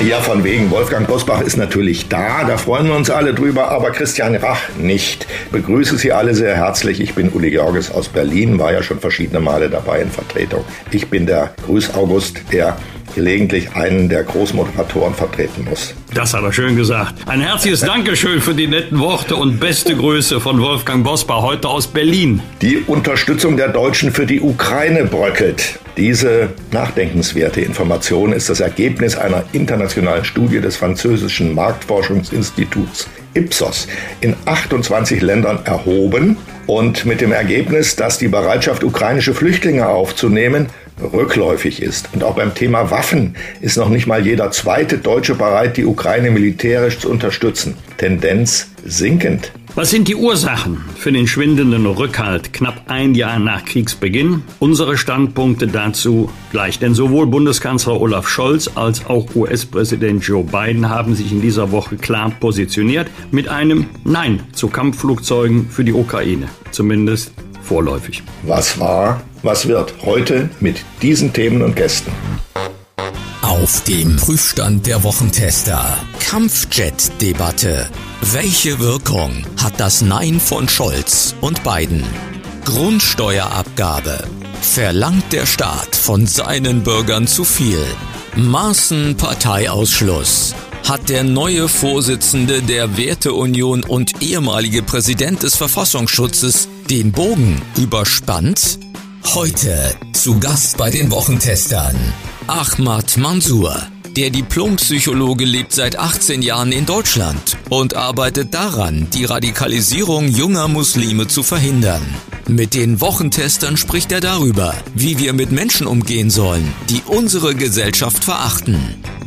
Ja, von wegen. Wolfgang Bosbach ist natürlich da. Da freuen wir uns alle drüber, aber Christian Rach nicht. Begrüße Sie alle sehr herzlich. Ich bin Uli Georges aus Berlin, war ja schon verschiedene Male dabei in Vertretung. Ich bin der Grüß August, der gelegentlich einen der Großmoderatoren vertreten muss. Das hat er schön gesagt. Ein herzliches Dankeschön für die netten Worte und beste Grüße von Wolfgang Bosbach heute aus Berlin. Die Unterstützung der Deutschen für die Ukraine bröckelt. Diese nachdenkenswerte Information ist das Ergebnis einer internationalen Studie des französischen Marktforschungsinstituts Ipsos in 28 Ländern erhoben und mit dem Ergebnis, dass die Bereitschaft, ukrainische Flüchtlinge aufzunehmen, rückläufig ist. Und auch beim Thema Waffen ist noch nicht mal jeder zweite Deutsche bereit, die Ukraine militärisch zu unterstützen. Tendenz sinkend. Was sind die Ursachen für den schwindenden Rückhalt knapp ein Jahr nach Kriegsbeginn? Unsere Standpunkte dazu gleich, denn sowohl Bundeskanzler Olaf Scholz als auch US-Präsident Joe Biden haben sich in dieser Woche klar positioniert mit einem Nein zu Kampfflugzeugen für die Ukraine, zumindest vorläufig. Was war, was wird heute mit diesen Themen und Gästen? Auf dem Prüfstand der Wochentester. Kampfjet-Debatte. Welche Wirkung hat das Nein von Scholz und Biden? Grundsteuerabgabe. Verlangt der Staat von seinen Bürgern zu viel? Maßen Parteiausschluss. Hat der neue Vorsitzende der Werteunion und ehemalige Präsident des Verfassungsschutzes den Bogen überspannt? Heute zu Gast bei den Wochentestern Ahmad Mansour. Der Diplompsychologe lebt seit 18 Jahren in Deutschland und arbeitet daran, die Radikalisierung junger Muslime zu verhindern. Mit den Wochentestern spricht er darüber, wie wir mit Menschen umgehen sollen, die unsere Gesellschaft verachten.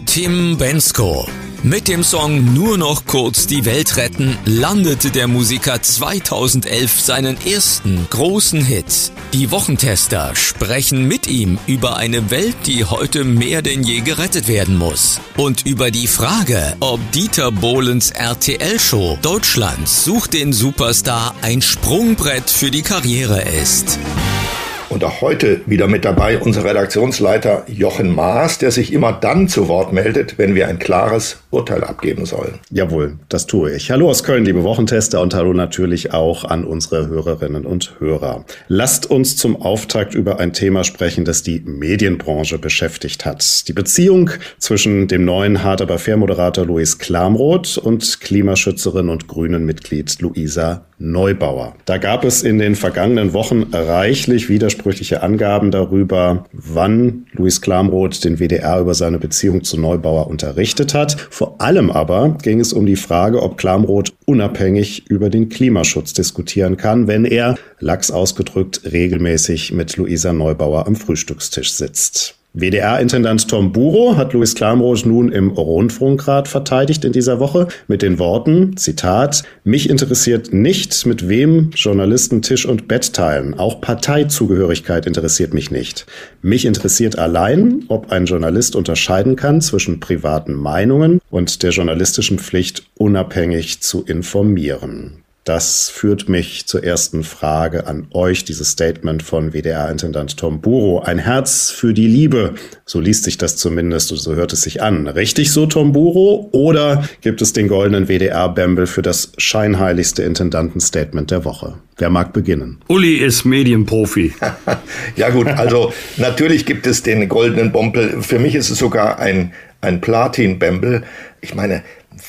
Tim Bensko, mit dem Song Nur noch kurz die Welt retten landete der Musiker 2011 seinen ersten großen Hit. Die Wochentester sprechen mit ihm über eine Welt, die heute mehr denn je gerettet werden muss. Und über die Frage, ob Dieter Bohlens RTL-Show Deutschland sucht den Superstar ein Sprungbrett für die Karriere ist. Und auch heute wieder mit dabei unser Redaktionsleiter Jochen Maas, der sich immer dann zu Wort meldet, wenn wir ein klares Urteil abgeben sollen. Jawohl, das tue ich. Hallo aus Köln, liebe Wochentester und hallo natürlich auch an unsere Hörerinnen und Hörer. Lasst uns zum Auftakt über ein Thema sprechen, das die Medienbranche beschäftigt hat. Die Beziehung zwischen dem neuen Hard aber fair Moderator Luis Klamroth und Klimaschützerin und Grünen Mitglied Luisa Neubauer. Da gab es in den vergangenen Wochen reichlich widersprüchliche Angaben darüber, wann Luis Klamroth den WDR über seine Beziehung zu Neubauer unterrichtet hat. Vor allem aber ging es um die Frage, ob Klamroth unabhängig über den Klimaschutz diskutieren kann, wenn er, lax ausgedrückt, regelmäßig mit Luisa Neubauer am Frühstückstisch sitzt. WDR-Intendant Tom Buro hat Louis Klamroth nun im Rundfunkrat verteidigt in dieser Woche mit den Worten, Zitat, mich interessiert nicht, mit wem Journalisten Tisch und Bett teilen. Auch Parteizugehörigkeit interessiert mich nicht. Mich interessiert allein, ob ein Journalist unterscheiden kann zwischen privaten Meinungen und der journalistischen Pflicht, unabhängig zu informieren. Das führt mich zur ersten Frage an euch, dieses Statement von WDR-Intendant Tom Buro. Ein Herz für die Liebe, so liest sich das zumindest und so hört es sich an. Richtig so, Tom Buro? Oder gibt es den goldenen WDR-Bembel für das scheinheiligste Intendantenstatement der Woche? Wer mag beginnen? Uli ist Medienprofi. ja gut, also natürlich gibt es den goldenen Bompel. Für mich ist es sogar ein, ein Platin-Bembel. Ich meine,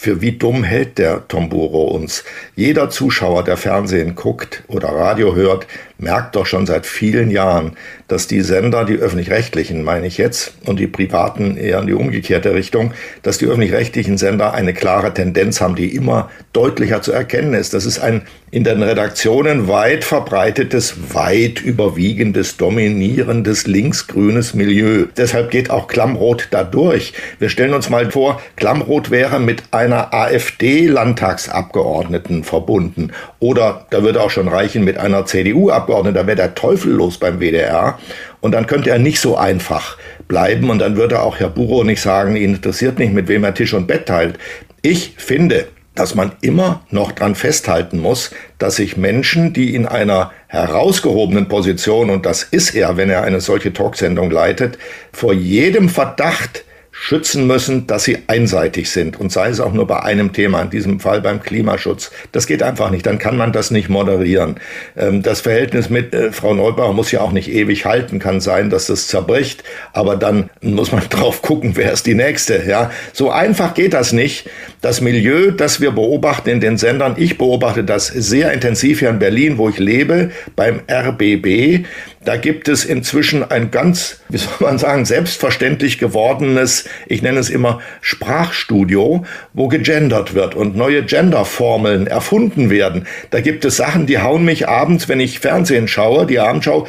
für wie dumm hält der Tomburo uns? Jeder Zuschauer, der Fernsehen guckt oder Radio hört, merkt doch schon seit vielen Jahren, dass die Sender, die öffentlich-rechtlichen meine ich jetzt, und die privaten eher in die umgekehrte Richtung, dass die öffentlich-rechtlichen Sender eine klare Tendenz haben, die immer deutlicher zu erkennen ist. Das ist ein in den Redaktionen weit verbreitetes, weit überwiegendes, dominierendes linksgrünes Milieu. Deshalb geht auch Klammrot da durch. Wir stellen uns mal vor, Klammrot wäre mit einer AfD-Landtagsabgeordneten verbunden. Oder da würde auch schon reichen mit einer CDU-Abgeordneten, da wäre der Teufel los beim WDR. Und dann könnte er nicht so einfach bleiben und dann würde auch Herr Buro nicht sagen, ihn interessiert nicht, mit wem er Tisch und Bett teilt. Ich finde, dass man immer noch dran festhalten muss, dass sich Menschen, die in einer herausgehobenen Position, und das ist er, wenn er eine solche Talksendung leitet, vor jedem Verdacht schützen müssen, dass sie einseitig sind und sei es auch nur bei einem Thema, in diesem Fall beim Klimaschutz. Das geht einfach nicht, dann kann man das nicht moderieren. Ähm, das Verhältnis mit äh, Frau Neubauer muss ja auch nicht ewig halten, kann sein, dass das zerbricht, aber dann muss man drauf gucken, wer ist die Nächste. Ja, So einfach geht das nicht. Das Milieu, das wir beobachten in den Sendern, ich beobachte das sehr intensiv hier in Berlin, wo ich lebe, beim RBB, da gibt es inzwischen ein ganz, wie soll man sagen, selbstverständlich gewordenes, ich nenne es immer Sprachstudio, wo gegendert wird und neue Genderformeln erfunden werden. Da gibt es Sachen, die hauen mich abends, wenn ich Fernsehen schaue, die Abendschau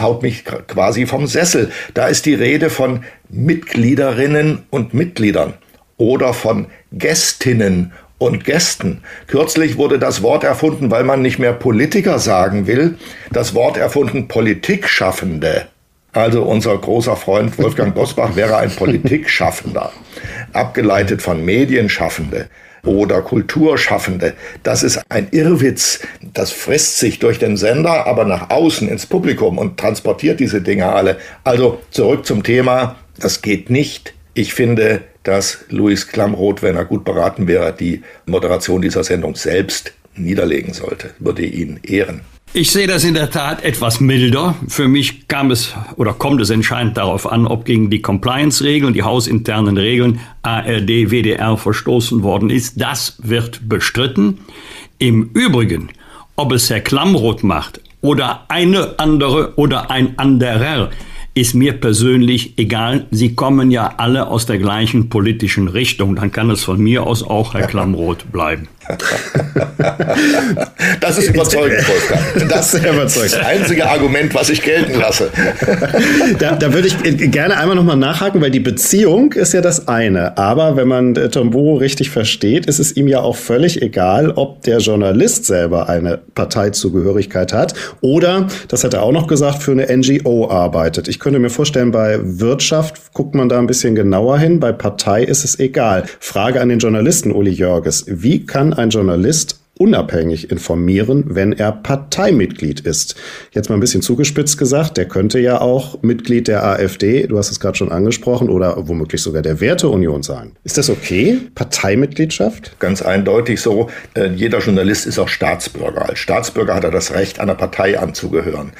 haut mich quasi vom Sessel. Da ist die Rede von Mitgliederinnen und Mitgliedern oder von Gästinnen und Gästen. Kürzlich wurde das Wort erfunden, weil man nicht mehr Politiker sagen will, das Wort erfunden Politikschaffende. Also unser großer Freund Wolfgang Bosbach wäre ein Politikschaffender, abgeleitet von Medienschaffende oder Kulturschaffende. Das ist ein Irrwitz. Das frisst sich durch den Sender, aber nach außen ins Publikum und transportiert diese Dinge alle. Also zurück zum Thema. Das geht nicht. Ich finde, dass Luis Klamroth, wenn er gut beraten wäre, die Moderation dieser Sendung selbst niederlegen sollte. Würde ihn ehren. Ich sehe das in der Tat etwas milder. Für mich kam es oder kommt es entscheidend darauf an, ob gegen die Compliance-Regeln, die hausinternen Regeln ARD, WDR verstoßen worden ist. Das wird bestritten. Im Übrigen, ob es Herr Klamroth macht oder eine andere oder ein anderer, ist mir persönlich egal. Sie kommen ja alle aus der gleichen politischen Richtung. Dann kann es von mir aus auch Herr Klamroth bleiben. das ist überzeugend, Wolfgang. Das ist überzeugend. Das einzige Argument, was ich gelten lasse. Da, da würde ich gerne einmal nochmal nachhaken, weil die Beziehung ist ja das eine. Aber wenn man Tomboro richtig versteht, ist es ihm ja auch völlig egal, ob der Journalist selber eine Parteizugehörigkeit hat oder, das hat er auch noch gesagt, für eine NGO arbeitet. Ich könnte mir vorstellen, bei Wirtschaft guckt man da ein bisschen genauer hin. Bei Partei ist es egal. Frage an den Journalisten Uli Jörges. Wie kann ein Journalist unabhängig informieren, wenn er Parteimitglied ist. Jetzt mal ein bisschen zugespitzt gesagt, der könnte ja auch Mitglied der AfD, du hast es gerade schon angesprochen, oder womöglich sogar der Werteunion sein. Ist das okay? Parteimitgliedschaft? Ganz eindeutig so. Äh, jeder Journalist ist auch Staatsbürger. Als Staatsbürger hat er das Recht, einer Partei anzugehören.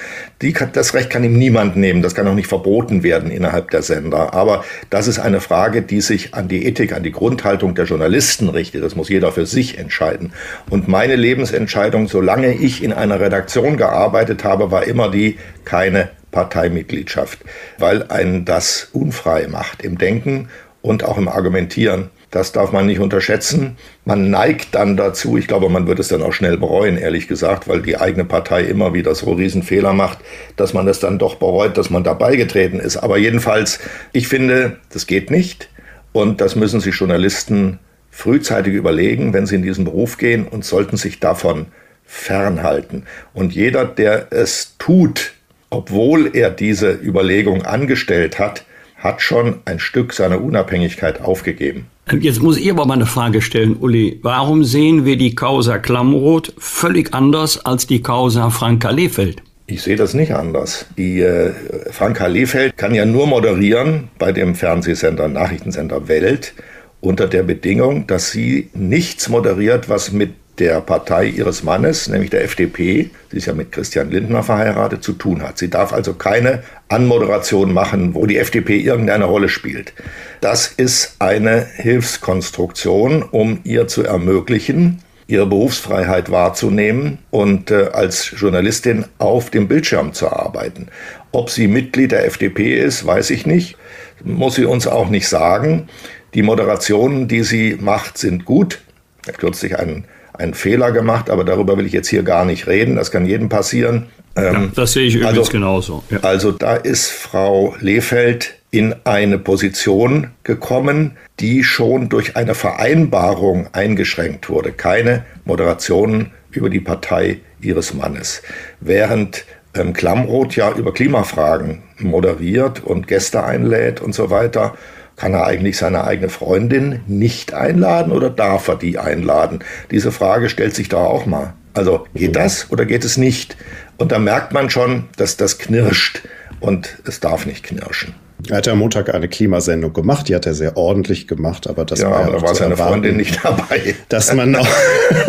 Die, das Recht kann ihm niemand nehmen. Das kann auch nicht verboten werden innerhalb der Sender. Aber das ist eine Frage, die sich an die Ethik, an die Grundhaltung der Journalisten richtet. Das muss jeder für sich entscheiden. Und meine Lebensentscheidung, solange ich in einer Redaktion gearbeitet habe, war immer die, keine Parteimitgliedschaft, weil einen das unfrei macht im Denken und auch im Argumentieren. Das darf man nicht unterschätzen. Man neigt dann dazu, ich glaube, man wird es dann auch schnell bereuen, ehrlich gesagt, weil die eigene Partei immer wieder so Riesenfehler macht, dass man es dann doch bereut, dass man da beigetreten ist. Aber jedenfalls, ich finde, das geht nicht. Und das müssen sich Journalisten frühzeitig überlegen, wenn sie in diesen Beruf gehen und sollten sich davon fernhalten. Und jeder, der es tut, obwohl er diese Überlegung angestellt hat, hat schon ein Stück seiner Unabhängigkeit aufgegeben. Jetzt muss ich aber mal eine Frage stellen, Uli. Warum sehen wir die Causa Klamroth völlig anders als die Causa Franka Lehfeld? Ich sehe das nicht anders. Die äh, Franka Lehfeld kann ja nur moderieren bei dem Fernsehsender, Nachrichtensender Welt unter der Bedingung, dass sie nichts moderiert, was mit der Partei ihres Mannes, nämlich der FDP, sie ist ja mit Christian Lindner verheiratet, zu tun hat. Sie darf also keine Anmoderation machen, wo die FDP irgendeine Rolle spielt. Das ist eine Hilfskonstruktion, um ihr zu ermöglichen, ihre Berufsfreiheit wahrzunehmen und äh, als Journalistin auf dem Bildschirm zu arbeiten. Ob sie Mitglied der FDP ist, weiß ich nicht, muss sie uns auch nicht sagen. Die Moderationen, die sie macht, sind gut. Er hat kürzlich einen, einen Fehler gemacht, aber darüber will ich jetzt hier gar nicht reden. Das kann jedem passieren. Ähm, ja, das sehe ich übrigens also, genauso. Ja. Also da ist Frau Lehfeld in eine Position gekommen, die schon durch eine Vereinbarung eingeschränkt wurde. Keine Moderationen über die Partei ihres Mannes. Während ähm, Klamroth ja über Klimafragen moderiert und Gäste einlädt und so weiter, kann er eigentlich seine eigene Freundin nicht einladen oder darf er die einladen? Diese Frage stellt sich da auch mal. Also geht das oder geht es nicht? Und da merkt man schon, dass das knirscht und es darf nicht knirschen. Er hat ja am Montag eine Klimasendung gemacht, die hat er sehr ordentlich gemacht, aber das ja, war ja da war seine erwarten, Freundin nicht dabei. Dass man auch,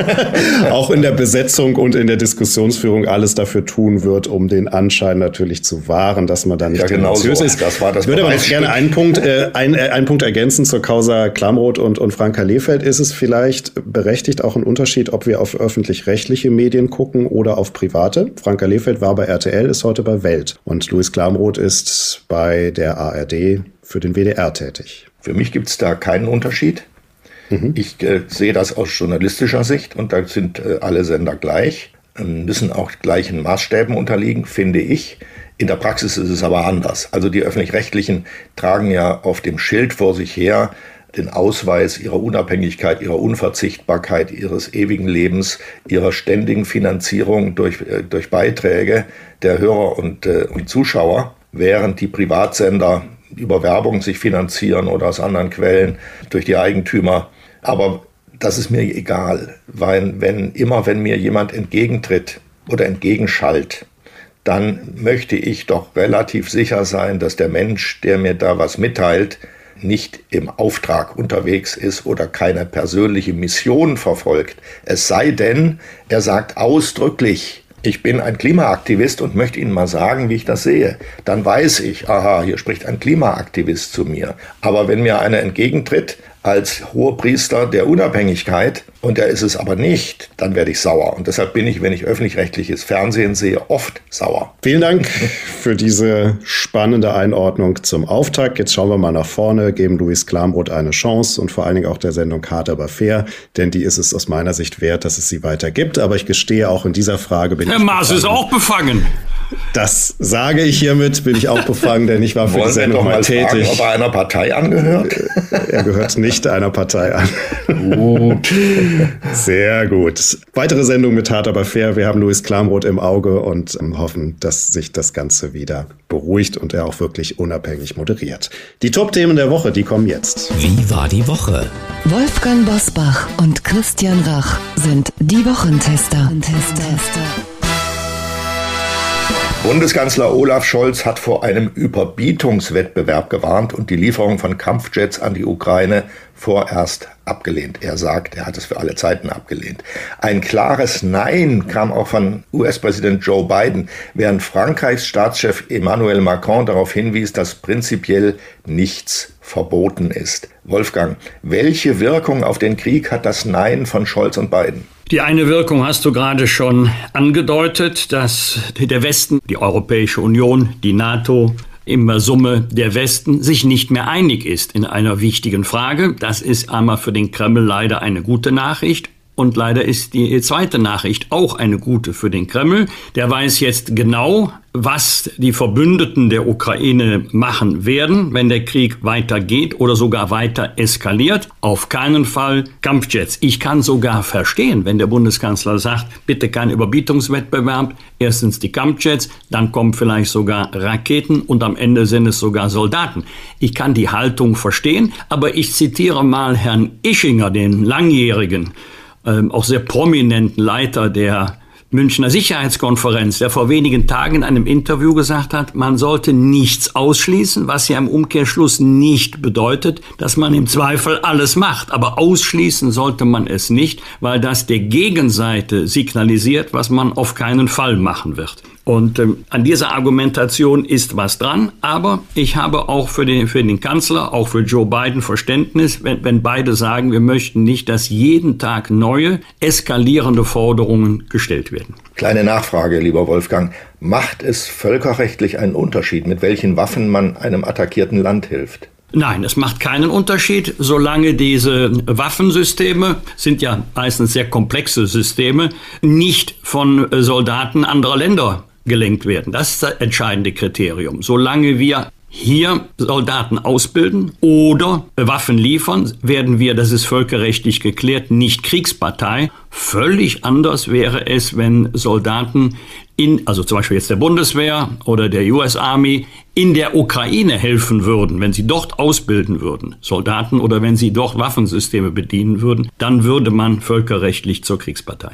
auch in der Besetzung und in der Diskussionsführung alles dafür tun wird, um den Anschein natürlich zu wahren, dass man da nicht ja, genau so. ist. Das war das ich würde aber noch gerne einen Punkt, äh, ein, äh, einen Punkt ergänzen zur Causa Klamroth und, und Franka Lehfeld. Ist es vielleicht berechtigt auch ein Unterschied, ob wir auf öffentlich-rechtliche Medien gucken oder auf private? Franka Lehfeld war bei RTL, ist heute bei Welt und Louis Klamroth ist bei der ARD für den WDR tätig. Für mich gibt es da keinen Unterschied. Mhm. Ich äh, sehe das aus journalistischer Sicht und da sind äh, alle Sender gleich, äh, müssen auch gleichen Maßstäben unterliegen, finde ich. In der Praxis ist es aber anders. Also die öffentlich-rechtlichen tragen ja auf dem Schild vor sich her den Ausweis ihrer Unabhängigkeit, ihrer Unverzichtbarkeit, ihres ewigen Lebens, ihrer ständigen Finanzierung durch, äh, durch Beiträge der Hörer und, äh, und Zuschauer während die Privatsender über Werbung sich finanzieren oder aus anderen Quellen durch die Eigentümer. Aber das ist mir egal, weil wenn immer wenn mir jemand entgegentritt oder entgegenschallt, dann möchte ich doch relativ sicher sein, dass der Mensch, der mir da was mitteilt, nicht im Auftrag unterwegs ist oder keine persönliche Mission verfolgt. Es sei denn, er sagt ausdrücklich, ich bin ein Klimaaktivist und möchte Ihnen mal sagen, wie ich das sehe. Dann weiß ich, aha, hier spricht ein Klimaaktivist zu mir. Aber wenn mir einer entgegentritt, als Hohepriester der Unabhängigkeit und er ist es aber nicht, dann werde ich sauer. Und deshalb bin ich, wenn ich öffentlich-rechtliches Fernsehen sehe, oft sauer. Vielen Dank für diese spannende Einordnung zum Auftakt. Jetzt schauen wir mal nach vorne, geben Luis Klamroth eine Chance und vor allen Dingen auch der Sendung Hart aber fair, denn die ist es aus meiner Sicht wert, dass es sie weiter gibt. Aber ich gestehe, auch in dieser Frage bin Herr ich. Herr Maas ist auch befangen. Das sage ich hiermit, bin ich auch befangen, denn ich war für Wollen die Sendung mal, tätig. Fragen, ob er einer Partei angehört? Er gehört nicht einer Partei an. Gut. Sehr gut. Weitere Sendung mit Hart aber fair. Wir haben Louis Klamroth im Auge und ähm, hoffen, dass sich das Ganze wieder beruhigt und er auch wirklich unabhängig moderiert. Die Top-Themen der Woche, die kommen jetzt. Wie war die Woche? Wolfgang Bosbach und Christian Rach sind die Wochentester. Tester. Bundeskanzler Olaf Scholz hat vor einem Überbietungswettbewerb gewarnt und die Lieferung von Kampfjets an die Ukraine vorerst abgelehnt. Er sagt, er hat es für alle Zeiten abgelehnt. Ein klares Nein kam auch von US-Präsident Joe Biden, während Frankreichs Staatschef Emmanuel Macron darauf hinwies, dass prinzipiell nichts verboten ist. Wolfgang, welche Wirkung auf den Krieg hat das Nein von Scholz und Biden? Die eine Wirkung hast du gerade schon angedeutet, dass der Westen, die Europäische Union, die NATO, im Summe der Westen sich nicht mehr einig ist in einer wichtigen Frage. Das ist einmal für den Kreml leider eine gute Nachricht und leider ist die zweite Nachricht auch eine gute für den Kreml. Der weiß jetzt genau, was die Verbündeten der Ukraine machen werden, wenn der Krieg weitergeht oder sogar weiter eskaliert. Auf keinen Fall Kampfjets. Ich kann sogar verstehen, wenn der Bundeskanzler sagt, bitte kein Überbietungswettbewerb. Erstens die Kampfjets, dann kommen vielleicht sogar Raketen und am Ende sind es sogar Soldaten. Ich kann die Haltung verstehen, aber ich zitiere mal Herrn Ischinger, den langjährigen ähm, auch sehr prominenten Leiter der Münchner Sicherheitskonferenz, der vor wenigen Tagen in einem Interview gesagt hat, man sollte nichts ausschließen, was ja im Umkehrschluss nicht bedeutet, dass man im Zweifel alles macht. Aber ausschließen sollte man es nicht, weil das der Gegenseite signalisiert, was man auf keinen Fall machen wird. Und ähm, an dieser Argumentation ist was dran, aber ich habe auch für den, für den Kanzler, auch für Joe Biden Verständnis, wenn, wenn beide sagen, wir möchten nicht, dass jeden Tag neue, eskalierende Forderungen gestellt werden. Kleine Nachfrage, lieber Wolfgang. Macht es völkerrechtlich einen Unterschied, mit welchen Waffen man einem attackierten Land hilft? Nein, es macht keinen Unterschied, solange diese Waffensysteme, sind ja meistens sehr komplexe Systeme, nicht von Soldaten anderer Länder gelenkt werden. Das ist das entscheidende Kriterium. Solange wir hier Soldaten ausbilden oder Waffen liefern, werden wir, das ist völkerrechtlich geklärt, nicht Kriegspartei. Völlig anders wäre es, wenn Soldaten in, also zum Beispiel jetzt der Bundeswehr oder der US Army, in der Ukraine helfen würden, wenn sie dort ausbilden würden, Soldaten, oder wenn sie dort Waffensysteme bedienen würden, dann würde man völkerrechtlich zur Kriegspartei.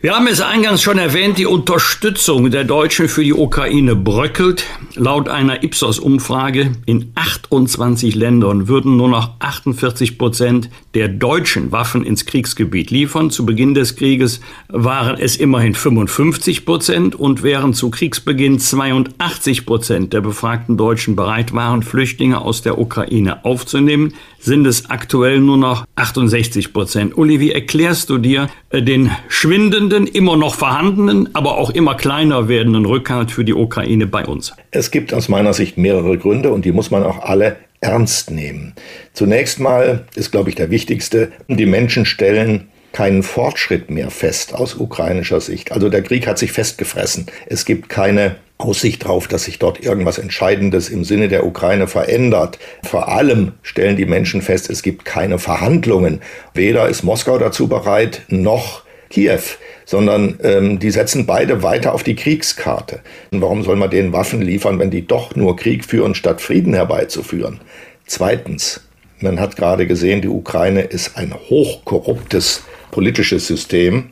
Wir haben es eingangs schon erwähnt, die Unterstützung der Deutschen für die Ukraine bröckelt. Laut einer Ipsos-Umfrage in 28 Ländern würden nur noch 48 Prozent der Deutschen Waffen ins Kriegsgebiet liefern. Zu Beginn des Krieges waren es immerhin 55 Prozent und während zu Kriegsbeginn 82 Prozent der befragten Deutschen bereit waren, Flüchtlinge aus der Ukraine aufzunehmen, sind es aktuell nur noch 68 Prozent. Uli, wie erklärst du dir äh, den schwindenden, immer noch vorhandenen, aber auch immer kleiner werdenden Rückhalt für die Ukraine bei uns? Es gibt aus meiner Sicht mehrere Gründe und die muss man auch alle ernst nehmen. Zunächst mal ist, glaube ich, der wichtigste, die Menschen stellen keinen Fortschritt mehr fest aus ukrainischer Sicht. Also der Krieg hat sich festgefressen. Es gibt keine Aussicht darauf, dass sich dort irgendwas Entscheidendes im Sinne der Ukraine verändert. Vor allem stellen die Menschen fest, es gibt keine Verhandlungen. Weder ist Moskau dazu bereit, noch Kiew, sondern ähm, die setzen beide weiter auf die Kriegskarte. Und warum soll man denen Waffen liefern, wenn die doch nur Krieg führen, statt Frieden herbeizuführen? Zweitens, man hat gerade gesehen, die Ukraine ist ein hochkorruptes politisches System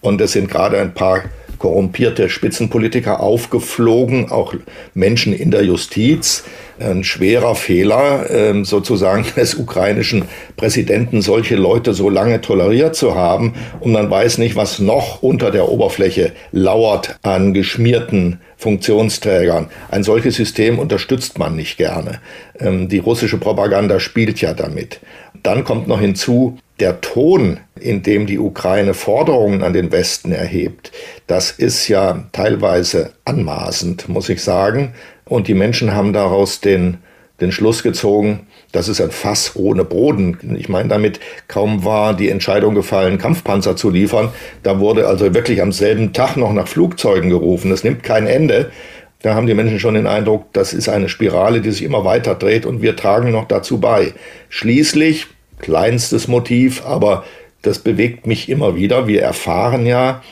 und es sind gerade ein paar korrumpierte Spitzenpolitiker aufgeflogen, auch Menschen in der Justiz. Ein schwerer Fehler ähm, sozusagen des ukrainischen Präsidenten, solche Leute so lange toleriert zu haben. Und man weiß nicht, was noch unter der Oberfläche lauert an geschmierten Funktionsträgern. Ein solches System unterstützt man nicht gerne. Ähm, die russische Propaganda spielt ja damit. Dann kommt noch hinzu, der Ton, in dem die Ukraine Forderungen an den Westen erhebt, das ist ja teilweise anmaßend, muss ich sagen. Und die Menschen haben daraus den, den Schluss gezogen, das ist ein Fass ohne Boden. Ich meine damit, kaum war die Entscheidung gefallen, Kampfpanzer zu liefern, da wurde also wirklich am selben Tag noch nach Flugzeugen gerufen. Es nimmt kein Ende. Da haben die Menschen schon den Eindruck, das ist eine Spirale, die sich immer weiter dreht und wir tragen noch dazu bei. Schließlich kleinstes Motiv, aber das bewegt mich immer wieder. Wir erfahren ja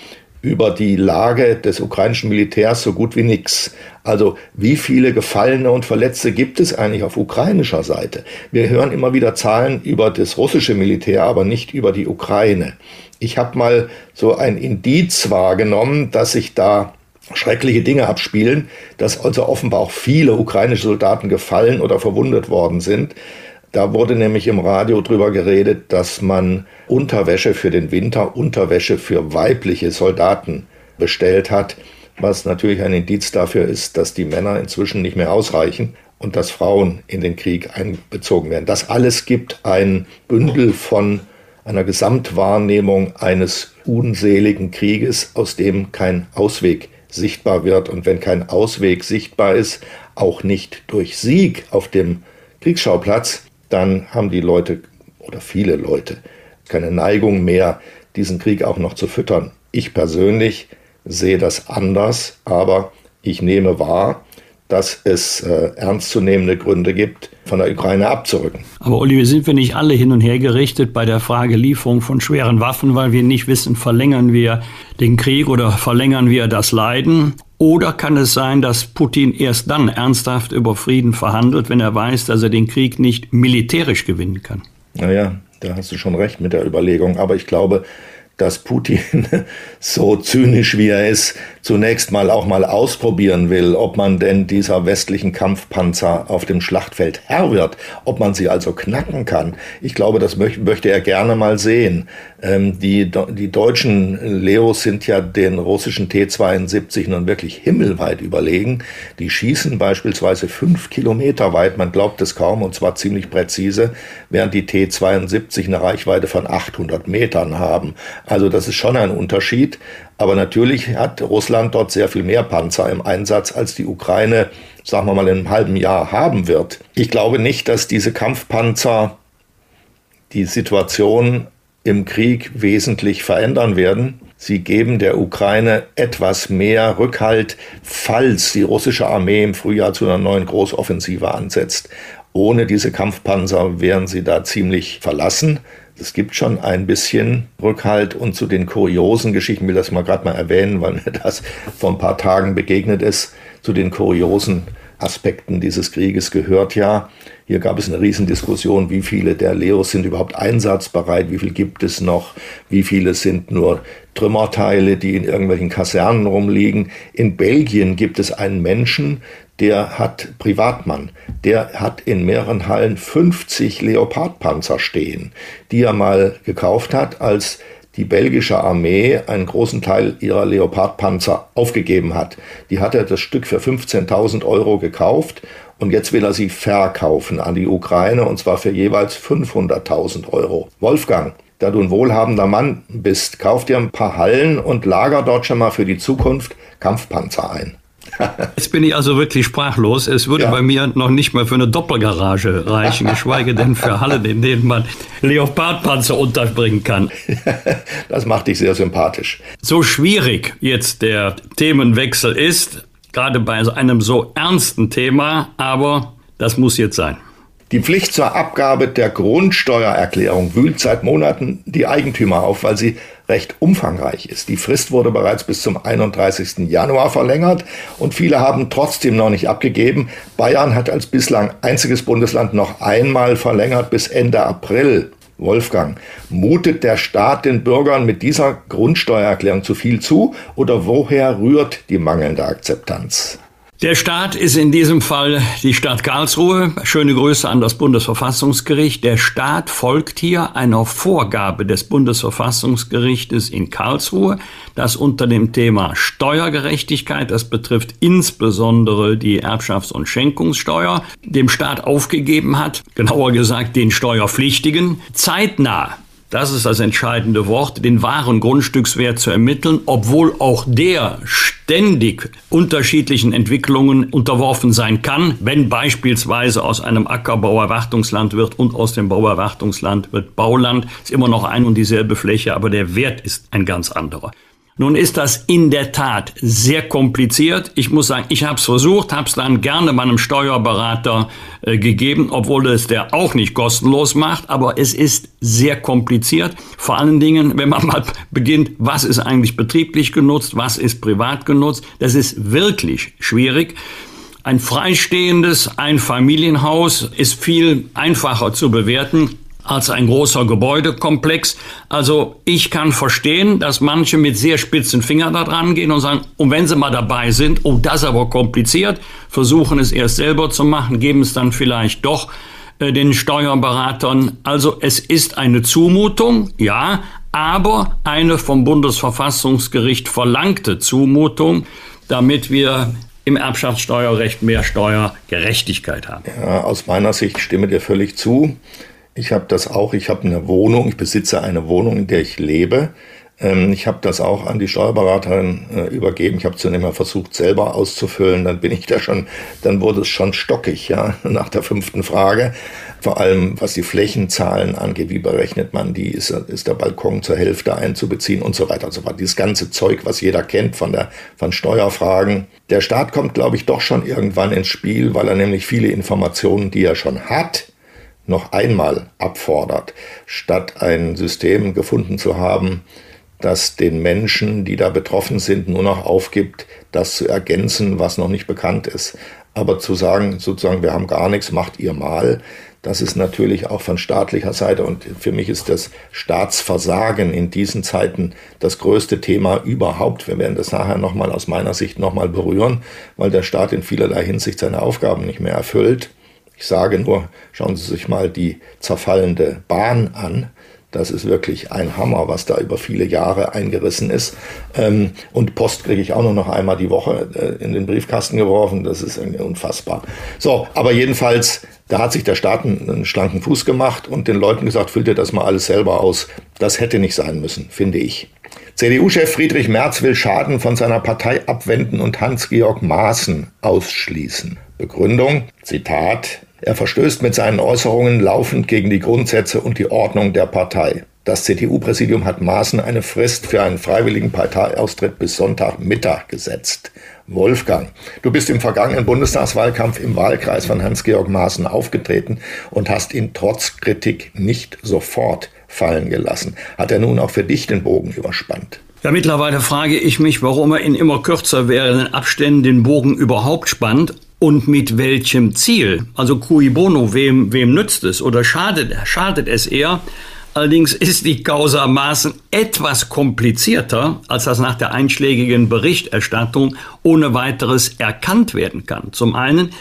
über die Lage des ukrainischen Militärs so gut wie nichts. Also wie viele Gefallene und Verletzte gibt es eigentlich auf ukrainischer Seite? Wir hören immer wieder Zahlen über das russische Militär, aber nicht über die Ukraine. Ich habe mal so ein Indiz wahrgenommen, dass sich da schreckliche Dinge abspielen, dass also offenbar auch viele ukrainische Soldaten gefallen oder verwundet worden sind. Da wurde nämlich im Radio drüber geredet, dass man Unterwäsche für den Winter, Unterwäsche für weibliche Soldaten bestellt hat, was natürlich ein Indiz dafür ist, dass die Männer inzwischen nicht mehr ausreichen und dass Frauen in den Krieg einbezogen werden. Das alles gibt ein Bündel von einer Gesamtwahrnehmung eines unseligen Krieges, aus dem kein Ausweg sichtbar wird. Und wenn kein Ausweg sichtbar ist, auch nicht durch Sieg auf dem Kriegsschauplatz, dann haben die Leute oder viele Leute keine Neigung mehr, diesen Krieg auch noch zu füttern. Ich persönlich sehe das anders, aber ich nehme wahr, dass es äh, ernstzunehmende Gründe gibt, von der Ukraine abzurücken. Aber Oliver, sind wir nicht alle hin und her gerichtet bei der Frage Lieferung von schweren Waffen, weil wir nicht wissen, verlängern wir den Krieg oder verlängern wir das Leiden? Oder kann es sein, dass Putin erst dann ernsthaft über Frieden verhandelt, wenn er weiß, dass er den Krieg nicht militärisch gewinnen kann? Naja, da hast du schon recht mit der Überlegung. Aber ich glaube, dass Putin so zynisch wie er ist, zunächst mal auch mal ausprobieren will, ob man denn dieser westlichen Kampfpanzer auf dem Schlachtfeld Herr wird, ob man sie also knacken kann. Ich glaube, das möchte er gerne mal sehen. Ähm, die, die deutschen Leos sind ja den russischen T-72 nun wirklich himmelweit überlegen. Die schießen beispielsweise fünf Kilometer weit, man glaubt es kaum, und zwar ziemlich präzise, während die T-72 eine Reichweite von 800 Metern haben. Also das ist schon ein Unterschied. Aber natürlich hat Russland dort sehr viel mehr Panzer im Einsatz, als die Ukraine, sagen wir mal, in einem halben Jahr haben wird. Ich glaube nicht, dass diese Kampfpanzer die Situation im Krieg wesentlich verändern werden. Sie geben der Ukraine etwas mehr Rückhalt, falls die russische Armee im Frühjahr zu einer neuen Großoffensive ansetzt. Ohne diese Kampfpanzer wären sie da ziemlich verlassen. Es gibt schon ein bisschen Rückhalt und zu den kuriosen Geschichten, ich will das mal gerade mal erwähnen, weil mir das vor ein paar Tagen begegnet ist, zu den kuriosen Aspekten dieses Krieges gehört ja, hier gab es eine Riesendiskussion, wie viele der Leos sind überhaupt einsatzbereit, wie viel gibt es noch, wie viele sind nur Trümmerteile, die in irgendwelchen Kasernen rumliegen. In Belgien gibt es einen Menschen, der hat Privatmann, der hat in mehreren Hallen 50 Leopardpanzer stehen, die er mal gekauft hat, als die belgische Armee einen großen Teil ihrer Leopardpanzer aufgegeben hat. Die hat er das Stück für 15.000 Euro gekauft und jetzt will er sie verkaufen an die Ukraine und zwar für jeweils 500.000 Euro. Wolfgang, da du ein wohlhabender Mann bist, kauf dir ein paar Hallen und lager dort schon mal für die Zukunft Kampfpanzer ein. Jetzt bin ich also wirklich sprachlos. Es würde ja. bei mir noch nicht mal für eine Doppelgarage reichen, geschweige denn für Hallen, in denen man Leopardpanzer unterbringen kann. Das macht dich sehr sympathisch. So schwierig jetzt der Themenwechsel ist, gerade bei einem so ernsten Thema, aber das muss jetzt sein. Die Pflicht zur Abgabe der Grundsteuererklärung wühlt seit Monaten die Eigentümer auf, weil sie recht umfangreich ist. Die Frist wurde bereits bis zum 31. Januar verlängert und viele haben trotzdem noch nicht abgegeben. Bayern hat als bislang einziges Bundesland noch einmal verlängert bis Ende April. Wolfgang, mutet der Staat den Bürgern mit dieser Grundsteuererklärung zu viel zu oder woher rührt die mangelnde Akzeptanz? Der Staat ist in diesem Fall die Stadt Karlsruhe. Schöne Grüße an das Bundesverfassungsgericht. Der Staat folgt hier einer Vorgabe des Bundesverfassungsgerichtes in Karlsruhe, das unter dem Thema Steuergerechtigkeit, das betrifft insbesondere die Erbschafts- und Schenkungssteuer, dem Staat aufgegeben hat, genauer gesagt den Steuerpflichtigen, zeitnah das ist das entscheidende Wort, den wahren Grundstückswert zu ermitteln, obwohl auch der ständig unterschiedlichen Entwicklungen unterworfen sein kann, wenn beispielsweise aus einem Acker Bauerwartungsland wird und aus dem Bauerwartungsland wird Bauland, ist immer noch ein und dieselbe Fläche, aber der Wert ist ein ganz anderer. Nun ist das in der Tat sehr kompliziert. Ich muss sagen, ich habe es versucht, habe es dann gerne meinem Steuerberater äh, gegeben, obwohl es der auch nicht kostenlos macht. Aber es ist sehr kompliziert. Vor allen Dingen, wenn man mal beginnt, was ist eigentlich betrieblich genutzt, was ist privat genutzt. Das ist wirklich schwierig. Ein freistehendes Einfamilienhaus ist viel einfacher zu bewerten als ein großer Gebäudekomplex. Also ich kann verstehen, dass manche mit sehr spitzen Fingern da dran gehen und sagen, und wenn sie mal dabei sind, oh, das ist aber kompliziert, versuchen es erst selber zu machen, geben es dann vielleicht doch äh, den Steuerberatern. Also es ist eine Zumutung, ja, aber eine vom Bundesverfassungsgericht verlangte Zumutung, damit wir im Erbschaftssteuerrecht mehr Steuergerechtigkeit haben. Ja, aus meiner Sicht stimme dir völlig zu. Ich habe das auch, ich habe eine Wohnung, ich besitze eine Wohnung, in der ich lebe. Ähm, ich habe das auch an die Steuerberaterin äh, übergeben. Ich habe zunächst mal versucht, selber auszufüllen. Dann bin ich da schon, dann wurde es schon stockig, ja, nach der fünften Frage. Vor allem, was die Flächenzahlen angeht, wie berechnet man die, ist, ist der Balkon zur Hälfte einzubeziehen und so weiter und so fort. Dieses ganze Zeug, was jeder kennt von der, von Steuerfragen. Der Staat kommt, glaube ich, doch schon irgendwann ins Spiel, weil er nämlich viele Informationen, die er schon hat, noch einmal abfordert, statt ein System gefunden zu haben, das den Menschen, die da betroffen sind, nur noch aufgibt, das zu ergänzen, was noch nicht bekannt ist. Aber zu sagen, sozusagen, wir haben gar nichts, macht ihr mal, das ist natürlich auch von staatlicher Seite und für mich ist das Staatsversagen in diesen Zeiten das größte Thema überhaupt. Wir werden das nachher nochmal aus meiner Sicht nochmal berühren, weil der Staat in vielerlei Hinsicht seine Aufgaben nicht mehr erfüllt. Ich sage nur, schauen Sie sich mal die zerfallende Bahn an. Das ist wirklich ein Hammer, was da über viele Jahre eingerissen ist. Ähm, und Post kriege ich auch nur noch einmal die Woche äh, in den Briefkasten geworfen. Das ist unfassbar. So, aber jedenfalls, da hat sich der Staat einen schlanken Fuß gemacht und den Leuten gesagt, füllt ihr das mal alles selber aus. Das hätte nicht sein müssen, finde ich. CDU-Chef Friedrich Merz will Schaden von seiner Partei abwenden und Hans-Georg Maaßen ausschließen. Begründung, Zitat, er verstößt mit seinen Äußerungen laufend gegen die Grundsätze und die Ordnung der Partei. Das CDU-Präsidium hat Maaßen eine Frist für einen freiwilligen Parteiaustritt bis Sonntagmittag gesetzt. Wolfgang, du bist im vergangenen Bundestagswahlkampf im Wahlkreis von Hans-Georg Maaßen aufgetreten und hast ihn trotz Kritik nicht sofort fallen gelassen. Hat er nun auch für dich den Bogen überspannt? Ja, mittlerweile frage ich mich, warum er in immer kürzer werdenden Abständen den Bogen überhaupt spannt und mit welchem Ziel. Also cui bono, wem, wem nützt es oder schadet, schadet es eher? Allerdings ist die Causa Maaßen etwas komplizierter, als das nach der einschlägigen Berichterstattung ohne weiteres erkannt werden kann. Zum einen,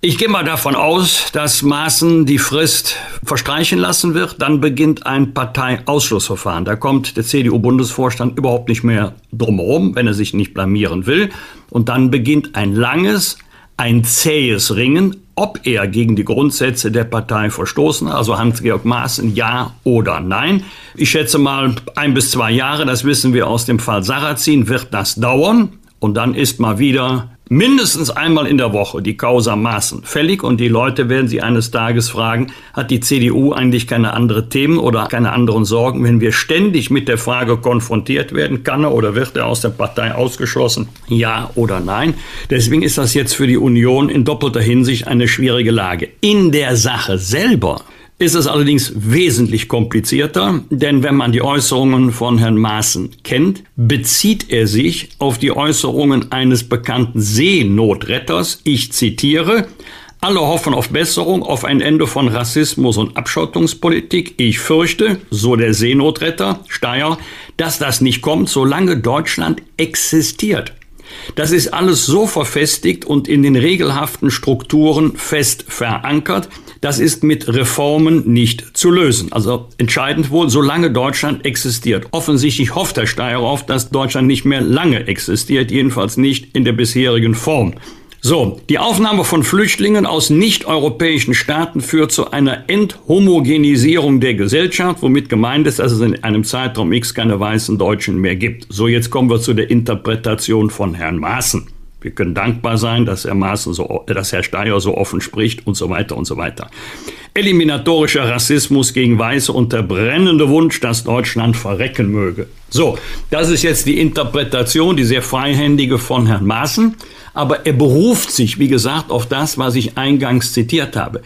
ich gehe mal davon aus, dass Maaßen die Frist verstreichen lassen wird. Dann beginnt ein Parteiausschlussverfahren. Da kommt der CDU-Bundesvorstand überhaupt nicht mehr drumherum, wenn er sich nicht blamieren will. Und dann beginnt ein langes, ein zähes Ringen, ob er gegen die Grundsätze der Partei verstoßen, also Hans-Georg Maaßen, ja oder nein. Ich schätze mal ein bis zwei Jahre, das wissen wir aus dem Fall Sarrazin, wird das dauern. Und dann ist mal wieder mindestens einmal in der Woche die Causa Maßen fällig und die Leute werden sie eines Tages fragen, hat die CDU eigentlich keine andere Themen oder keine anderen Sorgen, wenn wir ständig mit der Frage konfrontiert werden, kann er oder wird er aus der Partei ausgeschlossen, ja oder nein. Deswegen ist das jetzt für die Union in doppelter Hinsicht eine schwierige Lage. In der Sache selber ist es allerdings wesentlich komplizierter, denn wenn man die Äußerungen von Herrn Maaßen kennt, bezieht er sich auf die Äußerungen eines bekannten Seenotretters. Ich zitiere, alle hoffen auf Besserung, auf ein Ende von Rassismus und Abschottungspolitik. Ich fürchte, so der Seenotretter Steyer, dass das nicht kommt, solange Deutschland existiert. Das ist alles so verfestigt und in den regelhaften Strukturen fest verankert, das ist mit Reformen nicht zu lösen. Also entscheidend wohl, solange Deutschland existiert. Offensichtlich hofft Herr Steyer auf, dass Deutschland nicht mehr lange existiert, jedenfalls nicht in der bisherigen Form. So, die Aufnahme von Flüchtlingen aus nicht-europäischen Staaten führt zu einer Enthomogenisierung der Gesellschaft, womit gemeint ist, dass es in einem Zeitraum X keine weißen Deutschen mehr gibt. So, jetzt kommen wir zu der Interpretation von Herrn Maaßen. Wir können dankbar sein, dass Herr Maaßen so, dass Herr Steyer so offen spricht und so weiter und so weiter. Eliminatorischer Rassismus gegen Weiße und der brennende Wunsch, dass Deutschland verrecken möge. So, das ist jetzt die Interpretation, die sehr freihändige von Herrn Maaßen. Aber er beruft sich, wie gesagt, auf das, was ich eingangs zitiert habe.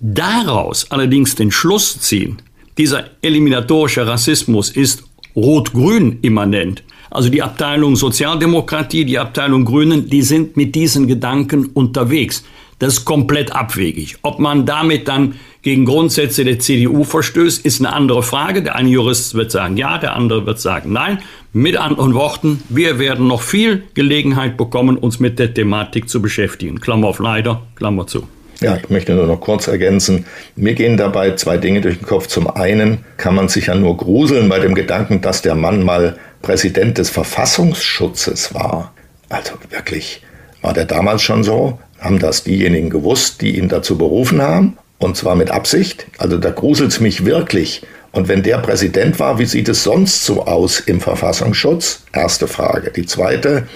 Daraus allerdings den Schluss ziehen, dieser eliminatorische Rassismus ist rot-grün immanent also die Abteilung Sozialdemokratie, die Abteilung Grünen, die sind mit diesen Gedanken unterwegs. Das ist komplett abwegig. Ob man damit dann gegen Grundsätze der CDU verstößt, ist eine andere Frage. Der eine Jurist wird sagen ja, der andere wird sagen nein. Mit anderen Worten, wir werden noch viel Gelegenheit bekommen, uns mit der Thematik zu beschäftigen. Klammer auf leider, Klammer zu. Ja, ich möchte nur noch kurz ergänzen. Mir gehen dabei zwei Dinge durch den Kopf. Zum einen kann man sich ja nur gruseln bei dem Gedanken, dass der Mann mal Präsident des Verfassungsschutzes war. Also wirklich, war der damals schon so? Haben das diejenigen gewusst, die ihn dazu berufen haben? Und zwar mit Absicht? Also da gruselt es mich wirklich. Und wenn der Präsident war, wie sieht es sonst so aus im Verfassungsschutz? Erste Frage. Die zweite,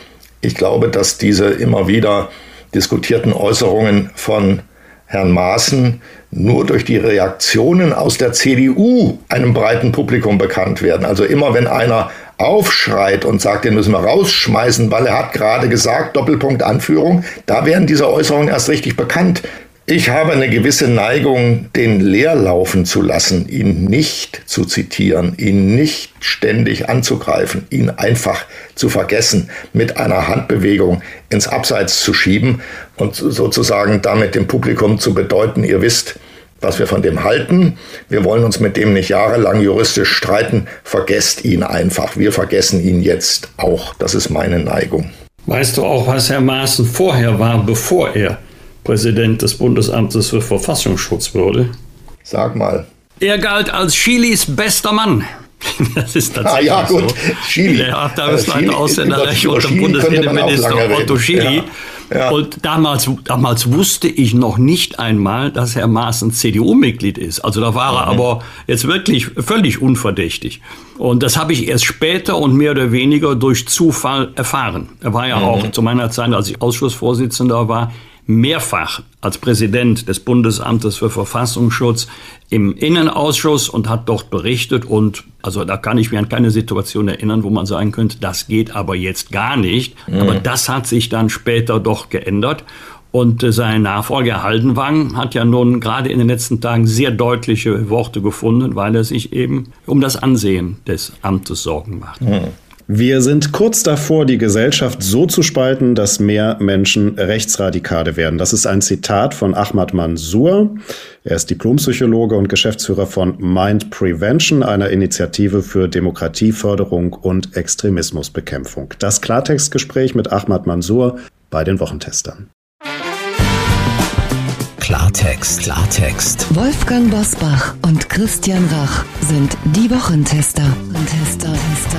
ich glaube, dass diese immer wieder diskutierten Äußerungen von Herrn Maaßen nur durch die Reaktionen aus der CDU einem breiten Publikum bekannt werden. Also immer wenn einer aufschreit und sagt, den müssen wir rausschmeißen, weil er hat gerade gesagt, Doppelpunkt Anführung, da werden diese Äußerungen erst richtig bekannt. Ich habe eine gewisse Neigung, den leer laufen zu lassen, ihn nicht zu zitieren, ihn nicht ständig anzugreifen, ihn einfach zu vergessen, mit einer Handbewegung ins Abseits zu schieben und sozusagen damit dem Publikum zu bedeuten, ihr wisst, was wir von dem halten. Wir wollen uns mit dem nicht jahrelang juristisch streiten. Vergesst ihn einfach. Wir vergessen ihn jetzt auch. Das ist meine Neigung. Weißt du auch, was Herr Maaßen vorher war, bevor er Präsident des Bundesamtes für Verfassungsschutz wurde? Sag mal. Er galt als Chilis bester Mann. Das ist tatsächlich ah, ja, gut. so. Chili. Der Abteilungsleiter Ausländerrecht unter Bundesinnenminister Otto Chili. Ja. Ja. Und damals, damals wusste ich noch nicht einmal, dass Herr Maaßen CDU-Mitglied ist. Also da war er mhm. aber jetzt wirklich völlig unverdächtig. Und das habe ich erst später und mehr oder weniger durch Zufall erfahren. Er war ja mhm. auch zu meiner Zeit, als ich Ausschussvorsitzender war, mehrfach als Präsident des Bundesamtes für Verfassungsschutz im Innenausschuss und hat dort berichtet und also da kann ich mir an keine Situation erinnern, wo man sagen könnte, das geht aber jetzt gar nicht. Mhm. Aber das hat sich dann später doch geändert. Und äh, sein Nachfolger Haldenwang hat ja nun gerade in den letzten Tagen sehr deutliche Worte gefunden, weil er sich eben um das Ansehen des Amtes Sorgen macht. Mhm. Wir sind kurz davor, die Gesellschaft so zu spalten, dass mehr Menschen Rechtsradikale werden. Das ist ein Zitat von Ahmad Mansour. Er ist Diplompsychologe und Geschäftsführer von Mind Prevention, einer Initiative für Demokratieförderung und Extremismusbekämpfung. Das Klartextgespräch mit Ahmad Mansour bei den Wochentestern. Klartext, Klartext. Wolfgang Bosbach und Christian Rach sind die Wochentester. Tester, Tester.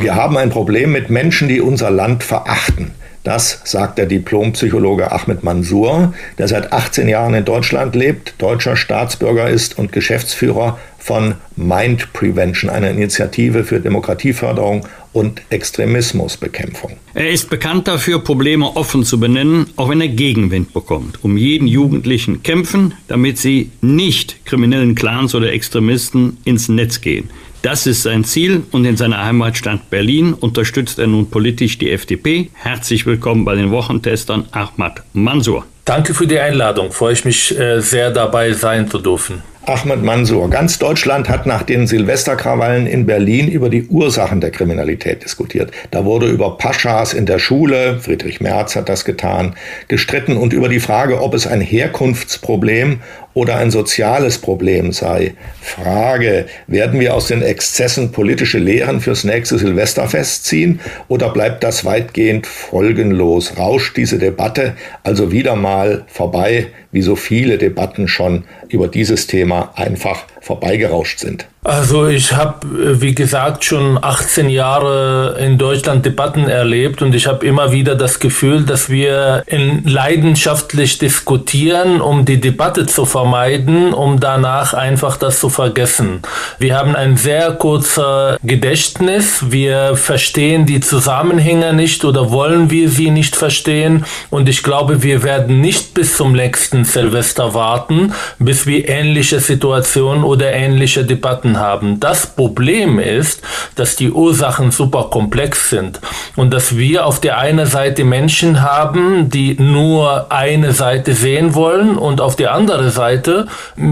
Wir haben ein Problem mit Menschen, die unser Land verachten. Das sagt der Diplompsychologe Ahmed Mansour, der seit 18 Jahren in Deutschland lebt, deutscher Staatsbürger ist und Geschäftsführer von Mind Prevention, einer Initiative für Demokratieförderung und Extremismusbekämpfung. Er ist bekannt dafür, Probleme offen zu benennen, auch wenn er Gegenwind bekommt. Um jeden Jugendlichen kämpfen, damit sie nicht kriminellen Clans oder Extremisten ins Netz gehen. Das ist sein Ziel und in seiner Heimatstadt Berlin unterstützt er nun politisch die FDP. Herzlich willkommen bei den Wochentestern Ahmad Mansour. Danke für die Einladung. Freue ich mich äh, sehr dabei sein zu dürfen. Ahmed Mansour. Ganz Deutschland hat nach den Silvesterkrawallen in Berlin über die Ursachen der Kriminalität diskutiert. Da wurde über Paschas in der Schule, Friedrich Merz hat das getan, gestritten und über die Frage, ob es ein Herkunftsproblem oder ein soziales Problem sei. Frage, werden wir aus den Exzessen politische Lehren fürs nächste Silvesterfest ziehen oder bleibt das weitgehend folgenlos? Rauscht diese Debatte also wieder mal vorbei, wie so viele Debatten schon über dieses Thema einfach vorbeigerauscht sind? Also ich habe, äh, wie gesagt, schon 18 Jahre in Deutschland Debatten erlebt und ich habe immer wieder das Gefühl, dass wir leidenschaftlich diskutieren, um die Debatte zu vermeiden, um danach einfach das zu vergessen. Wir haben ein sehr kurzes Gedächtnis, wir verstehen die Zusammenhänge nicht oder wollen wir sie nicht verstehen und ich glaube, wir werden nicht bis zum nächsten Silvester warten, bis wir ähnliche Situationen oder ähnliche Debatten haben. Das Problem ist, dass die Ursachen super komplex sind und dass wir auf der einen Seite Menschen haben, die nur eine Seite sehen wollen und auf der anderen Seite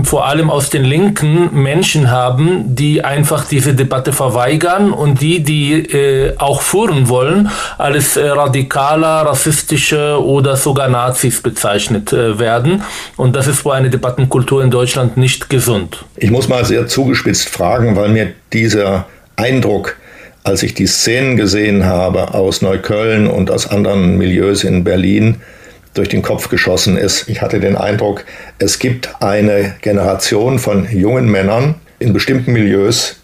vor allem aus den Linken Menschen haben, die einfach diese Debatte verweigern und die, die äh, auch führen wollen, als äh, radikaler, rassistische oder sogar Nazis bezeichnet äh, werden. Und das ist für eine Debattenkultur in Deutschland nicht gesund. Ich muss mal sehr zugespitzt fragen, weil mir dieser Eindruck, als ich die Szenen gesehen habe aus Neukölln und aus anderen Milieus in Berlin, durch den Kopf geschossen ist. Ich hatte den Eindruck, es gibt eine Generation von jungen Männern in bestimmten Milieus,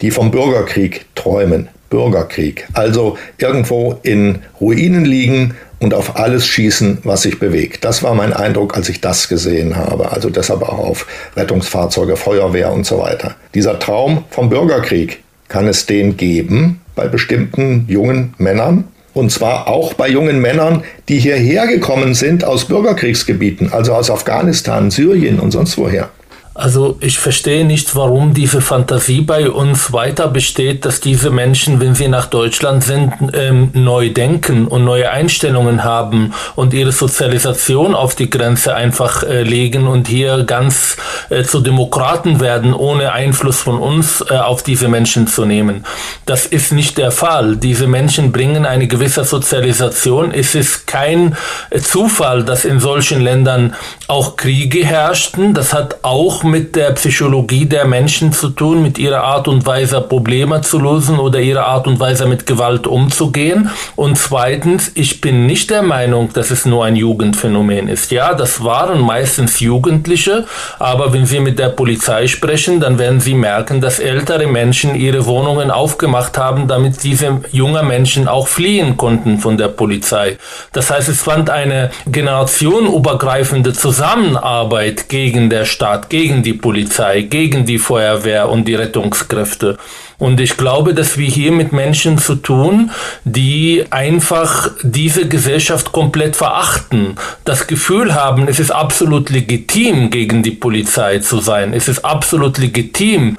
die vom Bürgerkrieg träumen. Bürgerkrieg. Also irgendwo in Ruinen liegen und auf alles schießen, was sich bewegt. Das war mein Eindruck, als ich das gesehen habe. Also deshalb auch auf Rettungsfahrzeuge, Feuerwehr und so weiter. Dieser Traum vom Bürgerkrieg, kann es den geben bei bestimmten jungen Männern? Und zwar auch bei jungen Männern, die hierher gekommen sind aus Bürgerkriegsgebieten, also aus Afghanistan, Syrien und sonst woher. Also ich verstehe nicht, warum diese Fantasie bei uns weiter besteht, dass diese Menschen, wenn sie nach Deutschland sind, ähm, neu denken und neue Einstellungen haben und ihre Sozialisation auf die Grenze einfach äh, legen und hier ganz äh, zu Demokraten werden, ohne Einfluss von uns äh, auf diese Menschen zu nehmen. Das ist nicht der Fall. Diese Menschen bringen eine gewisse Sozialisation. Es ist kein äh, Zufall, dass in solchen Ländern auch Kriege herrschten. Das hat auch mit der Psychologie der Menschen zu tun, mit ihrer Art und Weise Probleme zu lösen oder ihrer Art und Weise mit Gewalt umzugehen. Und zweitens, ich bin nicht der Meinung, dass es nur ein Jugendphänomen ist. Ja, das waren meistens Jugendliche, aber wenn Sie mit der Polizei sprechen, dann werden Sie merken, dass ältere Menschen ihre Wohnungen aufgemacht haben, damit diese jungen Menschen auch fliehen konnten von der Polizei. Das heißt, es fand eine generationenübergreifende Zusammenarbeit gegen der Staat, gegen gegen die Polizei, gegen die Feuerwehr und die Rettungskräfte. Und ich glaube, dass wir hier mit Menschen zu tun, die einfach diese Gesellschaft komplett verachten, das Gefühl haben, es ist absolut legitim, gegen die Polizei zu sein, es ist absolut legitim,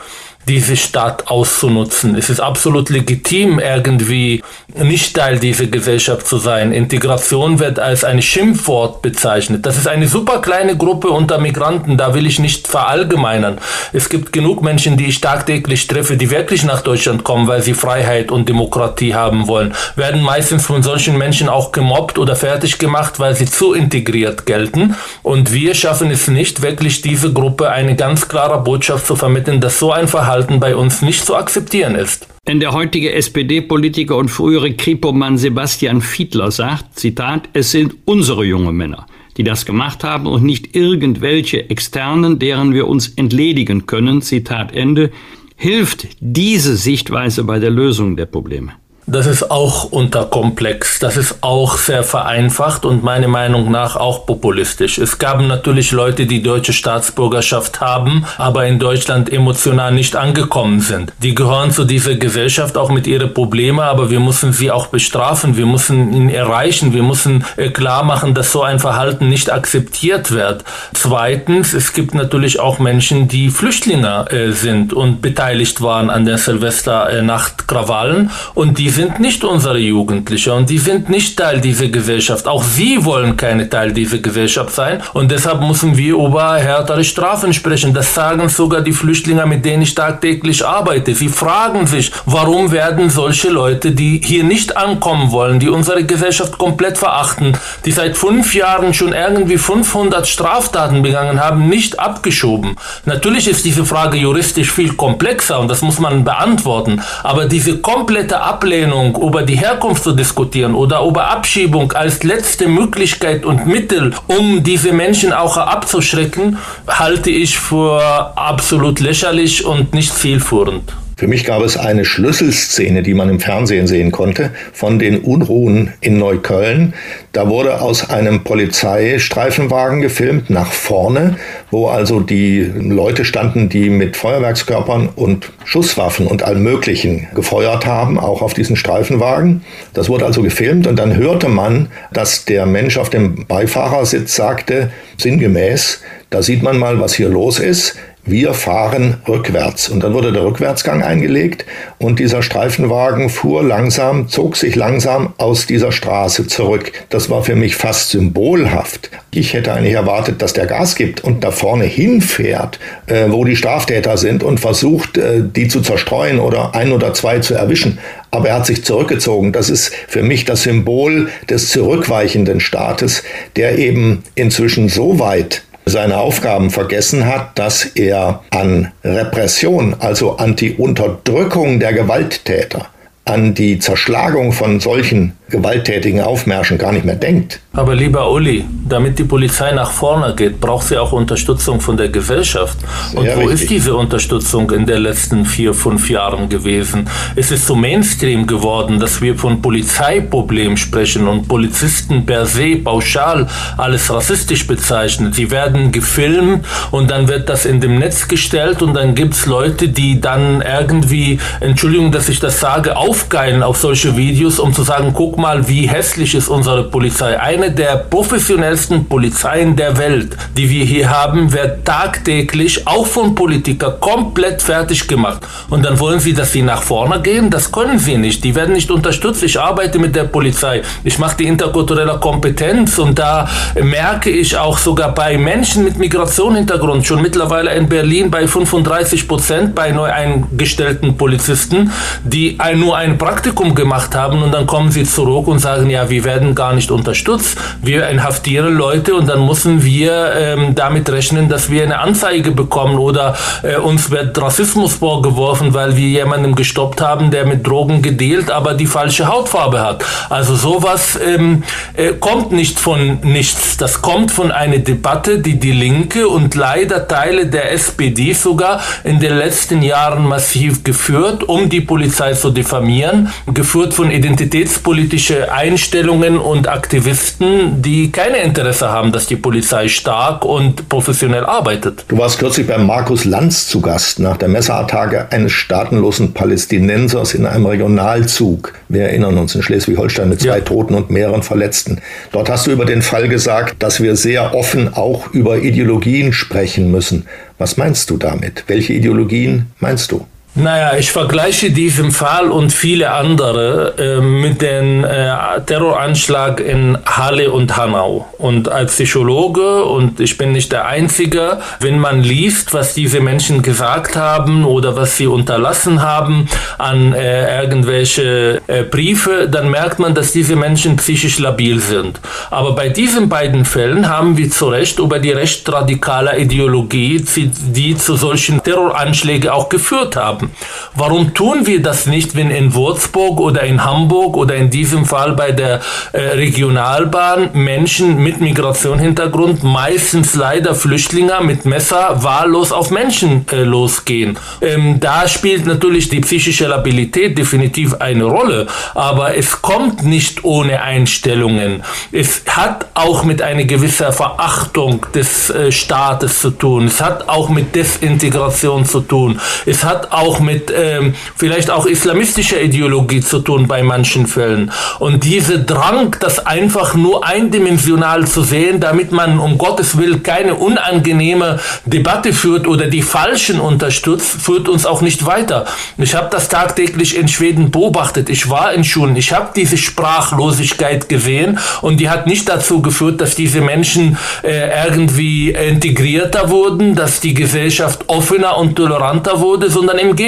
diese Stadt auszunutzen. Es ist absolut legitim, irgendwie nicht Teil dieser Gesellschaft zu sein. Integration wird als ein Schimpfwort bezeichnet. Das ist eine super kleine Gruppe unter Migranten, da will ich nicht verallgemeinern. Es gibt genug Menschen, die ich tagtäglich treffe, die wirklich nach Deutschland kommen, weil sie Freiheit und Demokratie haben wollen, werden meistens von solchen Menschen auch gemobbt oder fertig gemacht, weil sie zu integriert gelten. Und wir schaffen es nicht, wirklich diese Gruppe eine ganz klare Botschaft zu vermitteln, dass so ein Verhalten Verhalten bei uns nicht zu akzeptieren ist. Denn der heutige SPD-Politiker und frühere Kripo-Mann Sebastian Fiedler sagt, Zitat, es sind unsere junge Männer, die das gemacht haben und nicht irgendwelche externen, deren wir uns entledigen können, Zitat Ende, hilft diese Sichtweise bei der Lösung der Probleme. Das ist auch unterkomplex, das ist auch sehr vereinfacht und meiner Meinung nach auch populistisch. Es gab natürlich Leute, die deutsche Staatsbürgerschaft haben, aber in Deutschland emotional nicht angekommen sind. Die gehören zu dieser Gesellschaft auch mit ihren Problemen, aber wir müssen sie auch bestrafen, wir müssen ihn erreichen, wir müssen äh, klar machen, dass so ein Verhalten nicht akzeptiert wird. Zweitens, es gibt natürlich auch Menschen, die Flüchtlinge äh, sind und beteiligt waren an der Silvesternacht-Krawallen und die sind nicht unsere Jugendliche und die sind nicht Teil dieser Gesellschaft. Auch sie wollen keine Teil dieser Gesellschaft sein und deshalb müssen wir über härtere Strafen sprechen. Das sagen sogar die Flüchtlinge, mit denen ich tagtäglich arbeite. Sie fragen sich, warum werden solche Leute, die hier nicht ankommen wollen, die unsere Gesellschaft komplett verachten, die seit fünf Jahren schon irgendwie 500 Straftaten begangen haben, nicht abgeschoben. Natürlich ist diese Frage juristisch viel komplexer und das muss man beantworten, aber diese komplette Ablehnung Ablehnung, über die Herkunft zu diskutieren oder über Abschiebung als letzte Möglichkeit und Mittel, um diese Menschen auch abzuschrecken, halte ich für absolut lächerlich und nicht zielführend. Für mich gab es eine Schlüsselszene, die man im Fernsehen sehen konnte, von den Unruhen in Neukölln. Da wurde aus einem Polizeistreifenwagen gefilmt nach vorne, wo also die Leute standen, die mit Feuerwerkskörpern und Schusswaffen und allem Möglichen gefeuert haben, auch auf diesen Streifenwagen. Das wurde also gefilmt und dann hörte man, dass der Mensch auf dem Beifahrersitz sagte, sinngemäß, da sieht man mal, was hier los ist wir fahren rückwärts. Und dann wurde der Rückwärtsgang eingelegt und dieser Streifenwagen fuhr langsam, zog sich langsam aus dieser Straße zurück. Das war für mich fast symbolhaft. Ich hätte eigentlich erwartet, dass der Gas gibt und da vorne hinfährt, äh, wo die Straftäter sind und versucht, äh, die zu zerstreuen oder ein oder zwei zu erwischen. Aber er hat sich zurückgezogen. Das ist für mich das Symbol des zurückweichenden Staates, der eben inzwischen so weit seine Aufgaben vergessen hat, dass er an Repression, also an die Unterdrückung der Gewalttäter, an die Zerschlagung von solchen gewalttätigen Aufmärschen gar nicht mehr denkt. Aber lieber Uli, damit die Polizei nach vorne geht, braucht sie auch Unterstützung von der Gesellschaft. Und wo richtig. ist diese Unterstützung in den letzten vier, fünf Jahren gewesen? Es ist so Mainstream geworden, dass wir von Polizeiproblem sprechen und Polizisten per se pauschal alles rassistisch bezeichnen. Sie werden gefilmt und dann wird das in dem Netz gestellt und dann gibt es Leute, die dann irgendwie, Entschuldigung, dass ich das sage, aufgeilen auf solche Videos, um zu sagen, guck guck mal, wie hässlich ist unsere Polizei. Eine der professionellsten Polizeien der Welt, die wir hier haben, wird tagtäglich auch von Politikern komplett fertig gemacht. Und dann wollen sie, dass sie nach vorne gehen? Das können sie nicht. Die werden nicht unterstützt. Ich arbeite mit der Polizei. Ich mache die interkulturelle Kompetenz und da merke ich auch sogar bei Menschen mit Migrationshintergrund, schon mittlerweile in Berlin bei 35 Prozent bei neu eingestellten Polizisten, die nur ein Praktikum gemacht haben und dann kommen sie zurück zurück und sagen, ja, wir werden gar nicht unterstützt. Wir inhaftieren Leute und dann müssen wir ähm, damit rechnen, dass wir eine Anzeige bekommen oder äh, uns wird Rassismus vorgeworfen, weil wir jemanden gestoppt haben, der mit Drogen gedealt, aber die falsche Hautfarbe hat. Also sowas ähm, äh, kommt nicht von nichts. Das kommt von einer Debatte, die die Linke und leider Teile der SPD sogar in den letzten Jahren massiv geführt, um die Polizei zu diffamieren, geführt von Identitätspolitik politische Einstellungen und Aktivisten, die keine Interesse haben, dass die Polizei stark und professionell arbeitet. Du warst kürzlich bei Markus Lanz zu Gast nach der Messerattacke eines staatenlosen Palästinensers in einem Regionalzug. Wir erinnern uns in Schleswig-Holstein mit zwei ja. Toten und mehreren Verletzten. Dort hast du über den Fall gesagt, dass wir sehr offen auch über Ideologien sprechen müssen. Was meinst du damit? Welche Ideologien meinst du? Naja, ich vergleiche diesen Fall und viele andere äh, mit dem äh, Terroranschlag in Halle und Hanau. Und als Psychologe, und ich bin nicht der Einzige, wenn man liest, was diese Menschen gesagt haben oder was sie unterlassen haben an äh, irgendwelche äh, Briefe, dann merkt man, dass diese Menschen psychisch labil sind. Aber bei diesen beiden Fällen haben wir zu Recht über die recht radikale Ideologie, die zu solchen Terroranschlägen auch geführt haben haben. Warum tun wir das nicht, wenn in Würzburg oder in Hamburg oder in diesem Fall bei der äh, Regionalbahn Menschen mit Migrationshintergrund, meistens leider Flüchtlinge mit Messer, wahllos auf Menschen äh, losgehen? Ähm, da spielt natürlich die psychische Labilität definitiv eine Rolle, aber es kommt nicht ohne Einstellungen. Es hat auch mit einer gewissen Verachtung des äh, Staates zu tun. Es hat auch mit Desintegration zu tun. Es hat auch auch mit ähm, vielleicht auch islamistischer Ideologie zu tun bei manchen Fällen. Und diese Drang, das einfach nur eindimensional zu sehen, damit man um Gottes Willen keine unangenehme Debatte führt oder die Falschen unterstützt, führt uns auch nicht weiter. Ich habe das tagtäglich in Schweden beobachtet. Ich war in Schulen. Ich habe diese Sprachlosigkeit gesehen und die hat nicht dazu geführt, dass diese Menschen äh, irgendwie integrierter wurden, dass die Gesellschaft offener und toleranter wurde, sondern im Gegenteil,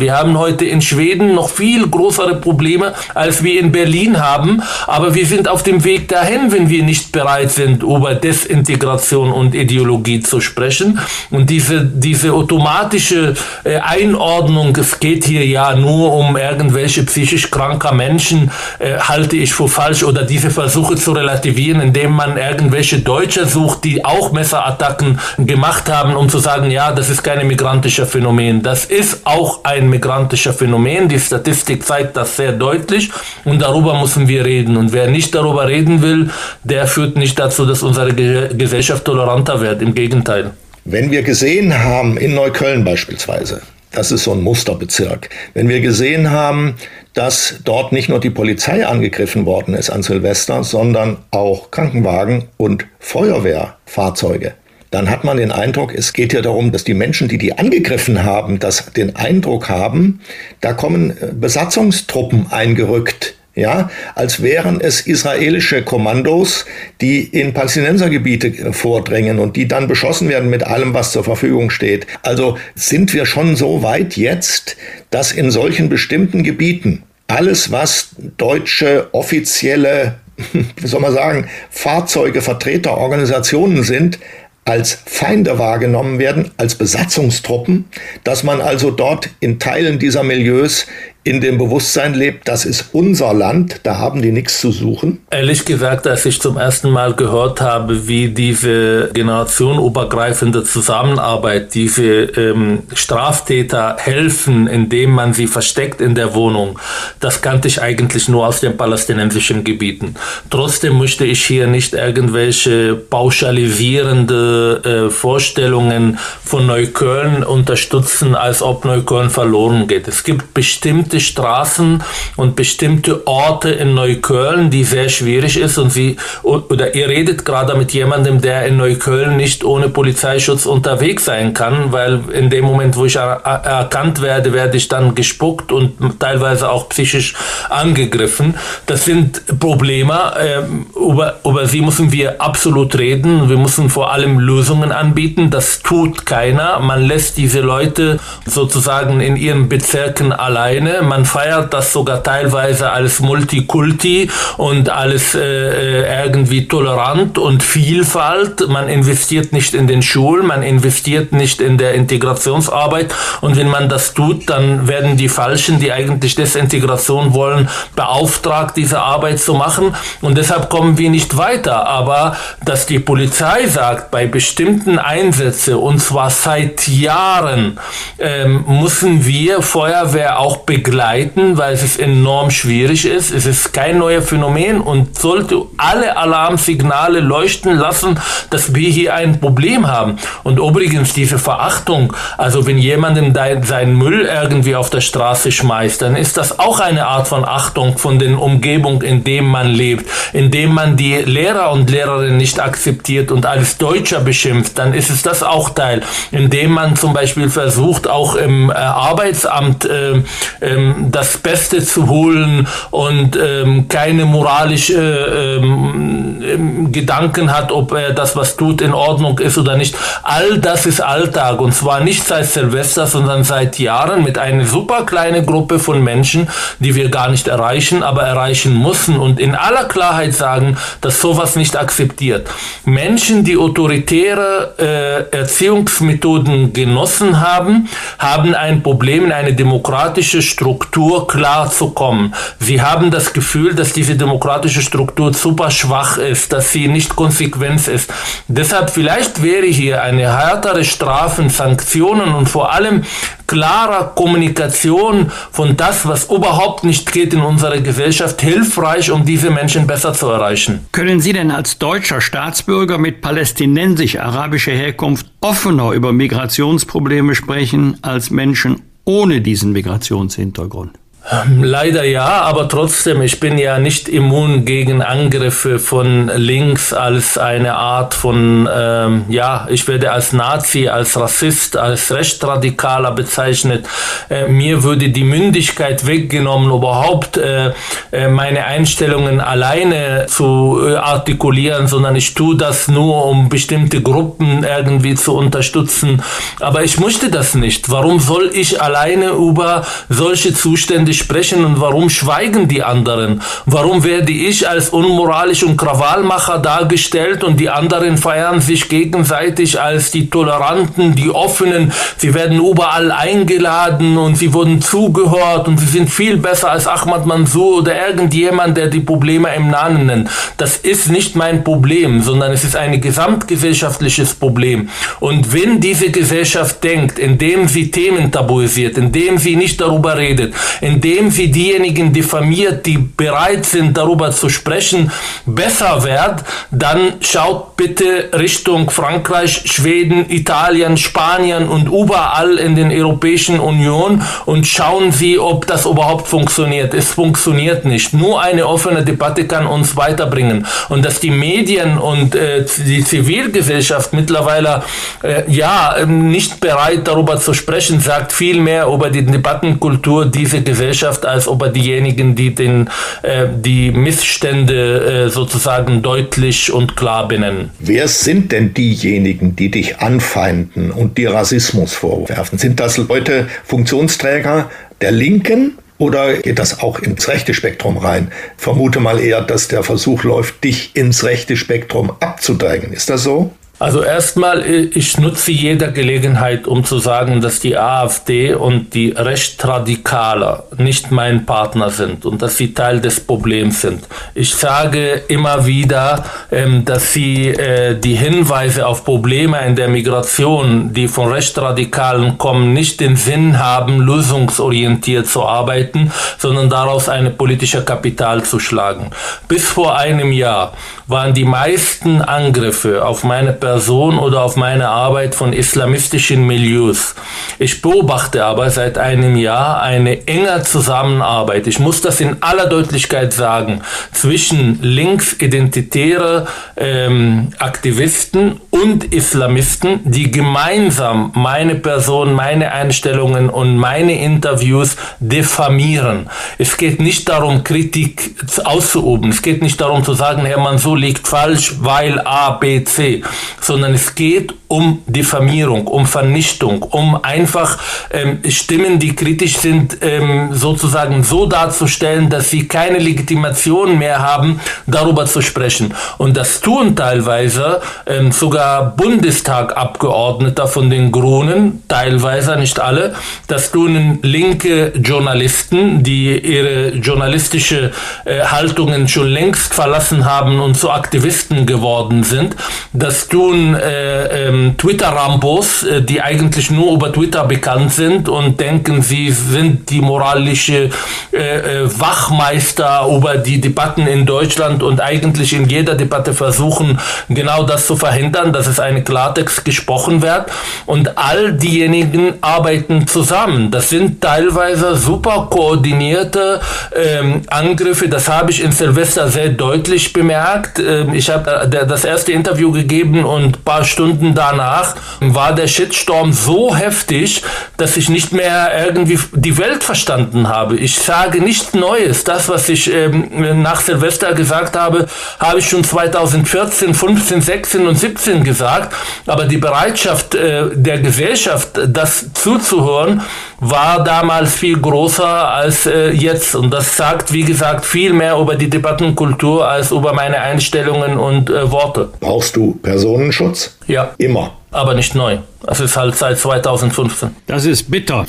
wir haben heute in Schweden noch viel größere Probleme, als wir in Berlin haben. Aber wir sind auf dem Weg dahin, wenn wir nicht bereit sind, über Desintegration und Ideologie zu sprechen. Und diese, diese automatische äh, Einordnung, es geht hier ja nur um irgendwelche psychisch kranker Menschen, äh, halte ich für falsch. Oder diese Versuche zu relativieren, indem man irgendwelche Deutsche sucht, die auch Messerattacken gemacht haben, um zu sagen, ja, das ist kein migrantischer Phänomen. Das ist auch ein migrantischer Phänomen. Die Statistik zeigt das sehr deutlich und darüber müssen wir reden. Und wer nicht darüber reden will, der führt nicht dazu, dass unsere Gesellschaft toleranter wird. Im Gegenteil. Wenn wir gesehen haben, in Neukölln beispielsweise, das ist so ein Musterbezirk, wenn wir gesehen haben, dass dort nicht nur die Polizei angegriffen worden ist an Silvester, sondern auch Krankenwagen und Feuerwehrfahrzeuge, dann hat man den Eindruck, es geht ja darum, dass die Menschen, die die angegriffen haben, das den Eindruck haben, da kommen äh, Besatzungstruppen eingerückt. Ja, als wären es israelische Kommandos, die in Palästinensergebiete äh, vordringen und die dann beschossen werden mit allem, was zur Verfügung steht. Also sind wir schon so weit jetzt, dass in solchen bestimmten Gebieten alles, was deutsche offizielle, wie soll man sagen, Fahrzeuge, Vertreter, Organisationen sind, als Feinde wahrgenommen werden, als Besatzungstruppen, dass man also dort in Teilen dieser Milieus in dem Bewusstsein lebt, das ist unser Land, da haben die nichts zu suchen? Ehrlich gesagt, als ich zum ersten Mal gehört habe, wie diese generationenübergreifende Zusammenarbeit, diese ähm, Straftäter helfen, indem man sie versteckt in der Wohnung, das kannte ich eigentlich nur aus den palästinensischen Gebieten. Trotzdem möchte ich hier nicht irgendwelche pauschalisierende äh, Vorstellungen von Neukölln unterstützen, als ob Neukölln verloren geht. Es gibt bestimmte bestimmte Straßen und bestimmte Orte in Neukölln, die sehr schwierig ist und sie oder ihr redet gerade mit jemandem, der in Neukölln nicht ohne Polizeischutz unterwegs sein kann, weil in dem Moment, wo ich er erkannt werde, werde ich dann gespuckt und teilweise auch psychisch angegriffen. Das sind Probleme, äh, über, über sie müssen wir absolut reden. Wir müssen vor allem Lösungen anbieten. Das tut keiner. Man lässt diese Leute sozusagen in ihren Bezirken alleine. Man feiert das sogar teilweise als Multikulti und alles äh, äh, irgendwie tolerant und Vielfalt. Man investiert nicht in den Schulen, man investiert nicht in der Integrationsarbeit. Und wenn man das tut, dann werden die Falschen, die eigentlich Desintegration wollen, beauftragt, diese Arbeit zu machen. Und deshalb kommen wir nicht weiter. Aber dass die Polizei sagt, bei bestimmten Einsätzen, und zwar seit Jahren, ähm, müssen wir Feuerwehr auch begleiten, begleiten, weil es enorm schwierig ist. Es ist kein neues Phänomen und sollte alle Alarmsignale leuchten lassen, dass wir hier ein Problem haben. Und übrigens diese Verachtung, also wenn jemandem seinen Müll irgendwie auf der Straße schmeißt, dann ist das auch eine Art von Achtung von den Umgebung, in dem man lebt, in dem man die Lehrer und Lehrerinnen nicht akzeptiert und als Deutscher beschimpft, dann ist es das auch Teil, indem man zum Beispiel versucht, auch im äh, Arbeitsamt äh, äh, das Beste zu holen und ähm, keine moralische ähm, ähm, Gedanken hat, ob er das, was tut, in Ordnung ist oder nicht. All das ist Alltag und zwar nicht seit Silvester, sondern seit Jahren mit einer super kleinen Gruppe von Menschen, die wir gar nicht erreichen, aber erreichen müssen und in aller Klarheit sagen, dass sowas nicht akzeptiert. Menschen, die autoritäre äh, Erziehungsmethoden genossen haben, haben ein Problem, in eine demokratische Struktur klarzukommen. Sie haben das Gefühl, dass diese demokratische Struktur super schwach ist, dass sie nicht konsequent ist. Deshalb vielleicht wäre hier eine härtere Strafen, Sanktionen und vor allem klarer Kommunikation von das, was überhaupt nicht geht in unserer Gesellschaft, hilfreich, um diese Menschen besser zu erreichen. Können Sie denn als deutscher Staatsbürger mit palästinensisch-arabischer Herkunft offener über Migrationsprobleme sprechen als Menschen ohne diesen Migrationshintergrund? Ähm, leider ja, aber trotzdem, ich bin ja nicht immun gegen Angriffe von links als eine Art von, ähm, ja, ich werde als Nazi, als Rassist, als Rechtsradikaler bezeichnet. Äh, mir würde die Mündigkeit weggenommen, überhaupt äh, äh, meine Einstellungen alleine zu äh, artikulieren, sondern ich tue das nur, um bestimmte Gruppen irgendwie zu unterstützen. Aber ich möchte das nicht. Warum soll ich alleine über solche Zustände sprechen und warum schweigen die anderen? Warum werde ich als unmoralisch und Krawallmacher dargestellt und die anderen feiern sich gegenseitig als die Toleranten, die Offenen? Sie werden überall eingeladen und sie wurden zugehört und sie sind viel besser als Ahmad Mansour oder irgendjemand, der die Probleme im Namen nennt. Das ist nicht mein Problem, sondern es ist ein gesamtgesellschaftliches Problem. Und wenn diese Gesellschaft denkt, indem sie Themen tabuisiert, indem sie nicht darüber redet, indem indem sie diejenigen diffamiert, die bereit sind, darüber zu sprechen, besser wird, dann schaut bitte Richtung Frankreich, Schweden, Italien, Spanien und überall in den Europäischen Union und schauen Sie, ob das überhaupt funktioniert. Es funktioniert nicht. Nur eine offene Debatte kann uns weiterbringen. Und dass die Medien und äh, die Zivilgesellschaft mittlerweile äh, ja nicht bereit darüber zu sprechen, sagt viel mehr über die Debattenkultur dieser Gesellschaft Gesellschaft als ob er diejenigen, die den, äh, die Missstände äh, sozusagen deutlich und klar benennen. Wer sind denn diejenigen, die dich anfeinden und dir Rassismus vorwerfen? Sind das Leute, Funktionsträger der Linken? Oder geht das auch ins rechte Spektrum rein? Vermute mal eher, dass der Versuch läuft, dich ins rechte Spektrum abzudrängen. Ist das so? Also erstmal, ich nutze jede Gelegenheit, um zu sagen, dass die AfD und die Rechtsradikale nicht mein Partner sind und dass sie Teil des Problems sind. Ich sage immer wieder, ähm, dass sie äh, die Hinweise auf Probleme in der Migration, die von Rechtsradikalen kommen, nicht den Sinn haben, lösungsorientiert zu arbeiten, sondern daraus eine politische Kapital zu schlagen. Bis vor einem Jahr waren die meisten Angriffe auf meine Person oder auf meine Arbeit von islamistischen Milieus. Ich beobachte aber seit einem Jahr eine enge Zusammenarbeit, ich muss das in aller Deutlichkeit sagen, zwischen linksidentitäre ähm, Aktivisten und Islamisten, die gemeinsam meine Person, meine Einstellungen und meine Interviews diffamieren. Es geht nicht darum, Kritik auszuüben. Es geht nicht darum zu sagen, Herr Mansour liegt falsch, weil A, B, C, sondern es geht um Diffamierung, um Vernichtung, um einfach ähm, Stimmen, die kritisch sind, ähm, sozusagen so darzustellen, dass sie keine Legitimation mehr haben, darüber zu sprechen. Und das tun teilweise ähm, sogar Bundestagabgeordneter von den Grünen, teilweise, nicht alle, das tun linke Journalisten, die ihre journalistische äh, Haltungen schon längst verlassen haben und zu Aktivisten geworden sind. Das tun äh, äh, ähm, Twitter-Rambos, äh, die eigentlich nur über Twitter bekannt sind und denken, sie sind die moralische äh, äh, Wachmeister über die Debatten in Deutschland und eigentlich in jeder Debatte versuchen, genau das zu verhindern, dass es eine Klartext gesprochen wird. Und all diejenigen arbeiten zusammen. Das sind teilweise super koordinierte ähm, Angriffe. Das habe ich in Silvester sehr deutlich bemerkt. Ähm, ich habe äh, das erste Interview gegeben und ein paar Stunden danach war der Shitstorm so heftig, dass ich nicht mehr irgendwie die Welt verstanden habe. Ich sage nichts Neues. Das, was ich ähm, nach Silvester gesagt habe, habe ich schon 2014, 15, 16 und 17 gesagt. Aber die Bereitschaft äh, der Gesellschaft, das zuzuhören, war damals viel größer als äh, jetzt. Und das sagt, wie gesagt, viel mehr über die Debattenkultur als über meine Einstellungen und äh, Worte. Brauchst du Personenschutz? Ja. Immer. Aber nicht neu. Das ist halt seit 2015. Das ist bitter.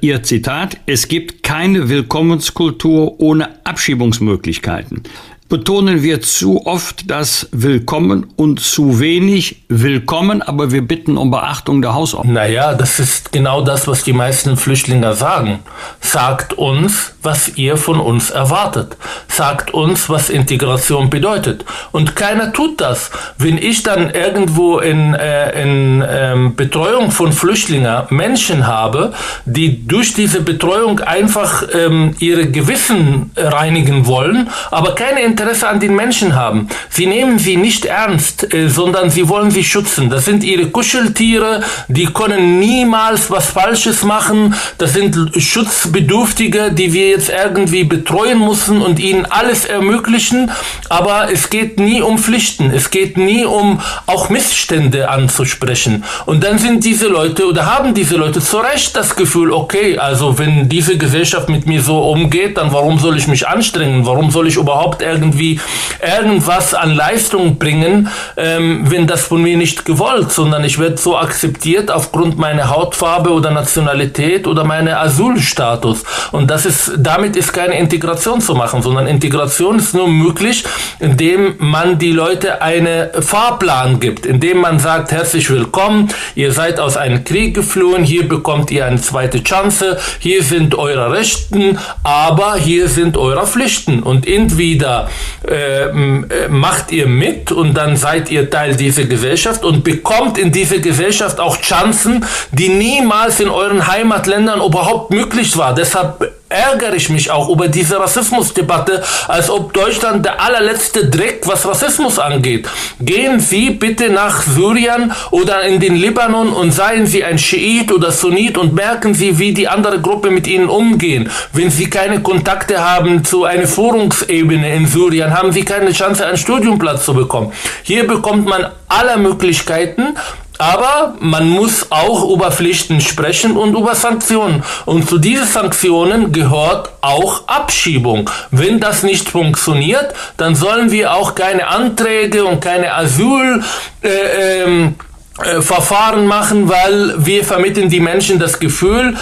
Ihr Zitat, es gibt keine Willkommenskultur ohne Abschiebungsmöglichkeiten betonen wir zu oft das Willkommen und zu wenig Willkommen, aber wir bitten um Beachtung der Hausordnung. Naja, das ist genau das, was die meisten Flüchtlinge sagen. Sagt uns, was ihr von uns erwartet. Sagt uns, was Integration bedeutet. Und keiner tut das. Wenn ich dann irgendwo in, äh, in ähm, Betreuung von Flüchtlingen Menschen habe, die durch diese Betreuung einfach ähm, ihre Gewissen reinigen wollen, aber keine Interesse an den Menschen haben. Sie nehmen sie nicht ernst, äh, sondern sie wollen sie schützen. Das sind ihre Kuscheltiere, die können niemals was Falsches machen. Das sind Schutzbedürftige, die wir jetzt irgendwie betreuen müssen und ihnen alles ermöglichen. Aber es geht nie um Pflichten. Es geht nie um auch Missstände anzusprechen. Und dann sind diese Leute oder haben diese Leute zu Recht das Gefühl, okay, also wenn diese Gesellschaft mit mir so umgeht, dann warum soll ich mich anstrengen? Warum soll ich überhaupt irgendwie irgendwie irgendwas an Leistung bringen, ähm, wenn das von mir nicht gewollt, sondern ich werde so akzeptiert aufgrund meiner Hautfarbe oder Nationalität oder meiner Asylstatus. Und das ist, damit ist keine Integration zu machen, sondern Integration ist nur möglich, indem man die Leute einen Fahrplan gibt, indem man sagt, herzlich willkommen, ihr seid aus einem Krieg geflohen, hier bekommt ihr eine zweite Chance, hier sind eure Rechten, aber hier sind eure Pflichten. Und entweder äh, äh, macht ihr mit und dann seid ihr Teil dieser Gesellschaft und bekommt in dieser Gesellschaft auch Chancen, die niemals in euren Heimatländern überhaupt möglich war. Deshalb ärgere ich mich auch über diese Rassismusdebatte, als ob Deutschland der allerletzte Dreck, was Rassismus angeht. Gehen Sie bitte nach Syrien oder in den Libanon und seien Sie ein Schiit oder Sunnit und merken Sie, wie die andere Gruppe mit Ihnen umgehen. Wenn Sie keine Kontakte haben zu einer Führungsebene in Syrien, haben Sie keine Chance, einen Studiumplatz zu bekommen. Hier bekommt man alle Möglichkeiten aber man muss auch über Pflichten sprechen und über Sanktionen. Und zu diesen Sanktionen gehört auch Abschiebung. Wenn das nicht funktioniert, dann sollen wir auch keine Anträge und keine Asylverfahren äh, ähm, äh, machen, weil wir vermitteln die Menschen das Gefühl,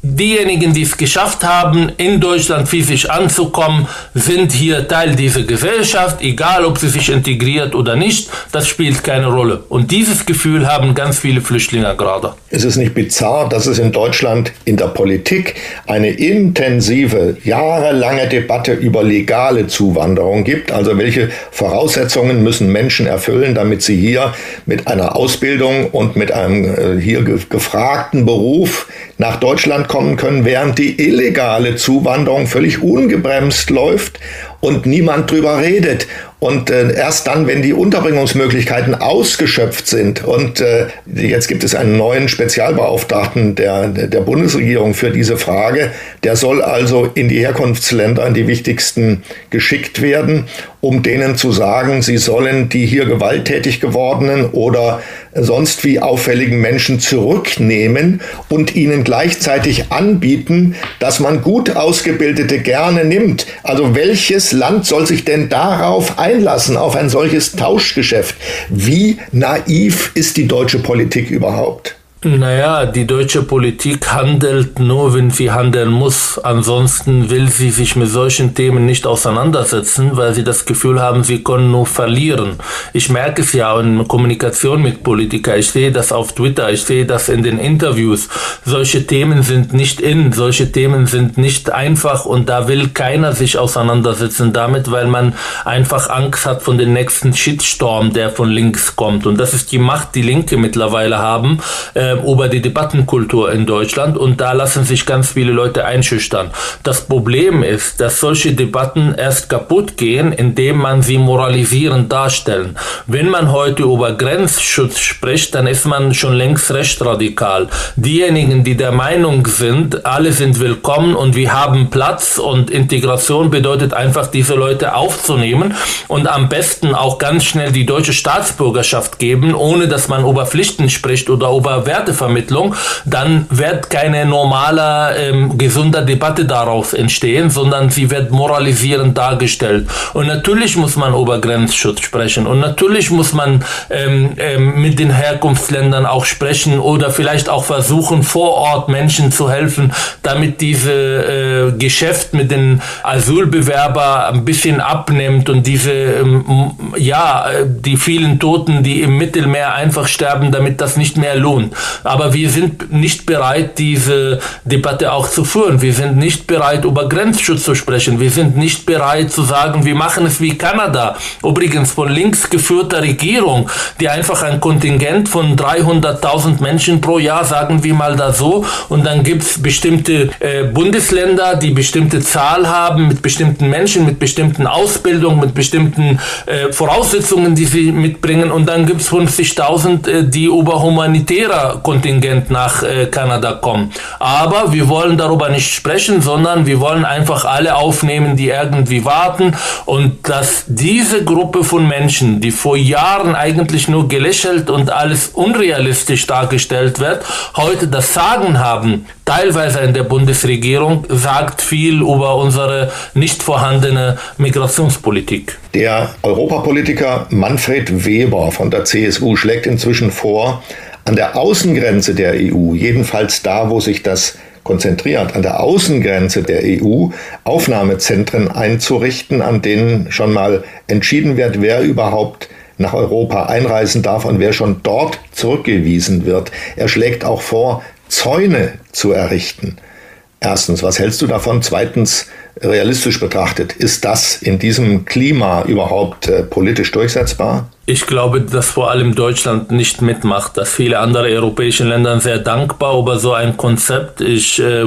Diejenigen, die es geschafft haben, in Deutschland physisch anzukommen, sind hier Teil dieser Gesellschaft, egal ob sie sich integriert oder nicht, das spielt keine Rolle. Und dieses Gefühl haben ganz viele Flüchtlinge gerade. Ist es nicht bizarr, dass es in Deutschland in der Politik eine intensive, jahrelange Debatte über legale Zuwanderung gibt? Also welche Voraussetzungen müssen Menschen erfüllen, damit sie hier mit einer Ausbildung und mit einem äh, hier gefragten Beruf nach Deutschland kommen können, während die illegale Zuwanderung völlig ungebremst läuft und niemand drüber redet. Und äh, erst dann, wenn die Unterbringungsmöglichkeiten ausgeschöpft sind und äh, jetzt gibt es einen neuen Spezialbeauftragten der, der Bundesregierung für diese Frage, der soll also in die Herkunftsländer, in die wichtigsten geschickt werden, um denen zu sagen, sie sollen die hier gewalttätig gewordenen oder sonst wie auffälligen Menschen zurücknehmen und ihnen gleichzeitig anbieten, dass man gut ausgebildete gerne nimmt. Also welches Land soll sich denn darauf einlassen, auf ein solches Tauschgeschäft? Wie naiv ist die deutsche Politik überhaupt? Naja, die deutsche Politik handelt nur, wenn sie handeln muss. Ansonsten will sie sich mit solchen Themen nicht auseinandersetzen, weil sie das Gefühl haben, sie können nur verlieren. Ich merke es ja in Kommunikation mit Politikern. Ich sehe das auf Twitter, ich sehe das in den Interviews. Solche Themen sind nicht in, solche Themen sind nicht einfach und da will keiner sich auseinandersetzen damit, weil man einfach Angst hat von dem nächsten Shitstorm, der von links kommt. Und das ist die Macht, die Linke mittlerweile haben. Äh, äh, über die Debattenkultur in Deutschland und da lassen sich ganz viele Leute einschüchtern. Das Problem ist, dass solche Debatten erst kaputt gehen, indem man sie moralisierend darstellen. Wenn man heute über Grenzschutz spricht, dann ist man schon längst recht radikal. Diejenigen, die der Meinung sind, alle sind willkommen und wir haben Platz und Integration bedeutet einfach, diese Leute aufzunehmen und am besten auch ganz schnell die deutsche Staatsbürgerschaft geben, ohne dass man über Pflichten spricht oder über Werte Wertevermittlung, dann wird keine normale, ähm, gesunde Debatte daraus entstehen, sondern sie wird moralisierend dargestellt. Und natürlich muss man über Grenzschutz sprechen und natürlich muss man ähm, ähm, mit den Herkunftsländern auch sprechen oder vielleicht auch versuchen, vor Ort Menschen zu helfen, damit diese äh, Geschäft mit den Asylbewerbern ein bisschen abnimmt und diese, ähm, ja, die vielen Toten, die im Mittelmeer einfach sterben, damit das nicht mehr lohnt. Aber wir sind nicht bereit, diese Debatte auch zu führen. Wir sind nicht bereit, über Grenzschutz zu sprechen. Wir sind nicht bereit zu sagen, wir machen es wie Kanada. Übrigens von links geführter Regierung, die einfach ein Kontingent von 300.000 Menschen pro Jahr, sagen wir mal da so, und dann gibt es bestimmte äh, Bundesländer, die bestimmte Zahl haben, mit bestimmten Menschen, mit bestimmten Ausbildungen, mit bestimmten äh, Voraussetzungen, die sie mitbringen, und dann gibt es 50.000, äh, die über humanitärer Kontingent nach äh, Kanada kommen. Aber wir wollen darüber nicht sprechen, sondern wir wollen einfach alle aufnehmen, die irgendwie warten und dass diese Gruppe von Menschen, die vor Jahren eigentlich nur gelächelt und alles unrealistisch dargestellt wird, heute das Sagen haben, teilweise in der Bundesregierung, sagt viel über unsere nicht vorhandene Migrationspolitik. Der Europapolitiker Manfred Weber von der CSU schlägt inzwischen vor, an der Außengrenze der EU, jedenfalls da, wo sich das konzentriert, an der Außengrenze der EU Aufnahmezentren einzurichten, an denen schon mal entschieden wird, wer überhaupt nach Europa einreisen darf und wer schon dort zurückgewiesen wird. Er schlägt auch vor, Zäune zu errichten. Erstens, was hältst du davon? Zweitens, realistisch betrachtet, ist das in diesem Klima überhaupt äh, politisch durchsetzbar? Ich glaube, dass vor allem Deutschland nicht mitmacht, dass viele andere europäische Länder sehr dankbar über so ein Konzept. Ich äh,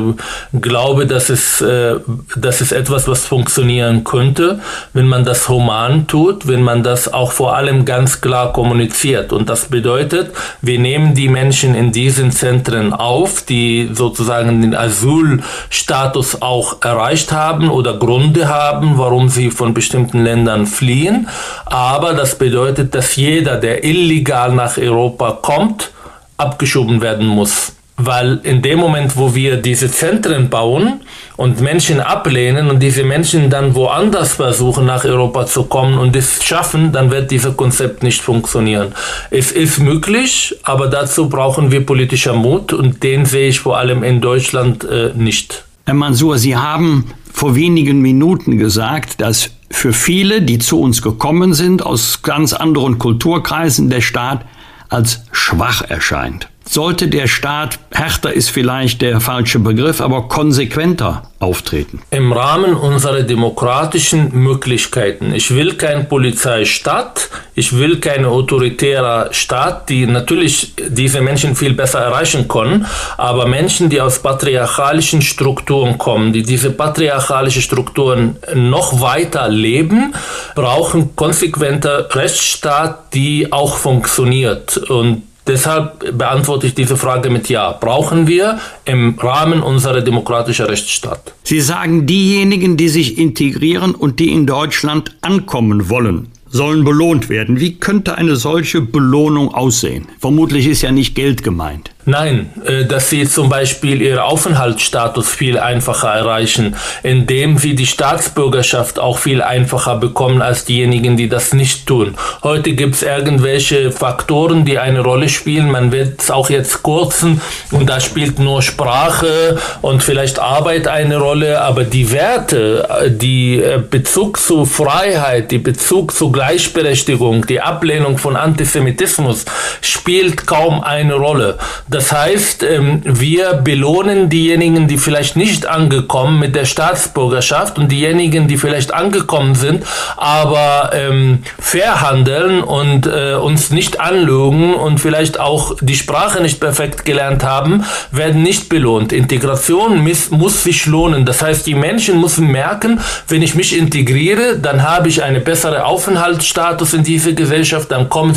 glaube, dass es, äh, das ist etwas, was funktionieren könnte, wenn man das human tut, wenn man das auch vor allem ganz klar kommuniziert. Und das bedeutet, wir nehmen die Menschen in diesen Zentren auf, die sozusagen den Asylstatus auch erreicht haben oder Gründe haben, warum sie von bestimmten Ländern fliehen. Aber das bedeutet, dass jeder, der illegal nach Europa kommt, abgeschoben werden muss. Weil in dem Moment, wo wir diese Zentren bauen und Menschen ablehnen und diese Menschen dann woanders versuchen, nach Europa zu kommen und es schaffen, dann wird dieses Konzept nicht funktionieren. Es ist möglich, aber dazu brauchen wir politischer Mut und den sehe ich vor allem in Deutschland äh, nicht. Herr Mansour, Sie haben vor wenigen Minuten gesagt, dass für viele, die zu uns gekommen sind, aus ganz anderen Kulturkreisen, der Staat als schwach erscheint. Sollte der Staat, härter ist vielleicht der falsche Begriff, aber konsequenter auftreten? Im Rahmen unserer demokratischen Möglichkeiten. Ich will kein Polizeistaat, ich will kein autoritärer Staat, die natürlich diese Menschen viel besser erreichen können, aber Menschen, die aus patriarchalischen Strukturen kommen, die diese patriarchalischen Strukturen noch weiter leben, brauchen konsequenter Rechtsstaat, die auch funktioniert. Und Deshalb beantworte ich diese Frage mit Ja. Brauchen wir im Rahmen unserer demokratischen Rechtsstaat. Sie sagen, diejenigen, die sich integrieren und die in Deutschland ankommen wollen, sollen belohnt werden. Wie könnte eine solche Belohnung aussehen? Vermutlich ist ja nicht Geld gemeint. Nein, äh, dass sie zum Beispiel ihren Aufenthaltsstatus viel einfacher erreichen, indem sie die Staatsbürgerschaft auch viel einfacher bekommen als diejenigen, die das nicht tun. Heute gibt es irgendwelche Faktoren, die eine Rolle spielen. Man wird es auch jetzt kurzen und da spielt nur Sprache und vielleicht Arbeit eine Rolle, aber die Werte, äh, die äh, Bezug zu Freiheit, die Bezug zu Gleichberechtigung, die Ablehnung von Antisemitismus spielt kaum eine Rolle. Das heißt, ähm, wir belohnen diejenigen, die vielleicht nicht angekommen mit der Staatsbürgerschaft und diejenigen, die vielleicht angekommen sind, aber ähm, fair handeln und äh, uns nicht anlügen und vielleicht auch die Sprache nicht perfekt gelernt haben, werden nicht belohnt. Integration muss, sich lohnen. Das heißt, die Menschen müssen merken, wenn ich mich integriere, dann habe ich einen besseren Aufenthaltsstatus in dieser Gesellschaft, dann komme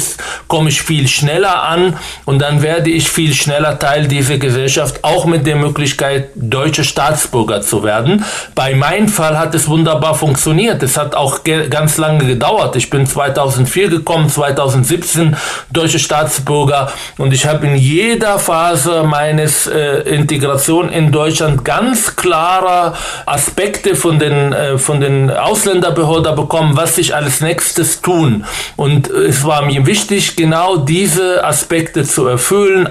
komm ich viel schneller an und dann werde ich viel schneller schneller Teil dieser Gesellschaft, auch mit der Möglichkeit, deutsche Staatsbürger zu werden. Bei meinem Fall hat es wunderbar funktioniert. Es hat auch ganz lange gedauert. Ich bin 2004 gekommen, 2017 deutsche Staatsbürger und ich habe in jeder Phase meines äh, Integration in Deutschland ganz klare Aspekte von den, äh, von den Ausländerbehörden bekommen, was ich als nächstes tun. Und es war mir wichtig, genau diese Aspekte zu erfüllen,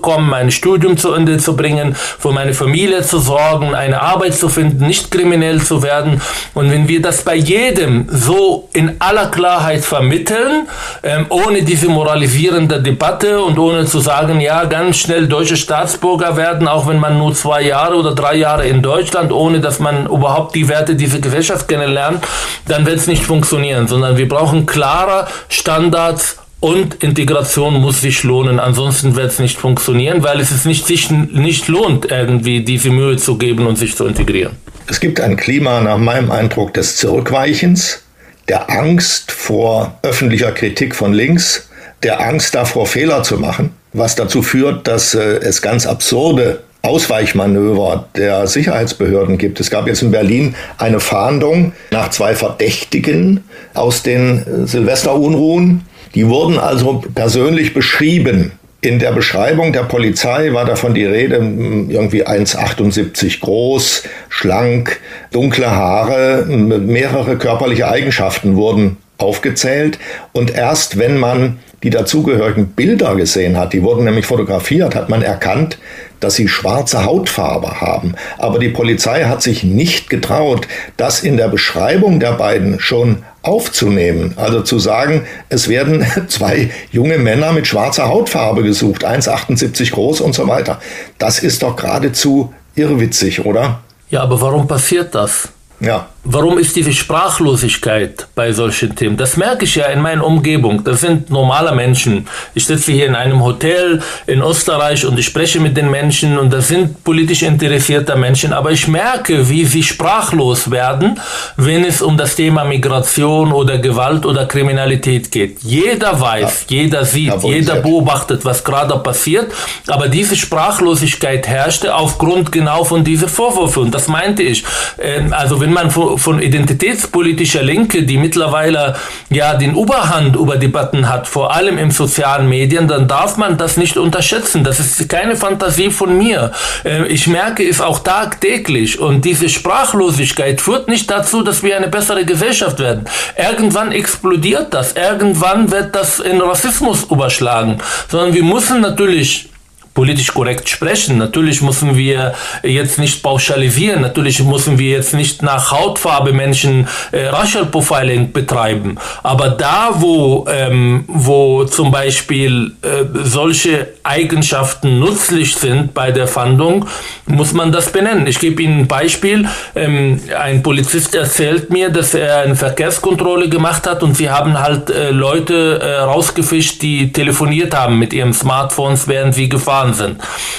kommen, mein Studium zu Ende zu bringen, für meine Familie zu sorgen, eine Arbeit zu finden, nicht kriminell zu werden. Und wenn wir das bei jedem so in aller Klarheit vermitteln, ähm, ohne diese moralisierende Debatte und ohne zu sagen, ja, ganz schnell deutsche Staatsbürger werden, auch wenn man nur zwei Jahre oder drei Jahre in Deutschland, ohne dass man überhaupt die Werte dieser Gesellschaft kennenlernt, dann wird es nicht funktionieren, sondern wir brauchen klare Standards und Integration muss sich lohnen, ansonsten wird es nicht funktionieren, weil es nicht, sich nicht lohnt, irgendwie diese Mühe zu geben und sich zu integrieren. Es gibt ein Klima nach meinem Eindruck des Zurückweichens, der Angst vor öffentlicher Kritik von links, der Angst davor, Fehler zu machen, was dazu führt, dass äh, es ganz absurde Ausweichmanöver der Sicherheitsbehörden gibt. Es gab jetzt in Berlin eine Fahndung nach zwei Verdächtigen aus den äh, Silvesterunruhen. Die wurden also persönlich beschrieben. In der Beschreibung der Polizei war davon die Rede, irgendwie 1,78 groß, schlank, dunkle Haare, mehrere körperliche Eigenschaften wurden aufgezählt. Und erst wenn man die dazugehörigen Bilder gesehen hat, die wurden nämlich fotografiert, hat man erkannt, dass sie schwarze Hautfarbe haben. Aber die Polizei hat sich nicht getraut, das in der Beschreibung der beiden schon aufzunehmen. Also zu sagen, es werden zwei junge Männer mit schwarzer Hautfarbe gesucht, 1,78 groß und so weiter. Das ist doch geradezu irrwitzig, oder? Ja, aber warum passiert das? Ja. Warum ist diese Sprachlosigkeit bei solchen Themen? Das merke ich ja in meiner Umgebung. Das sind normale Menschen. Ich sitze hier in einem Hotel in Österreich und ich spreche mit den Menschen und das sind politisch interessierte Menschen. Aber ich merke, wie sie sprachlos werden, wenn es um das Thema Migration oder Gewalt oder Kriminalität geht. Jeder weiß, ja. jeder sieht, ja, jeder beobachtet, was gerade passiert. Aber diese Sprachlosigkeit herrschte aufgrund genau von diesen Vorwürfen. Und das meinte ich. Ähm, also wenn man von identitätspolitischer Linke, die mittlerweile ja den Oberhand über Debatten hat, vor allem im sozialen Medien, dann darf man das nicht unterschätzen. Das ist keine Fantasie von mir. Äh, ich merke es auch tagtäglich und diese Sprachlosigkeit führt nicht dazu, dass wir eine bessere Gesellschaft werden. Irgendwann explodiert das. Irgendwann wird das in Rassismus überschlagen. Sondern wir müssen natürlich politisch korrekt sprechen. Natürlich müssen wir jetzt nicht pauschalisieren. Natürlich müssen wir jetzt nicht nach Hautfarbe Menschen äh, Racial Profiling betreiben. Aber da, wo, ähm, wo zum Beispiel äh, solche Eigenschaften nützlich sind bei der Fahndung, muss man das benennen. Ich gebe Ihnen ein Beispiel. Ähm, ein Polizist erzählt mir, dass er eine Verkehrskontrolle gemacht hat und sie haben halt äh, Leute äh, rausgefischt, die telefoniert haben mit ihren Smartphones, während sie gefahren Wahnsinn.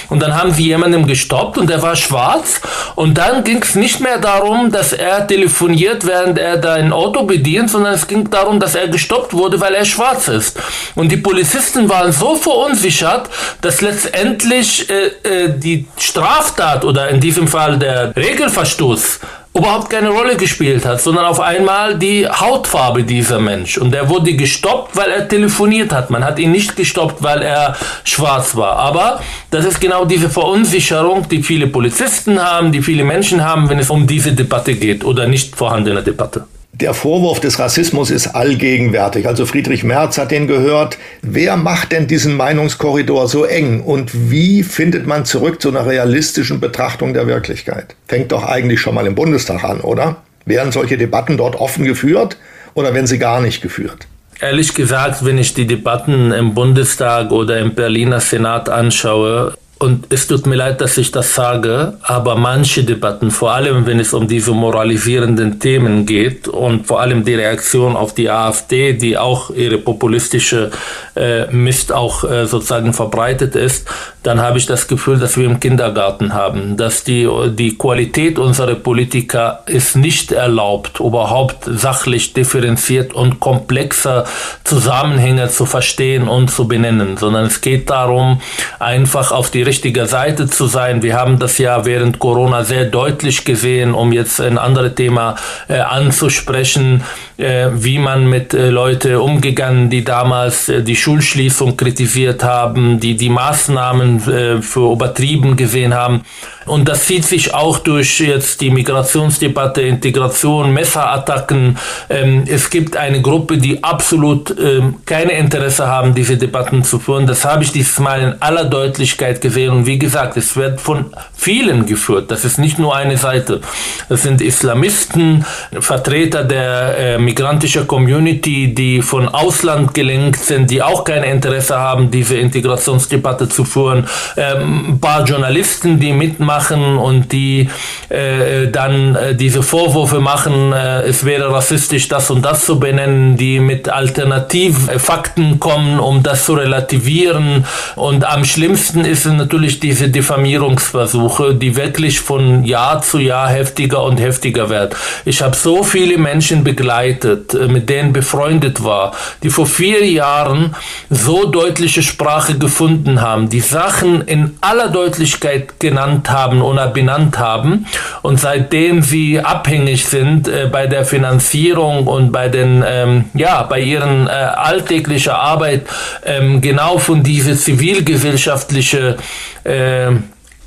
Und dann haben sie jemanden gestoppt und der war schwarz. Und dann ging es nicht mehr darum, dass er telefoniert, während er da ein Auto bedient, sondern es ging darum, dass er gestoppt wurde, weil er schwarz ist. Und die Polizisten waren so verunsichert, dass letztendlich äh, äh, die Straftat oder in diesem Fall der Regelverstoß überhaupt keine Rolle gespielt hat, sondern auf einmal die Hautfarbe dieser Mensch. Und er wurde gestoppt, weil er telefoniert hat. Man hat ihn nicht gestoppt, weil er schwarz war. Aber das ist genau diese Verunsicherung, die viele Polizisten haben, die viele Menschen haben, wenn es um diese Debatte geht oder nicht vorhandene Debatte. Der Vorwurf des Rassismus ist allgegenwärtig. Also Friedrich Merz hat den gehört. Wer macht denn diesen Meinungskorridor so eng? Und wie findet man zurück zu einer realistischen Betrachtung der Wirklichkeit? Fängt doch eigentlich schon mal im Bundestag an, oder? Werden solche Debatten dort offen geführt oder werden sie gar nicht geführt? Ehrlich gesagt, wenn ich die Debatten im Bundestag oder im Berliner Senat anschaue, und es tut mir leid, dass ich das sage, aber manche Debatten, vor allem wenn es um diese moralisierenden Themen geht und vor allem die Reaktion auf die AfD, die auch ihre populistische äh, Mist auch äh, sozusagen verbreitet ist, dann habe ich das Gefühl, dass wir im Kindergarten haben, dass die, die Qualität unserer Politiker ist nicht erlaubt, überhaupt sachlich differenziert und komplexer Zusammenhänge zu verstehen und zu benennen, sondern es geht darum, einfach auf die richtige Seite zu sein. Wir haben das ja während Corona sehr deutlich gesehen, um jetzt ein anderes Thema äh, anzusprechen, äh, wie man mit äh, Leuten umgegangen, die damals äh, die Schulschließung kritisiert haben, die die Maßnahmen äh, für übertrieben gesehen haben. Und das zieht sich auch durch jetzt die Migrationsdebatte, Integration, Messerattacken. Ähm, es gibt eine Gruppe, die absolut ähm, keine Interesse haben, diese Debatten zu führen. Das habe ich dieses Mal in aller Deutlichkeit gesehen. Und wie gesagt, es wird von vielen geführt. Das ist nicht nur eine Seite. Das sind Islamisten, Vertreter der äh, migrantischen Community, die von Ausland gelenkt sind, die auch kein Interesse haben, diese Integrationsdebatte zu führen. Ähm, ein paar Journalisten, die mitmachen, machen und die äh, dann äh, diese Vorwürfe machen, äh, es wäre rassistisch, das und das zu benennen, die mit Alternativfakten kommen, um das zu relativieren. Und am schlimmsten ist natürlich diese Diffamierungsversuche, die wirklich von Jahr zu Jahr heftiger und heftiger werden. Ich habe so viele Menschen begleitet, äh, mit denen befreundet war, die vor vier Jahren so deutliche Sprache gefunden haben, die Sachen in aller Deutlichkeit genannt haben, haben oder benannt haben. Und seitdem sie abhängig sind äh, bei der Finanzierung und bei den, ähm, ja, bei ihren äh, alltäglicher Arbeit ähm, genau von diese zivilgesellschaftliche äh,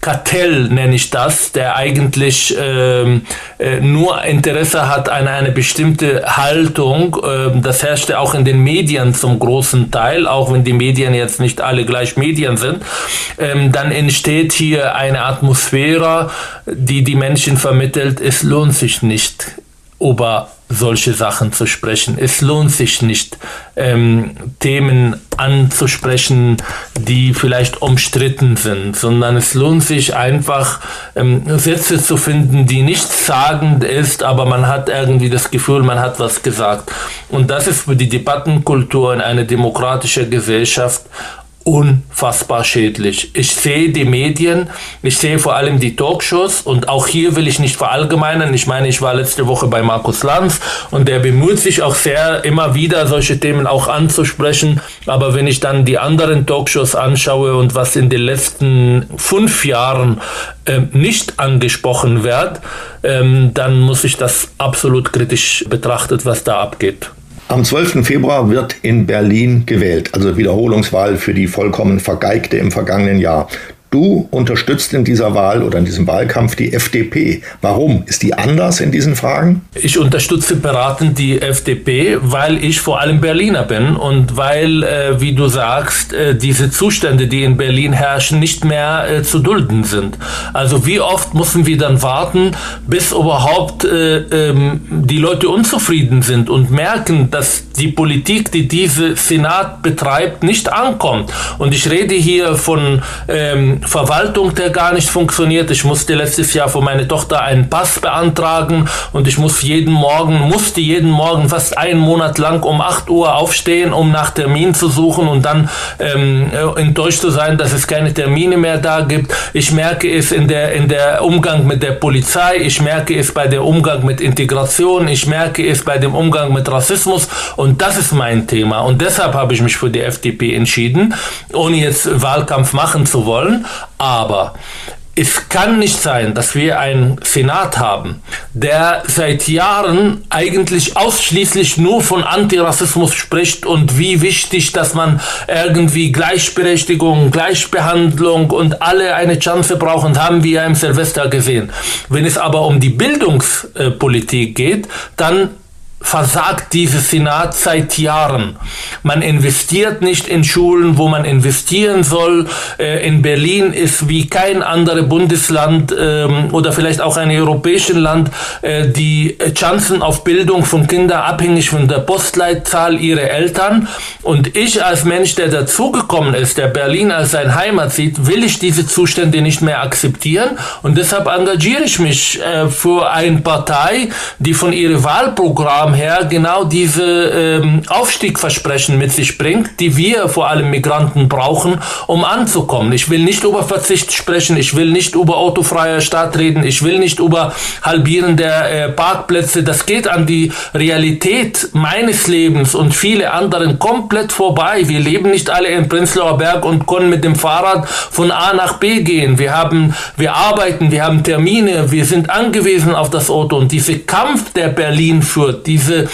Kartell nenne ich das, der eigentlich ähm, äh, nur Interesse hat an eine bestimmte Haltung. Ähm, das herrschte auch in den Medien zum großen Teil, auch wenn die Medien jetzt nicht alle gleich Medien sind. Ähm, dann entsteht hier eine Atmosphäre, die die Menschen vermittelt, es lohnt sich nicht über solche Sachen zu sprechen. Es lohnt sich nicht, ähm, Themen anzusprechen, die vielleicht umstritten sind, sondern es lohnt sich einfach, ähm, Sätze zu finden, die nicht sagend ist, aber man hat irgendwie das Gefühl, man hat was gesagt. Und das ist für die Debattenkultur in einer demokratischen Gesellschaft unfassbar schädlich. Ich sehe die Medien, ich sehe vor allem die Talkshows und auch hier will ich nicht verallgemeinern. Ich meine, ich war letzte Woche bei Markus Lanz und der bemüht sich auch sehr, immer wieder solche Themen auch anzusprechen. Aber wenn ich dann die anderen Talkshows anschaue und was in den letzten fünf Jahren äh, nicht angesprochen wird, ähm, dann muss ich das absolut kritisch betrachtet, was da abgeht. Am 12. Februar wird in Berlin gewählt, also Wiederholungswahl für die vollkommen vergeigte im vergangenen Jahr. Du unterstützt in dieser Wahl oder in diesem Wahlkampf die FDP. Warum? Ist die anders in diesen Fragen? Ich unterstütze beratend die FDP, weil ich vor allem Berliner bin und weil, äh, wie du sagst, äh, diese Zustände, die in Berlin herrschen, nicht mehr äh, zu dulden sind. Also wie oft müssen wir dann warten, bis überhaupt äh, ähm, die Leute unzufrieden sind und merken, dass die Politik, die diese Senat betreibt, nicht ankommt. Und ich rede hier von ähm, Verwaltung, der gar nicht funktioniert. Ich musste letztes Jahr für meine Tochter einen Pass beantragen und ich muss jeden Morgen, musste jeden Morgen fast einen Monat lang um 8 Uhr aufstehen, um nach Termin zu suchen und dann ähm, enttäuscht zu sein, dass es keine Termine mehr da gibt. Ich merke es in der, in der Umgang mit der Polizei, ich merke es bei der Umgang mit Integration, ich merke es bei dem Umgang mit Rassismus und das ist mein Thema und deshalb habe ich mich für die FDP entschieden, ohne jetzt Wahlkampf machen zu wollen. Aber es kann nicht sein, dass wir einen Senat haben, der seit Jahren eigentlich ausschließlich nur von Antirassismus spricht und wie wichtig, dass man irgendwie Gleichberechtigung, Gleichbehandlung und alle eine Chance brauchen, haben wir im Silvester gesehen. Wenn es aber um die Bildungspolitik geht, dann versagt dieses Senat seit Jahren. Man investiert nicht in Schulen, wo man investieren soll. Äh, in Berlin ist wie kein anderes Bundesland ähm, oder vielleicht auch ein europäisches Land äh, die Chancen auf Bildung von Kindern abhängig von der Postleitzahl ihrer Eltern. Und ich als Mensch, der dazugekommen ist, der Berlin als sein Heimat sieht, will ich diese Zustände nicht mehr akzeptieren. Und deshalb engagiere ich mich äh, für eine Partei, die von ihrem Wahlprogramm Programm her genau diese ähm, Aufstiegversprechen mit sich bringt, die wir vor allem Migranten brauchen, um anzukommen. Ich will nicht über Verzicht sprechen, ich will nicht über autofreie Stadt reden, ich will nicht über Halbieren der äh, Parkplätze. Das geht an die Realität meines Lebens und viele anderen komplett vorbei. Wir leben nicht alle in Prenzlauer Berg und können mit dem Fahrrad von A nach B gehen. Wir haben, wir arbeiten, wir haben Termine, wir sind angewiesen auf das Auto und dieser Kampf, der Berlin führt, diese diese,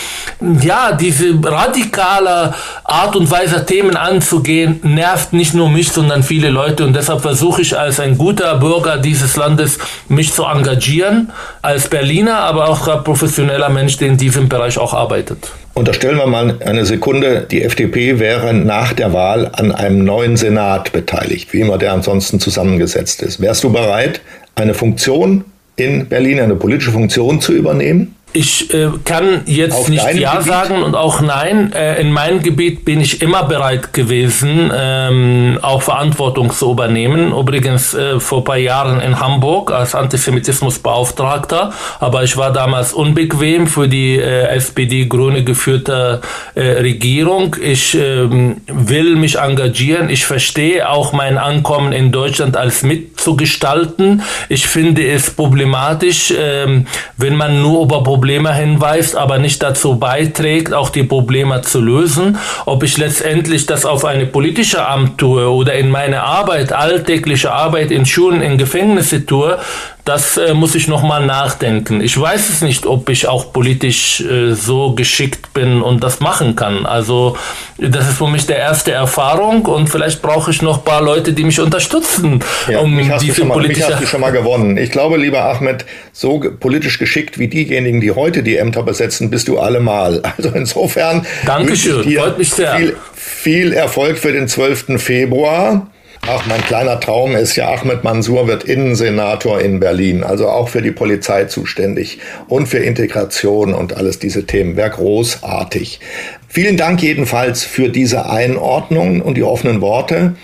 ja, diese radikale Art und Weise, Themen anzugehen, nervt nicht nur mich, sondern viele Leute. Und deshalb versuche ich als ein guter Bürger dieses Landes, mich zu engagieren, als Berliner, aber auch als professioneller Mensch, der in diesem Bereich auch arbeitet. Unterstellen wir mal eine Sekunde, die FDP wäre nach der Wahl an einem neuen Senat beteiligt, wie immer der ansonsten zusammengesetzt ist. Wärst du bereit, eine Funktion in Berlin, eine politische Funktion zu übernehmen? Ich äh, kann jetzt Auf nicht Ja Gebiet? sagen und auch Nein. Äh, in meinem Gebiet bin ich immer bereit gewesen, ähm, auch Verantwortung zu übernehmen. Übrigens äh, vor ein paar Jahren in Hamburg als Antisemitismusbeauftragter. Aber ich war damals unbequem für die äh, SPD-Grüne geführte äh, Regierung. Ich ähm, will mich engagieren. Ich verstehe auch mein Ankommen in Deutschland als mitzugestalten. Ich finde es problematisch, ähm, wenn man nur über Probleme hinweist, aber nicht dazu beiträgt, auch die Probleme zu lösen. Ob ich letztendlich das auf eine politische Amt tue oder in meine Arbeit, alltägliche Arbeit in Schulen, in Gefängnisse tue, das äh, muss ich nochmal nachdenken. Ich weiß es nicht, ob ich auch politisch äh, so geschickt bin und das machen kann. Also das ist für mich der erste Erfahrung und vielleicht brauche ich noch ein paar Leute, die mich unterstützen, ja, um mich hast diese mal, politische... Mich hast du schon mal gewonnen. Ich glaube, lieber Ahmed, so politisch geschickt wie diejenigen, die heute die Ämter besetzen, bist du allemal. Also insofern... Dankeschön, freut mich sehr. Viel, viel Erfolg für den 12. Februar. Ach, mein kleiner Traum ist ja, Ahmed Mansour wird Innensenator in Berlin, also auch für die Polizei zuständig und für Integration und alles diese Themen. Wäre großartig. Vielen Dank jedenfalls für diese Einordnung und die offenen Worte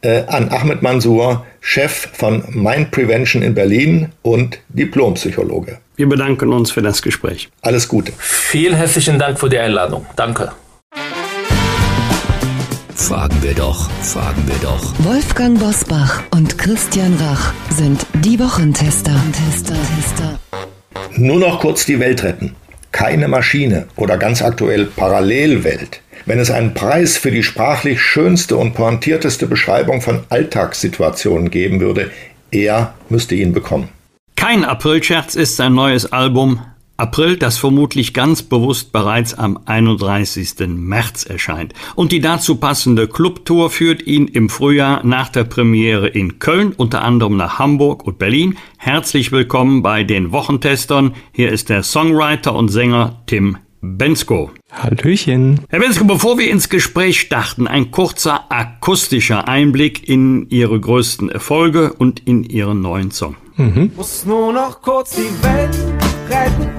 äh, an Ahmed Mansour, Chef von Mind Prevention in Berlin und Diplompsychologe. Wir bedanken uns für das Gespräch. Alles Gute. Vielen herzlichen Dank für die Einladung. Danke. Fragen wir doch, fragen wir doch. Wolfgang Bosbach und Christian Rach sind die Wochentester. Tester, Tester. Nur noch kurz die Welt retten. Keine Maschine oder ganz aktuell Parallelwelt. Wenn es einen Preis für die sprachlich schönste und pointierteste Beschreibung von Alltagssituationen geben würde, er müsste ihn bekommen. Kein Aprilscherz ist sein neues Album April, das vermutlich ganz bewusst bereits am 31. März erscheint. Und die dazu passende Clubtour führt ihn im Frühjahr nach der Premiere in Köln, unter anderem nach Hamburg und Berlin. Herzlich willkommen bei den Wochentestern. Hier ist der Songwriter und Sänger Tim Bensko. Hallöchen. Herr Bensko, bevor wir ins Gespräch starten, ein kurzer akustischer Einblick in Ihre größten Erfolge und in Ihren neuen Song. Mhm. Muss nur noch kurz die Welt retten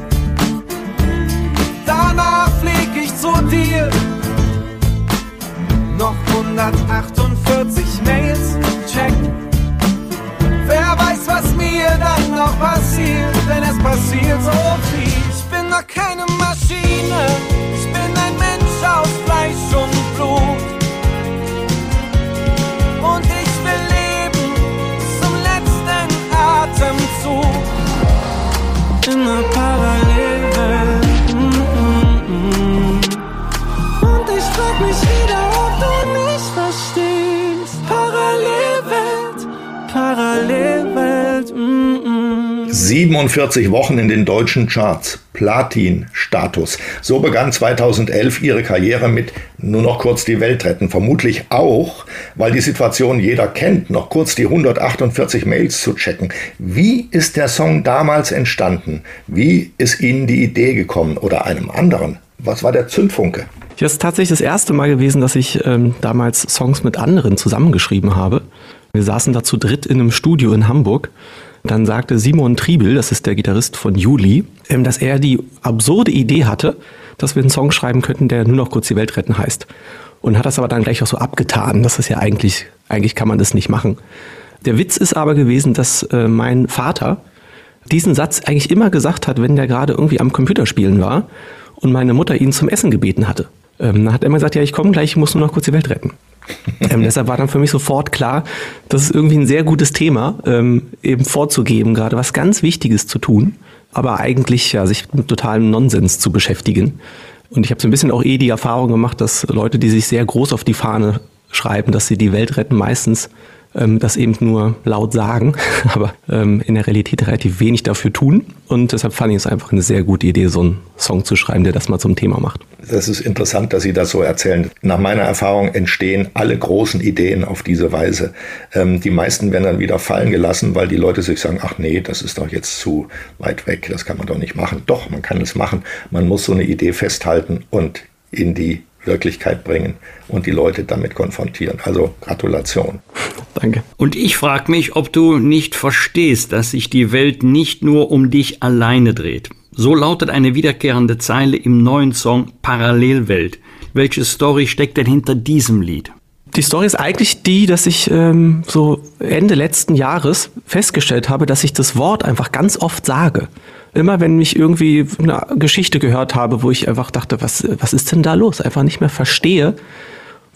dir. Noch 148 Mails checken. Wer weiß, was mir dann noch passiert, denn es passiert so viel. Ich bin doch keine Maschine, ich bin 47 Wochen in den deutschen Charts. Platin-Status. So begann 2011 ihre Karriere mit nur noch kurz die Welt retten. Vermutlich auch, weil die Situation jeder kennt, noch kurz die 148 Mails zu checken. Wie ist der Song damals entstanden? Wie ist Ihnen die Idee gekommen oder einem anderen? Was war der Zündfunke? Ja, es ist tatsächlich das erste Mal gewesen, dass ich ähm, damals Songs mit anderen zusammengeschrieben habe. Wir saßen da zu dritt in einem Studio in Hamburg. Dann sagte Simon Triebel, das ist der Gitarrist von Juli, ähm, dass er die absurde Idee hatte, dass wir einen Song schreiben könnten, der nur noch kurz die Welt retten heißt. Und hat das aber dann gleich auch so abgetan. Das ist ja eigentlich, eigentlich kann man das nicht machen. Der Witz ist aber gewesen, dass äh, mein Vater diesen Satz eigentlich immer gesagt hat, wenn der gerade irgendwie am Computerspielen war und meine Mutter ihn zum Essen gebeten hatte. Ähm, dann hat er immer gesagt, ja, ich komme gleich, ich muss nur noch kurz die Welt retten. ähm, deshalb war dann für mich sofort klar, das ist irgendwie ein sehr gutes Thema, ähm, eben vorzugeben, gerade was ganz Wichtiges zu tun, aber eigentlich ja, sich mit totalem Nonsens zu beschäftigen. Und ich habe so ein bisschen auch eh die Erfahrung gemacht, dass Leute, die sich sehr groß auf die Fahne schreiben, dass sie die Welt retten, meistens ähm, das eben nur laut sagen, aber ähm, in der Realität relativ wenig dafür tun. Und deshalb fand ich es einfach eine sehr gute Idee, so einen Song zu schreiben, der das mal zum Thema macht. Das ist interessant, dass Sie das so erzählen. Nach meiner Erfahrung entstehen alle großen Ideen auf diese Weise. Ähm, die meisten werden dann wieder fallen gelassen, weil die Leute sich sagen, ach nee, das ist doch jetzt zu weit weg, das kann man doch nicht machen. Doch, man kann es machen. Man muss so eine Idee festhalten und in die Wirklichkeit bringen und die Leute damit konfrontieren. Also Gratulation. Danke. Und ich frage mich, ob du nicht verstehst, dass sich die Welt nicht nur um dich alleine dreht. So lautet eine wiederkehrende Zeile im neuen Song Parallelwelt. Welche Story steckt denn hinter diesem Lied? Die Story ist eigentlich die, dass ich ähm, so Ende letzten Jahres festgestellt habe, dass ich das Wort einfach ganz oft sage. Immer wenn ich irgendwie eine Geschichte gehört habe, wo ich einfach dachte, was, was ist denn da los? Einfach nicht mehr verstehe,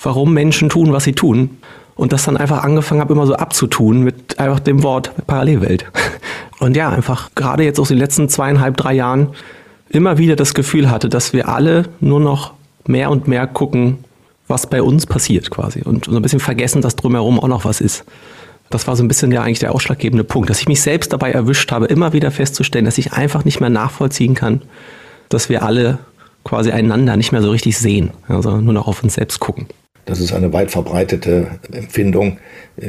warum Menschen tun, was sie tun. Und das dann einfach angefangen habe, immer so abzutun mit einfach dem Wort Parallelwelt. Und ja, einfach gerade jetzt aus den letzten zweieinhalb, drei Jahren immer wieder das Gefühl hatte, dass wir alle nur noch mehr und mehr gucken, was bei uns passiert quasi. Und so ein bisschen vergessen, dass drumherum auch noch was ist. Das war so ein bisschen ja eigentlich der ausschlaggebende Punkt, dass ich mich selbst dabei erwischt habe, immer wieder festzustellen, dass ich einfach nicht mehr nachvollziehen kann, dass wir alle quasi einander nicht mehr so richtig sehen, also nur noch auf uns selbst gucken. Das ist eine weit verbreitete Empfindung,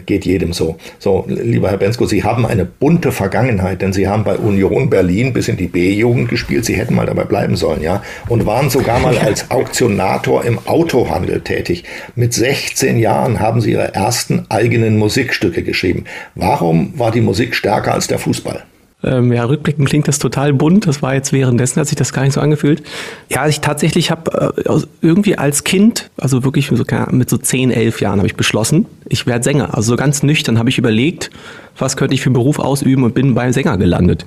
geht jedem so. So, lieber Herr Bensko, Sie haben eine bunte Vergangenheit, denn Sie haben bei Union Berlin bis in die B-Jugend gespielt. Sie hätten mal dabei bleiben sollen, ja, und waren sogar mal als Auktionator im Autohandel tätig. Mit 16 Jahren haben Sie Ihre ersten eigenen Musikstücke geschrieben. Warum war die Musik stärker als der Fußball? Ähm, ja, rückblickend klingt das total bunt. Das war jetzt währenddessen, hat sich das gar nicht so angefühlt. Ja, ich tatsächlich habe äh, irgendwie als Kind, also wirklich mit so, mit so 10, 11 Jahren, habe ich beschlossen, ich werde Sänger. Also so ganz nüchtern habe ich überlegt, was könnte ich für einen Beruf ausüben und bin beim Sänger gelandet.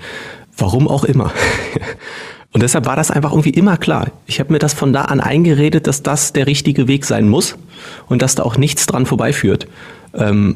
Warum auch immer. Und deshalb war das einfach irgendwie immer klar. Ich habe mir das von da an eingeredet, dass das der richtige Weg sein muss und dass da auch nichts dran vorbeiführt. Ähm,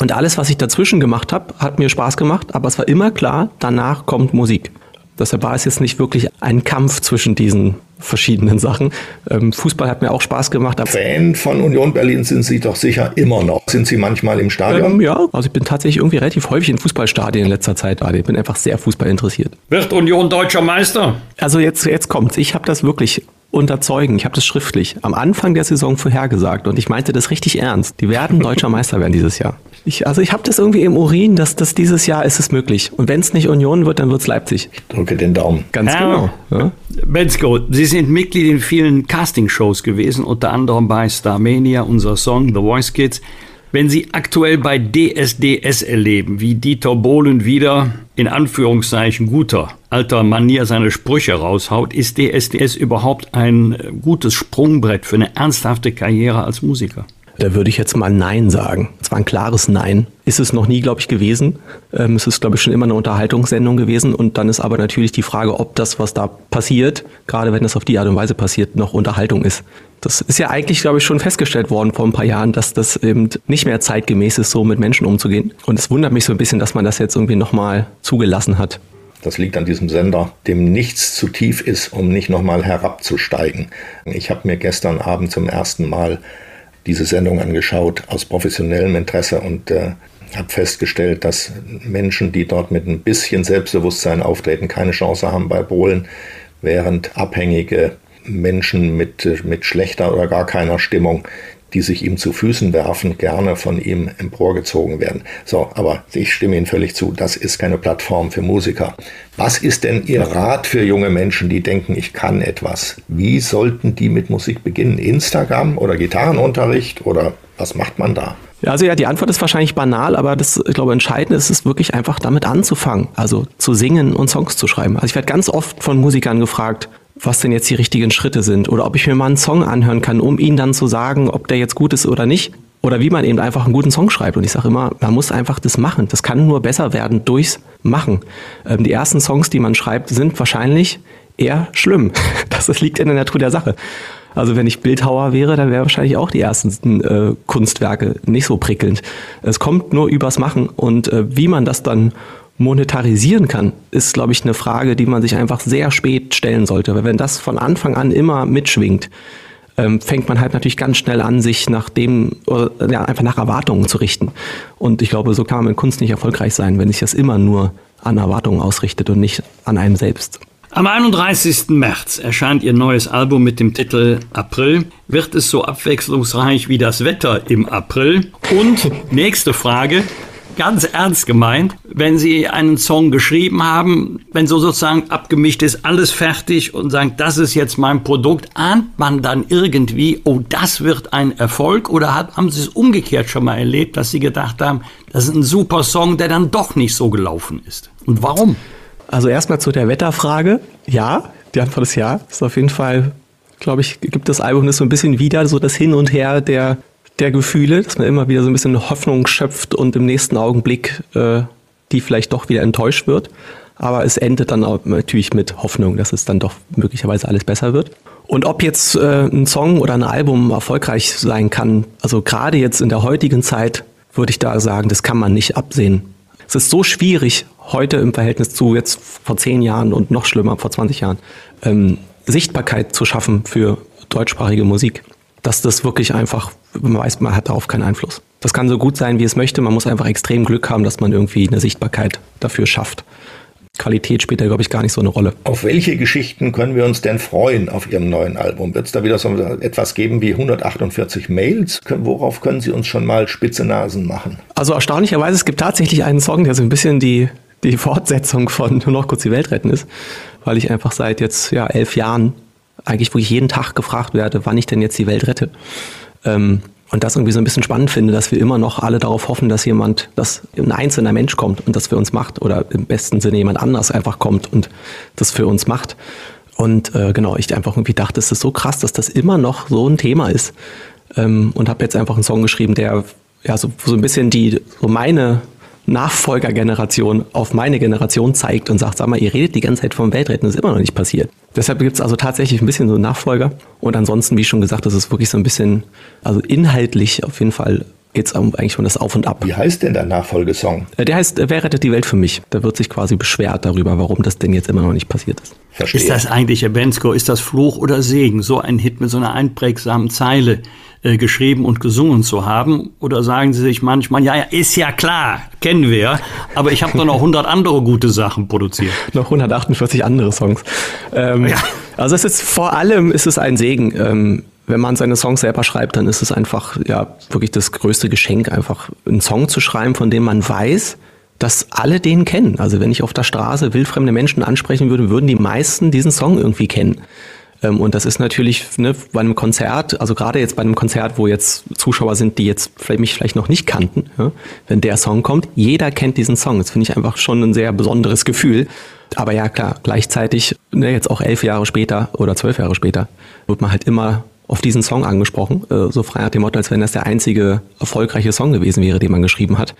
und alles, was ich dazwischen gemacht habe, hat mir Spaß gemacht, aber es war immer klar, danach kommt Musik. Deshalb war es jetzt nicht wirklich ein Kampf zwischen diesen verschiedenen Sachen. Ähm, Fußball hat mir auch Spaß gemacht. Fan von Union Berlin sind Sie doch sicher immer noch. Sind Sie manchmal im Stadion? Ähm, ja, also ich bin tatsächlich irgendwie relativ häufig in Fußballstadien in letzter Zeit. Ich bin einfach sehr Fußball interessiert. Wird Union deutscher Meister? Also jetzt, jetzt kommt's. Ich habe das wirklich unterzeugen. Ich habe das schriftlich am Anfang der Saison vorhergesagt und ich meinte das richtig ernst. Die werden deutscher Meister werden dieses Jahr. Ich, also ich habe das irgendwie im Urin, dass das dieses Jahr ist es möglich. Und wenn es nicht Union wird, dann wird es Leipzig. Ich drücke den Daumen. Ganz Herr genau. Ja. Bensko, Sie sind Mitglied in vielen Castingshows gewesen, unter anderem bei Starmania, unser Song The Voice Kids. Wenn Sie aktuell bei DSDS erleben, wie Dieter Bohlen wieder in Anführungszeichen guter alter Manier seine Sprüche raushaut, ist DSDS überhaupt ein gutes Sprungbrett für eine ernsthafte Karriere als Musiker? Da würde ich jetzt mal Nein sagen. Es war ein klares Nein. Ist es noch nie, glaube ich, gewesen. Ähm, es ist, glaube ich, schon immer eine Unterhaltungssendung gewesen. Und dann ist aber natürlich die Frage, ob das, was da passiert, gerade wenn das auf die Art und Weise passiert, noch Unterhaltung ist. Das ist ja eigentlich, glaube ich, schon festgestellt worden vor ein paar Jahren, dass das eben nicht mehr zeitgemäß ist, so mit Menschen umzugehen. Und es wundert mich so ein bisschen, dass man das jetzt irgendwie nochmal zugelassen hat. Das liegt an diesem Sender, dem nichts zu tief ist, um nicht nochmal herabzusteigen. Ich habe mir gestern Abend zum ersten Mal diese Sendung angeschaut aus professionellem Interesse und äh, habe festgestellt, dass Menschen, die dort mit ein bisschen Selbstbewusstsein auftreten, keine Chance haben bei Bohlen, während abhängige Menschen mit, mit schlechter oder gar keiner Stimmung die sich ihm zu Füßen werfen, gerne von ihm emporgezogen werden. So, aber ich stimme Ihnen völlig zu, das ist keine Plattform für Musiker. Was ist denn Ihr Rat für junge Menschen, die denken, ich kann etwas? Wie sollten die mit Musik beginnen? Instagram oder Gitarrenunterricht oder was macht man da? Also ja, die Antwort ist wahrscheinlich banal, aber das, ich glaube, entscheidend ist es wirklich einfach damit anzufangen, also zu singen und Songs zu schreiben. Also ich werde ganz oft von Musikern gefragt, was denn jetzt die richtigen Schritte sind oder ob ich mir mal einen Song anhören kann, um ihnen dann zu sagen, ob der jetzt gut ist oder nicht. Oder wie man eben einfach einen guten Song schreibt. Und ich sage immer, man muss einfach das machen. Das kann nur besser werden durchs Machen. Ähm, die ersten Songs, die man schreibt, sind wahrscheinlich eher schlimm. Das, das liegt in der Natur der Sache. Also wenn ich Bildhauer wäre, dann wäre wahrscheinlich auch die ersten äh, Kunstwerke nicht so prickelnd. Es kommt nur übers Machen und äh, wie man das dann monetarisieren kann, ist, glaube ich, eine Frage, die man sich einfach sehr spät stellen sollte. Weil wenn das von Anfang an immer mitschwingt, ähm, fängt man halt natürlich ganz schnell an, sich nach dem, oder, ja, einfach nach Erwartungen zu richten. Und ich glaube, so kann man mit Kunst nicht erfolgreich sein, wenn sich das immer nur an Erwartungen ausrichtet und nicht an einem selbst. Am 31. März erscheint ihr neues Album mit dem Titel April. Wird es so abwechslungsreich wie das Wetter im April? Und nächste Frage, ganz ernst gemeint, wenn Sie einen Song geschrieben haben, wenn so sozusagen abgemischt ist, alles fertig und sagen, das ist jetzt mein Produkt, ahnt man dann irgendwie, oh, das wird ein Erfolg? Oder haben Sie es umgekehrt schon mal erlebt, dass Sie gedacht haben, das ist ein super Song, der dann doch nicht so gelaufen ist? Und warum? Also erstmal zu der Wetterfrage. Ja, die Antwort ist ja. Ist auf jeden Fall, glaube ich, gibt das Album das so ein bisschen wieder, so das Hin und Her der der Gefühle, dass man immer wieder so ein bisschen Hoffnung schöpft und im nächsten Augenblick äh, die vielleicht doch wieder enttäuscht wird. Aber es endet dann natürlich mit Hoffnung, dass es dann doch möglicherweise alles besser wird. Und ob jetzt äh, ein Song oder ein Album erfolgreich sein kann, also gerade jetzt in der heutigen Zeit, würde ich da sagen, das kann man nicht absehen. Es ist so schwierig, heute im Verhältnis zu jetzt vor zehn Jahren und noch schlimmer vor 20 Jahren, ähm, Sichtbarkeit zu schaffen für deutschsprachige Musik dass das wirklich einfach, man weiß, man hat darauf keinen Einfluss. Das kann so gut sein, wie es möchte. Man muss einfach extrem Glück haben, dass man irgendwie eine Sichtbarkeit dafür schafft. Qualität spielt da, glaube ich, gar nicht so eine Rolle. Auf welche Geschichten können wir uns denn freuen auf Ihrem neuen Album? Wird es da wieder so etwas geben wie 148 Mails? Worauf können Sie uns schon mal spitze Nasen machen? Also erstaunlicherweise, es gibt tatsächlich einen Song, der so ein bisschen die, die Fortsetzung von Nur noch kurz die Welt retten ist, weil ich einfach seit jetzt ja, elf Jahren eigentlich wirklich jeden Tag gefragt werde, wann ich denn jetzt die Welt rette. Ähm, und das irgendwie so ein bisschen spannend finde, dass wir immer noch alle darauf hoffen, dass jemand, dass ein einzelner Mensch kommt und das für uns macht oder im besten Sinne jemand anders einfach kommt und das für uns macht. Und äh, genau, ich einfach irgendwie dachte, es ist so krass, dass das immer noch so ein Thema ist. Ähm, und habe jetzt einfach einen Song geschrieben, der ja so, so ein bisschen die so meine Nachfolgergeneration auf meine Generation zeigt und sagt, sag mal, ihr redet die ganze Zeit vom Weltretten, das ist immer noch nicht passiert. Deshalb gibt es also tatsächlich ein bisschen so Nachfolger. Und ansonsten, wie schon gesagt, das ist wirklich so ein bisschen, also inhaltlich auf jeden Fall geht es eigentlich um das Auf und Ab. Wie heißt denn der Nachfolgesong? Äh, der heißt äh, Wer rettet die Welt für mich? Da wird sich quasi beschwert darüber, warum das denn jetzt immer noch nicht passiert ist. Verstehe. Ist das eigentlich, Herr Bensko, ist das Fluch oder Segen, so ein Hit mit so einer einprägsamen Zeile äh, geschrieben und gesungen zu haben? Oder sagen Sie sich manchmal, ja, ja, ist ja klar, kennen wir, aber ich habe doch noch 100 andere gute Sachen produziert. noch 148 andere Songs. Ähm, ja. Also es ist vor allem ist es ein Segen. Ähm, wenn man seine Songs selber schreibt, dann ist es einfach ja wirklich das größte Geschenk, einfach einen Song zu schreiben, von dem man weiß, dass alle den kennen. Also wenn ich auf der Straße wildfremde Menschen ansprechen würde, würden die meisten diesen Song irgendwie kennen. Ähm, und das ist natürlich ne, bei einem Konzert, also gerade jetzt bei einem Konzert, wo jetzt Zuschauer sind, die jetzt mich vielleicht noch nicht kannten, ja, wenn der Song kommt, jeder kennt diesen Song. Das finde ich einfach schon ein sehr besonderes Gefühl. Aber ja, klar, gleichzeitig, ne, jetzt auch elf Jahre später oder zwölf Jahre später, wird man halt immer auf diesen Song angesprochen, äh, so frei nach dem Motto, als wenn das der einzige erfolgreiche Song gewesen wäre, den man geschrieben hat.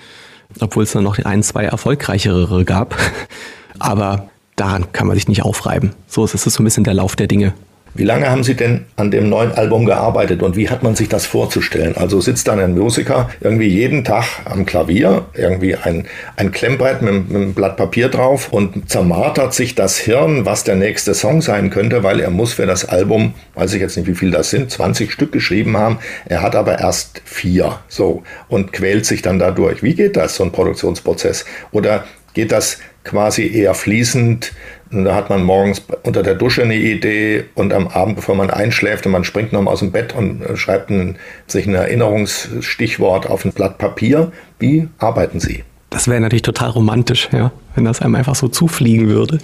Obwohl es dann noch ein, zwei erfolgreichere gab. Aber daran kann man sich nicht aufreiben. So ist es so ein bisschen der Lauf der Dinge. Wie lange haben Sie denn an dem neuen Album gearbeitet und wie hat man sich das vorzustellen? Also sitzt dann ein Musiker irgendwie jeden Tag am Klavier, irgendwie ein, ein Klemmbrett mit, mit einem Blatt Papier drauf und zermartert sich das Hirn, was der nächste Song sein könnte, weil er muss für das Album, weiß ich jetzt nicht, wie viel das sind, 20 Stück geschrieben haben. Er hat aber erst vier, so, und quält sich dann dadurch. Wie geht das, so ein Produktionsprozess? Oder geht das quasi eher fließend. Und da hat man morgens unter der Dusche eine Idee und am Abend, bevor man einschläft und man springt noch mal aus dem Bett und äh, schreibt ein, sich ein Erinnerungsstichwort auf ein Blatt Papier. Wie arbeiten Sie? Das wäre natürlich total romantisch, ja, wenn das einem einfach so zufliegen würde.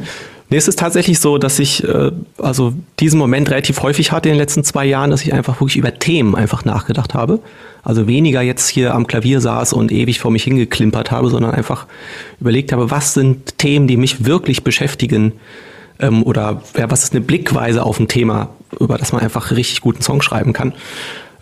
Nee, es ist tatsächlich so, dass ich äh, also diesen Moment relativ häufig hatte in den letzten zwei Jahren, dass ich einfach wirklich über Themen einfach nachgedacht habe. Also weniger jetzt hier am Klavier saß und ewig vor mich hingeklimpert habe, sondern einfach überlegt habe, was sind Themen, die mich wirklich beschäftigen ähm, oder ja, was ist eine Blickweise auf ein Thema, über das man einfach richtig guten Song schreiben kann.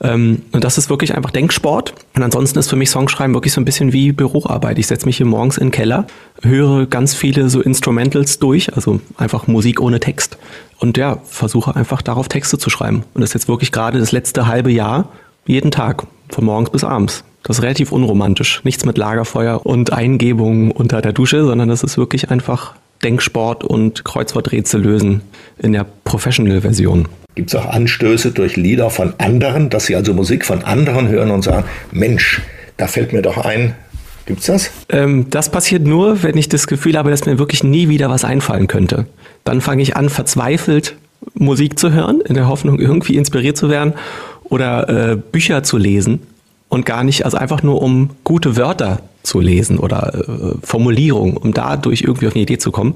Ähm, und das ist wirklich einfach Denksport. Und ansonsten ist für mich Songschreiben wirklich so ein bisschen wie Büroarbeit. Ich setze mich hier morgens in den Keller, höre ganz viele so Instrumentals durch, also einfach Musik ohne Text. Und ja, versuche einfach darauf Texte zu schreiben. Und das ist jetzt wirklich gerade das letzte halbe Jahr, jeden Tag, von morgens bis abends. Das ist relativ unromantisch. Nichts mit Lagerfeuer und Eingebungen unter der Dusche, sondern das ist wirklich einfach Denksport und Kreuzworträtsel lösen in der Professional-Version. Gibt es auch Anstöße durch Lieder von anderen, dass Sie also Musik von anderen hören und sagen, Mensch, da fällt mir doch ein, Gibt's das? Ähm, das passiert nur, wenn ich das Gefühl habe, dass mir wirklich nie wieder was einfallen könnte. Dann fange ich an, verzweifelt Musik zu hören, in der Hoffnung, irgendwie inspiriert zu werden oder äh, Bücher zu lesen und gar nicht, also einfach nur um gute Wörter zu lesen oder äh, Formulierungen, um dadurch irgendwie auf eine Idee zu kommen.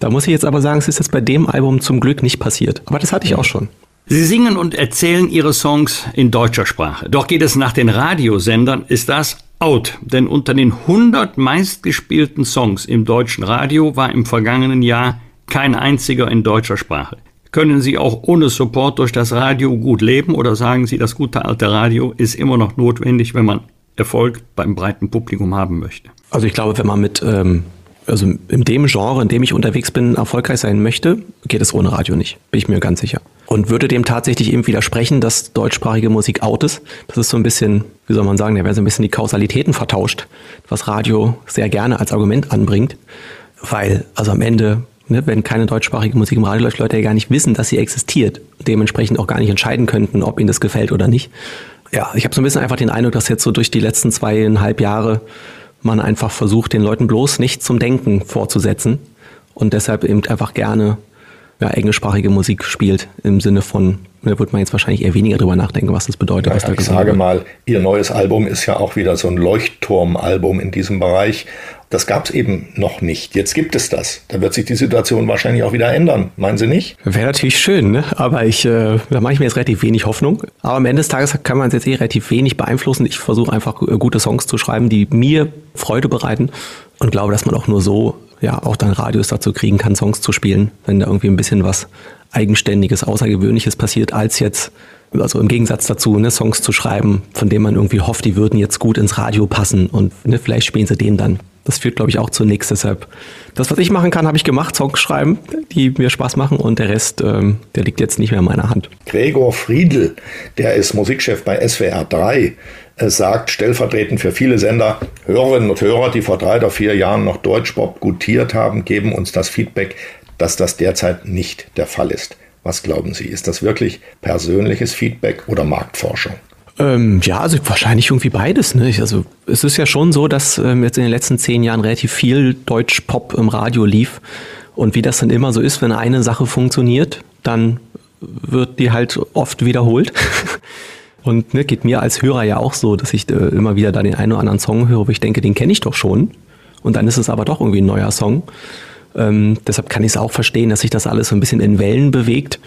Da muss ich jetzt aber sagen, es ist jetzt bei dem Album zum Glück nicht passiert. Aber das hatte ich auch schon. Sie singen und erzählen Ihre Songs in deutscher Sprache. Doch geht es nach den Radiosendern, ist das out. Denn unter den 100 meistgespielten Songs im deutschen Radio war im vergangenen Jahr kein einziger in deutscher Sprache. Können Sie auch ohne Support durch das Radio gut leben oder sagen Sie, das gute alte Radio ist immer noch notwendig, wenn man Erfolg beim breiten Publikum haben möchte? Also ich glaube, wenn man mit, ähm, also in dem Genre, in dem ich unterwegs bin, erfolgreich sein möchte, geht es ohne Radio nicht. Bin ich mir ganz sicher. Und würde dem tatsächlich eben widersprechen, dass deutschsprachige Musik out ist. Das ist so ein bisschen, wie soll man sagen, da werden so ein bisschen die Kausalitäten vertauscht, was Radio sehr gerne als Argument anbringt. Weil, also am Ende, ne, wenn keine deutschsprachige Musik im Radio läuft, Leute ja gar nicht wissen, dass sie existiert. Dementsprechend auch gar nicht entscheiden könnten, ob ihnen das gefällt oder nicht ja, ich habe so ein bisschen einfach den Eindruck, dass jetzt so durch die letzten zweieinhalb Jahre man einfach versucht, den Leuten bloß nicht zum Denken vorzusetzen und deshalb eben einfach gerne ja, englischsprachige Musik spielt im Sinne von, da wird man jetzt wahrscheinlich eher weniger drüber nachdenken, was das bedeutet. Ja, was da ich sage wird. mal, Ihr neues Album ist ja auch wieder so ein Leuchtturmalbum in diesem Bereich. Das gab es eben noch nicht. Jetzt gibt es das. Da wird sich die Situation wahrscheinlich auch wieder ändern. Meinen Sie nicht? Wäre natürlich schön, ne? aber ich, äh, da mache ich mir jetzt relativ wenig Hoffnung. Aber am Ende des Tages kann man es jetzt eh relativ wenig beeinflussen. Ich versuche einfach äh, gute Songs zu schreiben, die mir Freude bereiten und glaube, dass man auch nur so ja auch dann Radios dazu kriegen kann, Songs zu spielen, wenn da irgendwie ein bisschen was Eigenständiges, Außergewöhnliches passiert, als jetzt, also im Gegensatz dazu, ne, Songs zu schreiben, von denen man irgendwie hofft, die würden jetzt gut ins Radio passen und ne, vielleicht spielen sie den dann. Das führt, glaube ich, auch zu nichts. Deshalb, das, was ich machen kann, habe ich gemacht, Songs schreiben, die mir Spaß machen und der Rest, ähm, der liegt jetzt nicht mehr in meiner Hand. Gregor Friedl, der ist Musikchef bei SWR 3, äh, sagt stellvertretend für viele Sender, Hörerinnen und Hörer, die vor drei oder vier Jahren noch Deutschpop gutiert haben, geben uns das Feedback, dass das derzeit nicht der Fall ist. Was glauben Sie? Ist das wirklich persönliches Feedback oder Marktforschung? Ähm, ja, also wahrscheinlich irgendwie beides. Ne? Also es ist ja schon so, dass ähm, jetzt in den letzten zehn Jahren relativ viel Deutsch-Pop im Radio lief. Und wie das dann immer so ist, wenn eine Sache funktioniert, dann wird die halt oft wiederholt. Und ne, geht mir als Hörer ja auch so, dass ich äh, immer wieder da den einen oder anderen Song höre, wo ich denke, den kenne ich doch schon. Und dann ist es aber doch irgendwie ein neuer Song. Ähm, deshalb kann ich es auch verstehen, dass sich das alles so ein bisschen in Wellen bewegt.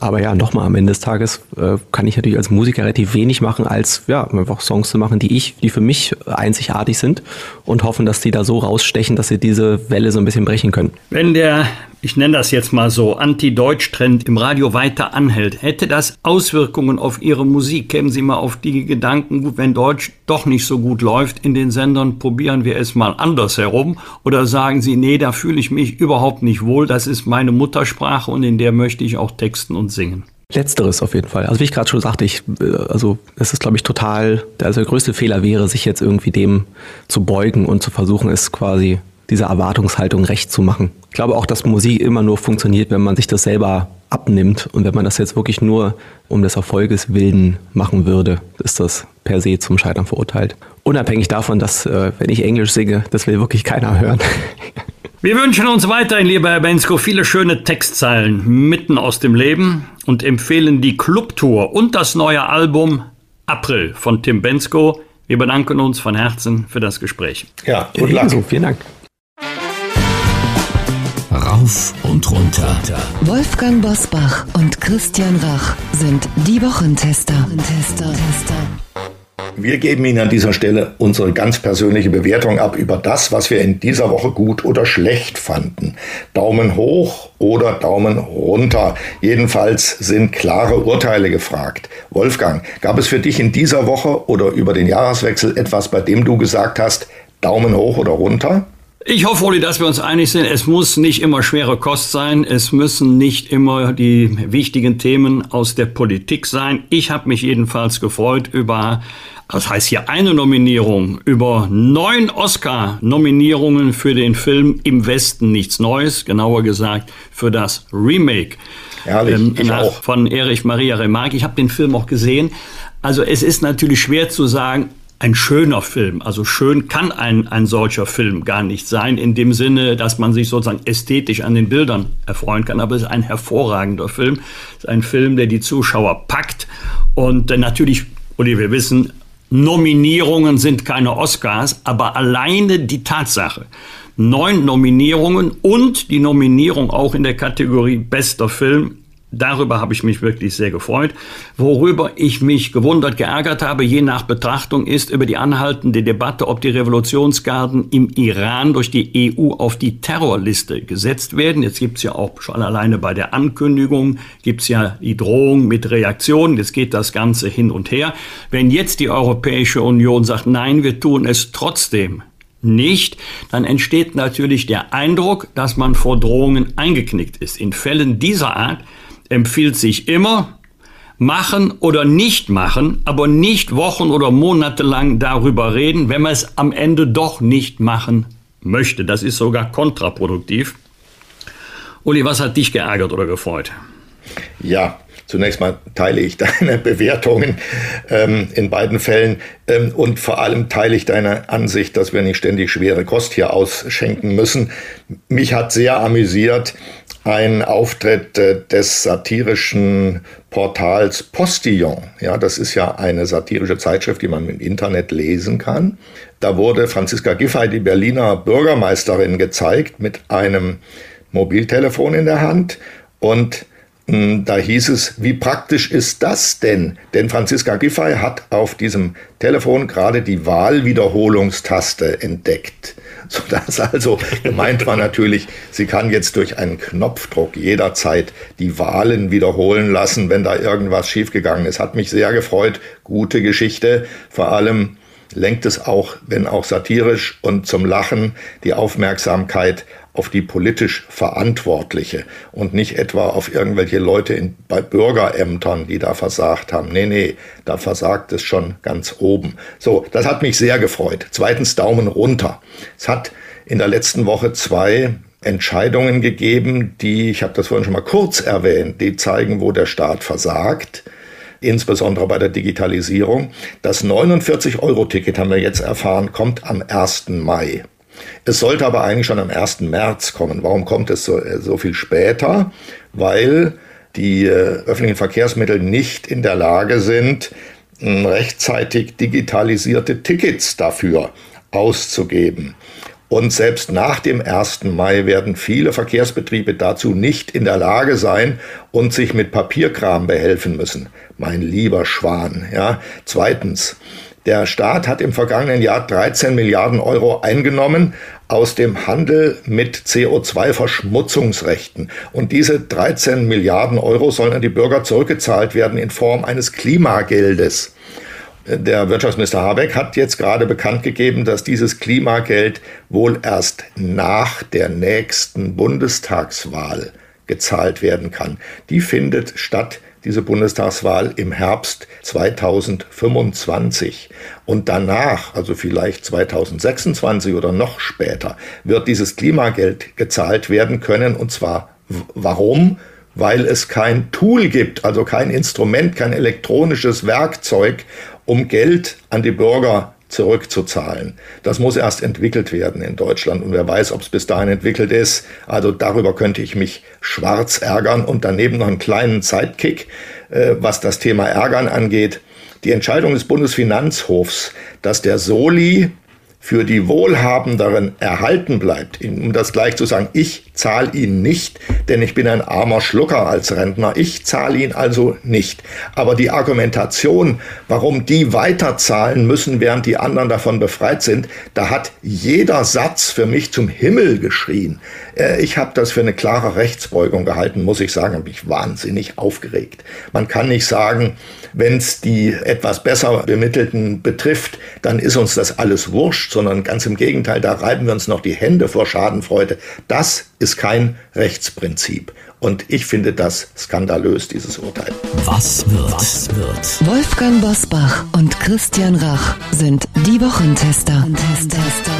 Aber ja, nochmal, am Ende des Tages äh, kann ich natürlich als Musiker relativ wenig machen, als ja, einfach Songs zu machen, die ich, die für mich einzigartig sind und hoffen, dass die da so rausstechen, dass sie diese Welle so ein bisschen brechen können. Wenn der ich nenne das jetzt mal so, Anti-Deutsch-Trend im Radio weiter anhält, hätte das Auswirkungen auf Ihre Musik? Kämen Sie mal auf die Gedanken, gut, wenn Deutsch doch nicht so gut läuft in den Sendern, probieren wir es mal anders herum? Oder sagen Sie, nee, da fühle ich mich überhaupt nicht wohl, das ist meine Muttersprache und in der möchte ich auch texten und singen? Letzteres auf jeden Fall. Also wie ich gerade schon sagte, ich, äh, also es ist, glaube ich, total, also der größte Fehler wäre, sich jetzt irgendwie dem zu beugen und zu versuchen, es quasi dieser Erwartungshaltung recht zu machen. Ich glaube auch, dass Musik immer nur funktioniert, wenn man sich das selber abnimmt. Und wenn man das jetzt wirklich nur um des Erfolges willen machen würde, ist das per se zum Scheitern verurteilt. Unabhängig davon, dass, äh, wenn ich Englisch singe, das will wirklich keiner hören. Wir wünschen uns weiterhin, lieber Herr Bensko, viele schöne Textzeilen mitten aus dem Leben und empfehlen die Clubtour und das neue Album April von Tim Bensko. Wir bedanken uns von Herzen für das Gespräch. Ja, gut ebenso. Vielen Dank. Rauf und runter. Wolfgang Bosbach und Christian Rach sind die Wochentester. Wir geben Ihnen an dieser Stelle unsere ganz persönliche Bewertung ab über das, was wir in dieser Woche gut oder schlecht fanden. Daumen hoch oder Daumen runter. Jedenfalls sind klare Urteile gefragt. Wolfgang, gab es für dich in dieser Woche oder über den Jahreswechsel etwas, bei dem du gesagt hast, Daumen hoch oder runter? Ich hoffe, Uli, dass wir uns einig sind. Es muss nicht immer schwere Kost sein. Es müssen nicht immer die wichtigen Themen aus der Politik sein. Ich habe mich jedenfalls gefreut über, das heißt hier eine Nominierung, über neun Oscar-Nominierungen für den Film Im Westen nichts Neues, genauer gesagt für das Remake. Herrlich, ähm, nach, von Erich Maria Remarque. Ich habe den Film auch gesehen. Also es ist natürlich schwer zu sagen, ein schöner Film. Also schön kann ein, ein solcher Film gar nicht sein, in dem Sinne, dass man sich sozusagen ästhetisch an den Bildern erfreuen kann. Aber es ist ein hervorragender Film. Es ist ein Film, der die Zuschauer packt. Und äh, natürlich, oder wir wissen, Nominierungen sind keine Oscars, aber alleine die Tatsache, neun Nominierungen und die Nominierung auch in der Kategorie bester Film Darüber habe ich mich wirklich sehr gefreut. Worüber ich mich gewundert, geärgert habe, je nach Betrachtung, ist über die anhaltende Debatte, ob die Revolutionsgarden im Iran durch die EU auf die Terrorliste gesetzt werden. Jetzt gibt es ja auch schon alleine bei der Ankündigung, gibt es ja die Drohung mit Reaktionen. Jetzt geht das Ganze hin und her. Wenn jetzt die Europäische Union sagt, nein, wir tun es trotzdem, nicht, dann entsteht natürlich der Eindruck, dass man vor Drohungen eingeknickt ist. In Fällen dieser Art empfiehlt sich immer, machen oder nicht machen, aber nicht Wochen oder Monate lang darüber reden, wenn man es am Ende doch nicht machen möchte. Das ist sogar kontraproduktiv. Uli, was hat dich geärgert oder gefreut? Ja, Zunächst mal teile ich deine Bewertungen ähm, in beiden Fällen ähm, und vor allem teile ich deine Ansicht, dass wir nicht ständig schwere Kost hier ausschenken müssen. Mich hat sehr amüsiert, ein Auftritt äh, des satirischen Portals Postillon. Ja, das ist ja eine satirische Zeitschrift, die man im Internet lesen kann. Da wurde Franziska Giffey, die Berliner Bürgermeisterin, gezeigt mit einem Mobiltelefon in der Hand und da hieß es, wie praktisch ist das denn? Denn Franziska Giffey hat auf diesem Telefon gerade die Wahlwiederholungstaste entdeckt. Sodass also gemeint war natürlich, sie kann jetzt durch einen Knopfdruck jederzeit die Wahlen wiederholen lassen, wenn da irgendwas schiefgegangen ist. Hat mich sehr gefreut. Gute Geschichte. Vor allem lenkt es auch, wenn auch satirisch und zum Lachen, die Aufmerksamkeit auf die politisch Verantwortliche und nicht etwa auf irgendwelche Leute in, bei Bürgerämtern, die da versagt haben. Nee, nee, da versagt es schon ganz oben. So, das hat mich sehr gefreut. Zweitens Daumen runter. Es hat in der letzten Woche zwei Entscheidungen gegeben, die, ich habe das vorhin schon mal kurz erwähnt, die zeigen, wo der Staat versagt insbesondere bei der Digitalisierung. Das 49-Euro-Ticket, haben wir jetzt erfahren, kommt am 1. Mai. Es sollte aber eigentlich schon am 1. März kommen. Warum kommt es so, äh, so viel später? Weil die äh, öffentlichen Verkehrsmittel nicht in der Lage sind, rechtzeitig digitalisierte Tickets dafür auszugeben. Und selbst nach dem 1. Mai werden viele Verkehrsbetriebe dazu nicht in der Lage sein und sich mit Papierkram behelfen müssen. Mein lieber Schwan. Ja. Zweitens, Der Staat hat im vergangenen Jahr 13 Milliarden Euro eingenommen aus dem Handel mit CO2-Verschmutzungsrechten. Und diese 13 Milliarden Euro sollen an die Bürger zurückgezahlt werden in Form eines Klimageldes. Der Wirtschaftsminister Habeck hat jetzt gerade bekannt gegeben, dass dieses Klimageld wohl erst nach der nächsten Bundestagswahl gezahlt werden kann. Die findet statt diese Bundestagswahl im Herbst 2025. Und danach, also vielleicht 2026 oder noch später, wird dieses Klimageld gezahlt werden können. Und zwar warum? Weil es kein Tool gibt, also kein Instrument, kein elektronisches Werkzeug, um Geld an die Bürger zurückzuzahlen. Das muss erst entwickelt werden in Deutschland und wer weiß, ob es bis dahin entwickelt ist. Also darüber könnte ich mich schwarz ärgern und daneben noch einen kleinen Zeitkick, äh, was das Thema Ärgern angeht. Die Entscheidung des Bundesfinanzhofs, dass der Soli für die Wohlhabenderen erhalten bleibt, um das gleich zu sagen, ich zahle ihn nicht, denn ich bin ein armer Schlucker als Rentner, ich zahle ihn also nicht. Aber die Argumentation, warum die weiter zahlen müssen, während die anderen davon befreit sind, da hat jeder Satz für mich zum Himmel geschrien. Äh, ich habe das für eine klare Rechtsbeugung gehalten, muss ich sagen, habe mich wahnsinnig aufgeregt. Man kann nicht sagen, wenn es die etwas besser bemittelten betrifft, dann ist uns das alles wurscht, sondern ganz im Gegenteil, da reiben wir uns noch die Hände vor Schadenfreude. Das ist kein Rechtsprinzip. Und ich finde das skandalös, dieses Urteil. Was wird? Was wird? Wolfgang Bosbach und Christian Rach sind die Wochentester. Wochentester.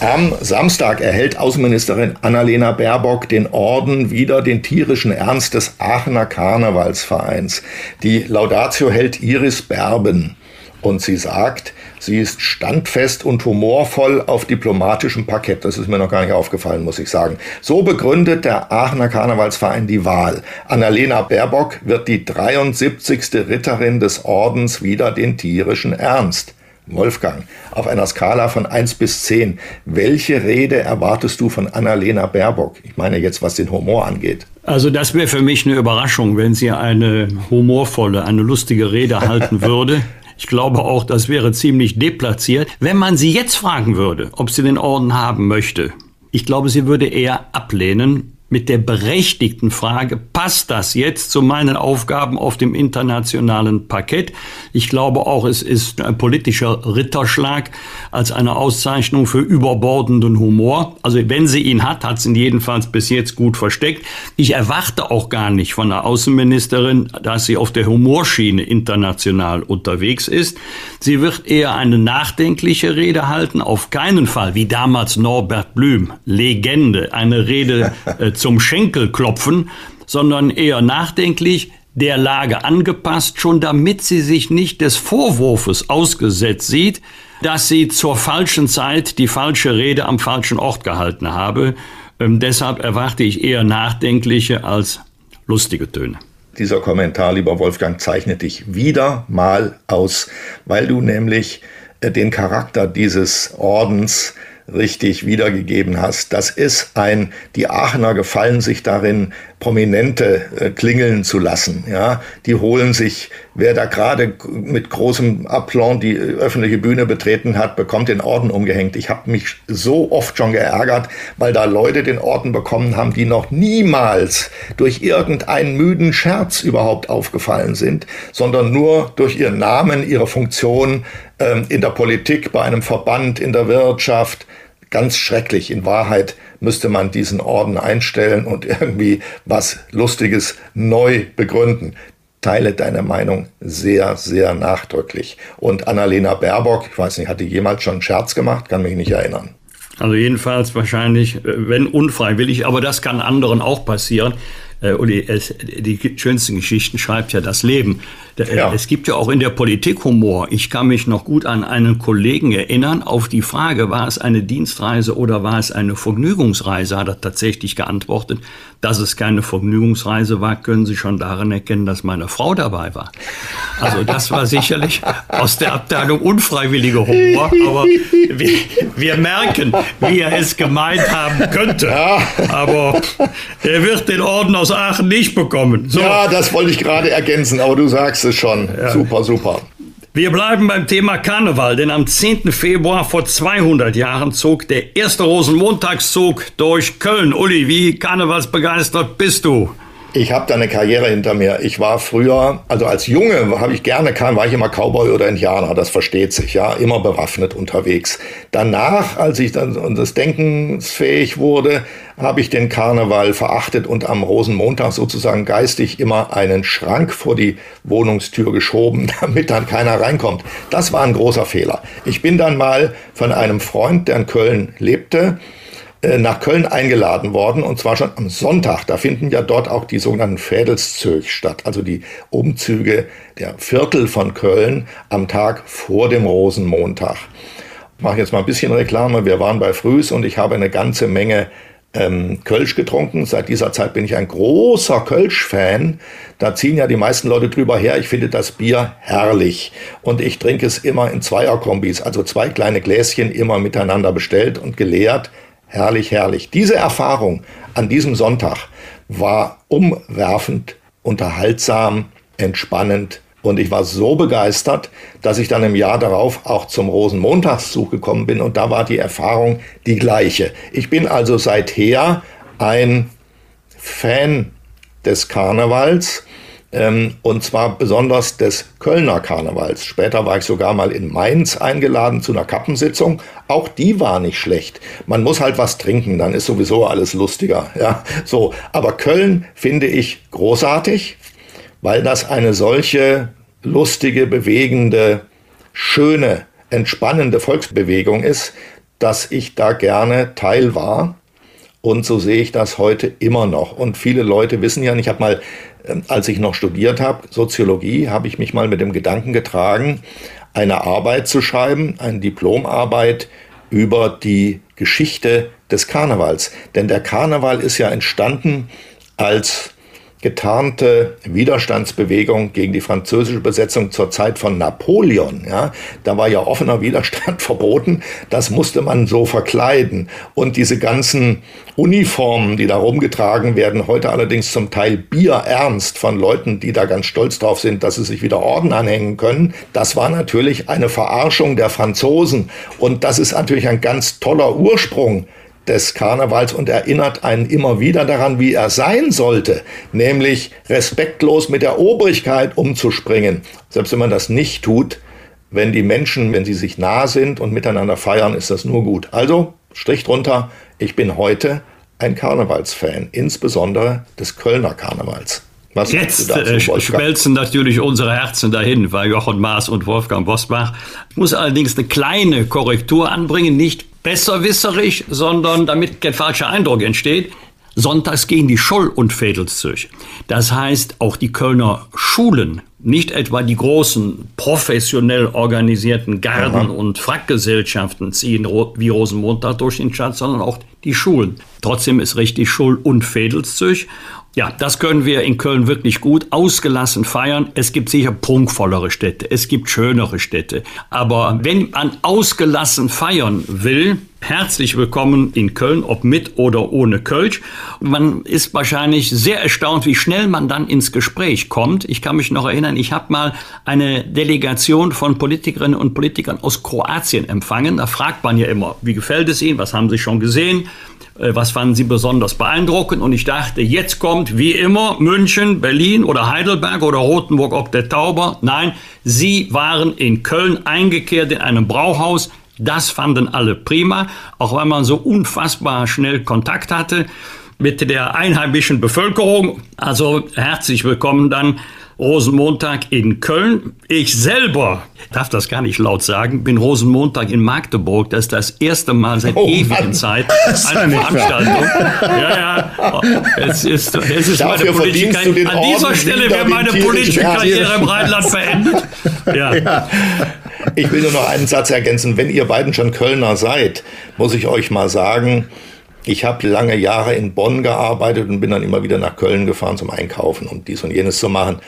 Am Samstag erhält Außenministerin Annalena Baerbock den Orden wieder den tierischen Ernst des Aachener Karnevalsvereins. Die Laudatio hält Iris Berben und sie sagt, sie ist standfest und humorvoll auf diplomatischem Parkett. Das ist mir noch gar nicht aufgefallen, muss ich sagen. So begründet der Aachener Karnevalsverein die Wahl. Annalena Baerbock wird die 73. Ritterin des Ordens wieder den tierischen Ernst. Wolfgang, auf einer Skala von 1 bis 10, welche Rede erwartest du von Annalena Baerbock? Ich meine jetzt, was den Humor angeht. Also das wäre für mich eine Überraschung, wenn sie eine humorvolle, eine lustige Rede halten würde. Ich glaube auch, das wäre ziemlich deplatziert. Wenn man sie jetzt fragen würde, ob sie den Orden haben möchte, ich glaube, sie würde eher ablehnen, mit der berechtigten Frage, passt das jetzt zu meinen Aufgaben auf dem internationalen Parkett? Ich glaube auch, es ist ein politischer Ritterschlag als eine Auszeichnung für überbordenden Humor. Also wenn sie ihn hat, hat sie ihn jedenfalls bis jetzt gut versteckt. Ich erwarte auch gar nicht von der Außenministerin, dass sie auf der Humorschiene international unterwegs ist. Sie wird eher eine nachdenkliche Rede halten, auf keinen Fall, wie damals Norbert Blüm, Legende, eine Rede äh, zum Schenkelklopfen, sondern eher nachdenklich, der Lage angepasst, schon damit sie sich nicht des Vorwurfs ausgesetzt sieht, dass sie zur falschen Zeit die falsche Rede am falschen Ort gehalten habe. Ähm, deshalb erwarte ich eher nachdenkliche als lustige Töne. Dieser Kommentar, lieber Wolfgang, zeichnet dich wieder mal aus, weil du nämlich äh, den Charakter dieses Ordens richtig wiedergegeben hast. Das ist ein, die Aachener gefallen sich darin, Prominente äh, klingeln zu lassen. Ja, die holen sich, wer da gerade mit großem Aplomb die öffentliche Bühne betreten hat, bekommt den Orden umgehängt. Ich habe mich so oft schon geärgert, weil da Leute den Orden bekommen haben, die noch niemals durch irgendeinen müden Scherz überhaupt aufgefallen sind, sondern nur durch ihren Namen, ihre Funktion ähm, in der Politik, bei einem Verband, in der Wirtschaft. Ganz schrecklich. In Wahrheit müsste man diesen Orden einstellen und irgendwie was Lustiges neu begründen. Teile deine Meinung sehr, sehr nachdrücklich. Und Annalena Baerbock, ich weiß nicht, hat die jemals schon einen Scherz gemacht? Kann mich nicht erinnern. Also jedenfalls wahrscheinlich, äh, wenn unfreiwillig, aber das kann anderen auch passieren äh, Uli, die schönsten Geschichten schreibt ja das Leben. Ja. Es gibt ja auch in der Politik Humor. Ich kann mich noch gut an einen Kollegen erinnern, auf die Frage, war es eine Dienstreise oder war es eine Vergnügungsreise, hat er tatsächlich geantwortet, dass es keine Vergnügungsreise war, können Sie schon daran erkennen, dass meine Frau dabei war. Also das war sicherlich aus der Abteilung unfreiwilliger Humor, aber wir, wir merken, wie er es gemeint haben könnte. Ja. Aber er wird den Orden aus Aachen nicht bekommen. So. Ja, das wollte ich gerade ergänzen, aber du sagst es schon. Ja. Super, super. Wir bleiben beim Thema Karneval, denn am 10. Februar vor 200 Jahren zog der erste Rosenmontagszug durch Köln. Uli, wie karnevalsbegeistert bist du? Ich habe da eine Karriere hinter mir. Ich war früher, also als Junge habe ich gerne kam, war ich immer Cowboy oder Indianer, das versteht sich, ja, immer bewaffnet unterwegs. Danach, als ich dann des Denkens fähig wurde, habe ich den Karneval verachtet und am Rosenmontag sozusagen geistig immer einen Schrank vor die Wohnungstür geschoben, damit dann keiner reinkommt. Das war ein großer Fehler. Ich bin dann mal von einem Freund, der in Köln lebte, nach Köln eingeladen worden und zwar schon am Sonntag. Da finden ja dort auch die sogenannten Fädelszög statt, also die Umzüge der Viertel von Köln am Tag vor dem Rosenmontag. Ich mache jetzt mal ein bisschen Reklame. Wir waren bei Frühs und ich habe eine ganze Menge ähm, Kölsch getrunken. Seit dieser Zeit bin ich ein großer Kölsch-Fan. Da ziehen ja die meisten Leute drüber her. Ich finde das Bier herrlich. Und ich trinke es immer in Zweierkombis, also zwei kleine Gläschen immer miteinander bestellt und geleert. Herrlich, herrlich. Diese Erfahrung an diesem Sonntag war umwerfend, unterhaltsam, entspannend. Und ich war so begeistert, dass ich dann im Jahr darauf auch zum Rosenmontagszug gekommen bin. Und da war die Erfahrung die gleiche. Ich bin also seither ein Fan des Karnevals ähm, und zwar besonders des Kölner Karnevals. Später war ich sogar mal in Mainz eingeladen zu einer Kappensitzung. Auch die war nicht schlecht. Man muss halt was trinken, dann ist sowieso alles lustiger. Ja, so. Aber Köln finde ich großartig, weil das eine solche lustige, bewegende, schöne, entspannende Volksbewegung ist, dass ich da gerne Teil war. Und so sehe ich das heute immer noch. Und viele Leute wissen ja, ich habe mal ähm, als ich noch studiert habe, Soziologie, habe ich mich mal mit dem Gedanken getragen, eine Arbeit zu schreiben, eine Diplomarbeit über die Geschichte des Karnevals. Denn der Karneval ist ja entstanden als getarnte Widerstandsbewegung gegen die französische Besetzung zur Zeit von Napoleon. Ja, da war ja offener Widerstand verboten. Das musste man so verkleiden. Und diese ganzen Uniformen, die da rumgetragen werden, heute allerdings zum Teil bierernst von Leuten, die da ganz stolz drauf sind, dass sie sich wieder Orden anhängen können, das war natürlich eine Verarschung der Franzosen. Und das ist natürlich ein ganz toller Ursprung des Karnevals und erinnert einen immer wieder daran, wie er sein sollte, nämlich respektlos mit der Obrigkeit umzuspringen. Selbst wenn man das nicht tut, wenn die Menschen, wenn sie sich nah sind und miteinander feiern, ist das nur gut. Also, Strich drunter, ich bin heute ein Karnevalsfan, insbesondere des Kölner Karnevals. Was Jetzt äh, schmelzen natürlich unsere Herzen dahin, weil Jochen Maas und Wolfgang Bosbach. Ich muss allerdings eine kleine Korrektur anbringen, nicht besserwisserisch, sondern damit kein falscher Eindruck entsteht. Sonntags gehen die Scholl- und Fädelszüge. Das heißt, auch die Kölner Schulen, nicht etwa die großen professionell organisierten Garden- Aha. und Frackgesellschaften ziehen wie Rosenmontag durch den Stadt, sondern auch die Schulen. Trotzdem ist richtig Schul- und Fädelszüge. Ja, das können wir in Köln wirklich gut ausgelassen feiern. Es gibt sicher prunkvollere Städte, es gibt schönere Städte. Aber wenn man ausgelassen feiern will, herzlich willkommen in Köln, ob mit oder ohne Kölsch. Man ist wahrscheinlich sehr erstaunt, wie schnell man dann ins Gespräch kommt. Ich kann mich noch erinnern, ich habe mal eine Delegation von Politikerinnen und Politikern aus Kroatien empfangen. Da fragt man ja immer, wie gefällt es Ihnen, was haben Sie schon gesehen? Äh, was fanden Sie besonders beeindruckend? Und ich dachte, jetzt kommt wie immer München, Berlin oder Heidelberg oder Rothenburg ob der Tauber. Nein, Sie waren in Köln eingekehrt in einem Brauhaus. Das fanden alle prima, auch weil man so unfassbar schnell Kontakt hatte mit der einheimischen Bevölkerung. Also herzlich willkommen dann Rosenmontag in Köln. Ich selber darf das gar nicht laut sagen, bin Rosenmontag in Magdeburg. Das ist das erste Mal seit oh, ewigen Zeit eine Veranstaltung. ja, ja. Es ist, es ist meine politische An dieser Stelle wäre meine politische Karriere im Rheinland beendet. Ja. ja. Ich will nur noch einen Satz ergänzen. Wenn ihr beiden schon Kölner seid, muss ich euch mal sagen, ich habe lange Jahre in Bonn gearbeitet und bin dann immer wieder nach Köln gefahren zum Einkaufen und dies und jenes zu machen.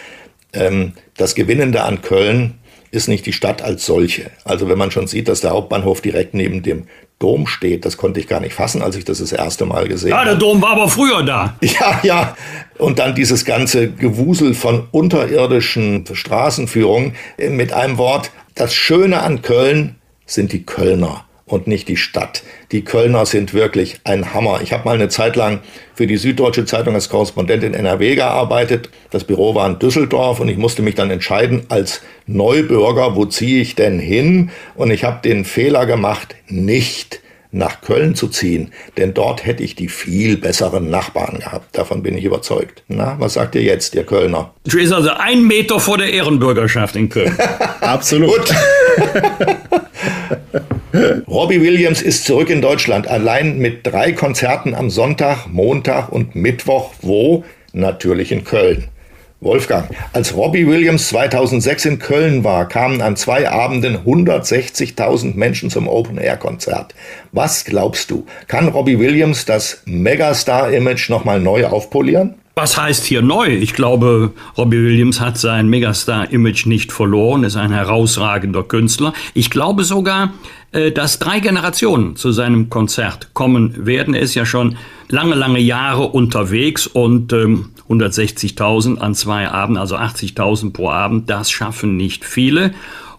ähm, das Gewinnende an Köln ist nicht die Stadt als solche. Also wenn man schon sieht, dass der Hauptbahnhof direkt neben dem Dom steht, das konnte ich gar nicht fassen, als ich das das erste Mal gesehen habe. Ja, der Dom war aber früher da. Ja, ja. Und dann dieses ganze Gewusel von unterirdischen Straßenführungen. Mit einem Wort, das Schöne an Köln sind die Kölner und nicht die Stadt. Die Kölner sind wirklich ein Hammer. Ich habe mal eine Zeit lang für die Süddeutsche Zeitung als Korrespondent in NRW gearbeitet. Das Büro war in Düsseldorf und ich musste mich dann entscheiden als Neubürger, wo ziehe ich denn hin? Und ich habe den Fehler gemacht, nicht nach Köln zu ziehen, denn dort hätte ich die viel besseren Nachbarn gehabt. Davon bin ich überzeugt. Na, was sagt ihr jetzt, ihr Kölner? Du bist also ein Meter vor der Ehrenbürgerschaft in Köln. Absolut. Robbie Williams ist zurück in Deutschland, allein mit drei Konzerten am Sonntag, Montag und Mittwoch. Wo? Natürlich in Köln. Wolfgang, als Robbie Williams 2006 in Köln war, kamen an zwei Abenden 160.000 Menschen zum Open-Air-Konzert. Was glaubst du, kann Robbie Williams das Megastar-Image nochmal neu aufpolieren? Was heißt hier neu? Ich glaube, Robbie Williams hat sein Megastar-Image nicht verloren, ist ein herausragender Künstler. Ich glaube sogar, äh, dass drei Generationen zu seinem Konzert kommen werden. Er ist ja schon lange, lange Jahre unterwegs und ähm, 160.000 an zwei Abenden, also 80.000 pro Abend, das schaffen nicht viele.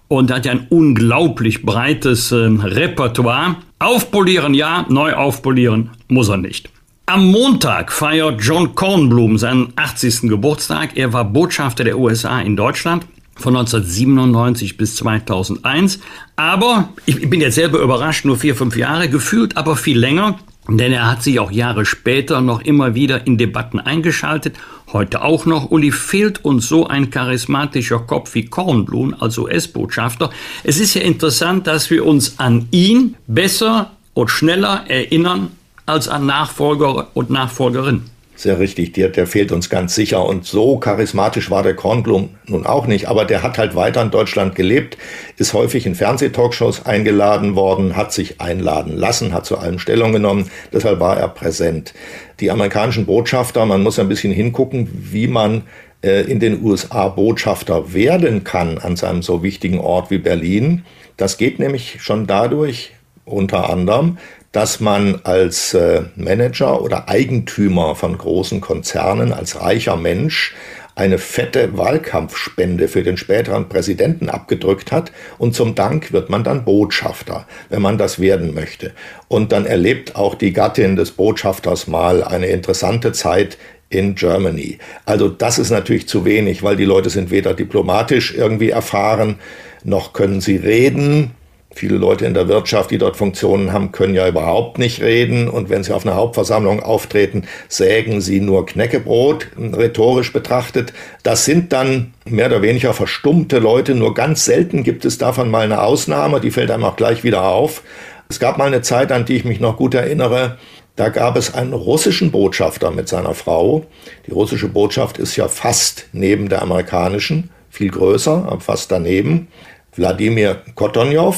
Und hat ja ein unglaublich breites äh, Repertoire. Aufpolieren ja, neu aufpolieren muss er nicht. Am Montag feiert John Kornblum seinen 80. Geburtstag. Er war Botschafter der USA in Deutschland von 1997 bis 2001. Aber ich bin jetzt selber überrascht, nur vier, fünf Jahre, gefühlt aber viel länger. Denn er hat sich auch Jahre später noch immer wieder in Debatten eingeschaltet, heute auch noch. Uli, fehlt uns so ein charismatischer Kopf wie Kornblum als US-Botschafter. Es ist ja interessant, dass wir uns an ihn besser und schneller erinnern als an Nachfolger und Nachfolgerin. Sehr richtig, der, der fehlt uns ganz sicher. Und so charismatisch war der Kornblum nun auch nicht. Aber der hat halt weiter in Deutschland gelebt, ist häufig in Fernsehtalkshows eingeladen worden, hat sich einladen lassen, hat zu allem Stellung genommen. Deshalb war er präsent. Die amerikanischen Botschafter, man muss ein bisschen hingucken, wie man äh, in den USA Botschafter werden kann an seinem so wichtigen Ort wie Berlin. Das geht nämlich schon dadurch, unter anderem, dass man als äh, Manager oder Eigentümer von großen Konzernen, als reicher Mensch, eine fette Wahlkampfspende für den späteren Präsidenten abgedrückt hat und zum Dank wird man dann Botschafter, wenn man das werden möchte. Und dann erlebt auch die Gattin des Botschafters mal eine interessante Zeit in Germany. Also das ist natürlich zu wenig, weil die Leute sind weder diplomatisch irgendwie erfahren, noch können sie reden, Viele Leute in der Wirtschaft, die dort Funktionen haben, können ja überhaupt nicht reden. Und wenn sie auf einer Hauptversammlung auftreten, sägen sie nur Knäckebrot, rhetorisch betrachtet. Das sind dann mehr oder weniger verstummte Leute. Nur ganz selten gibt es davon mal eine Ausnahme. Die fällt einem auch gleich wieder auf. Es gab mal eine Zeit, an die ich mich noch gut erinnere. Da gab es einen russischen Botschafter mit seiner Frau. Die russische Botschaft ist ja fast neben der amerikanischen, viel größer, fast daneben. Wladimir Kotonjow,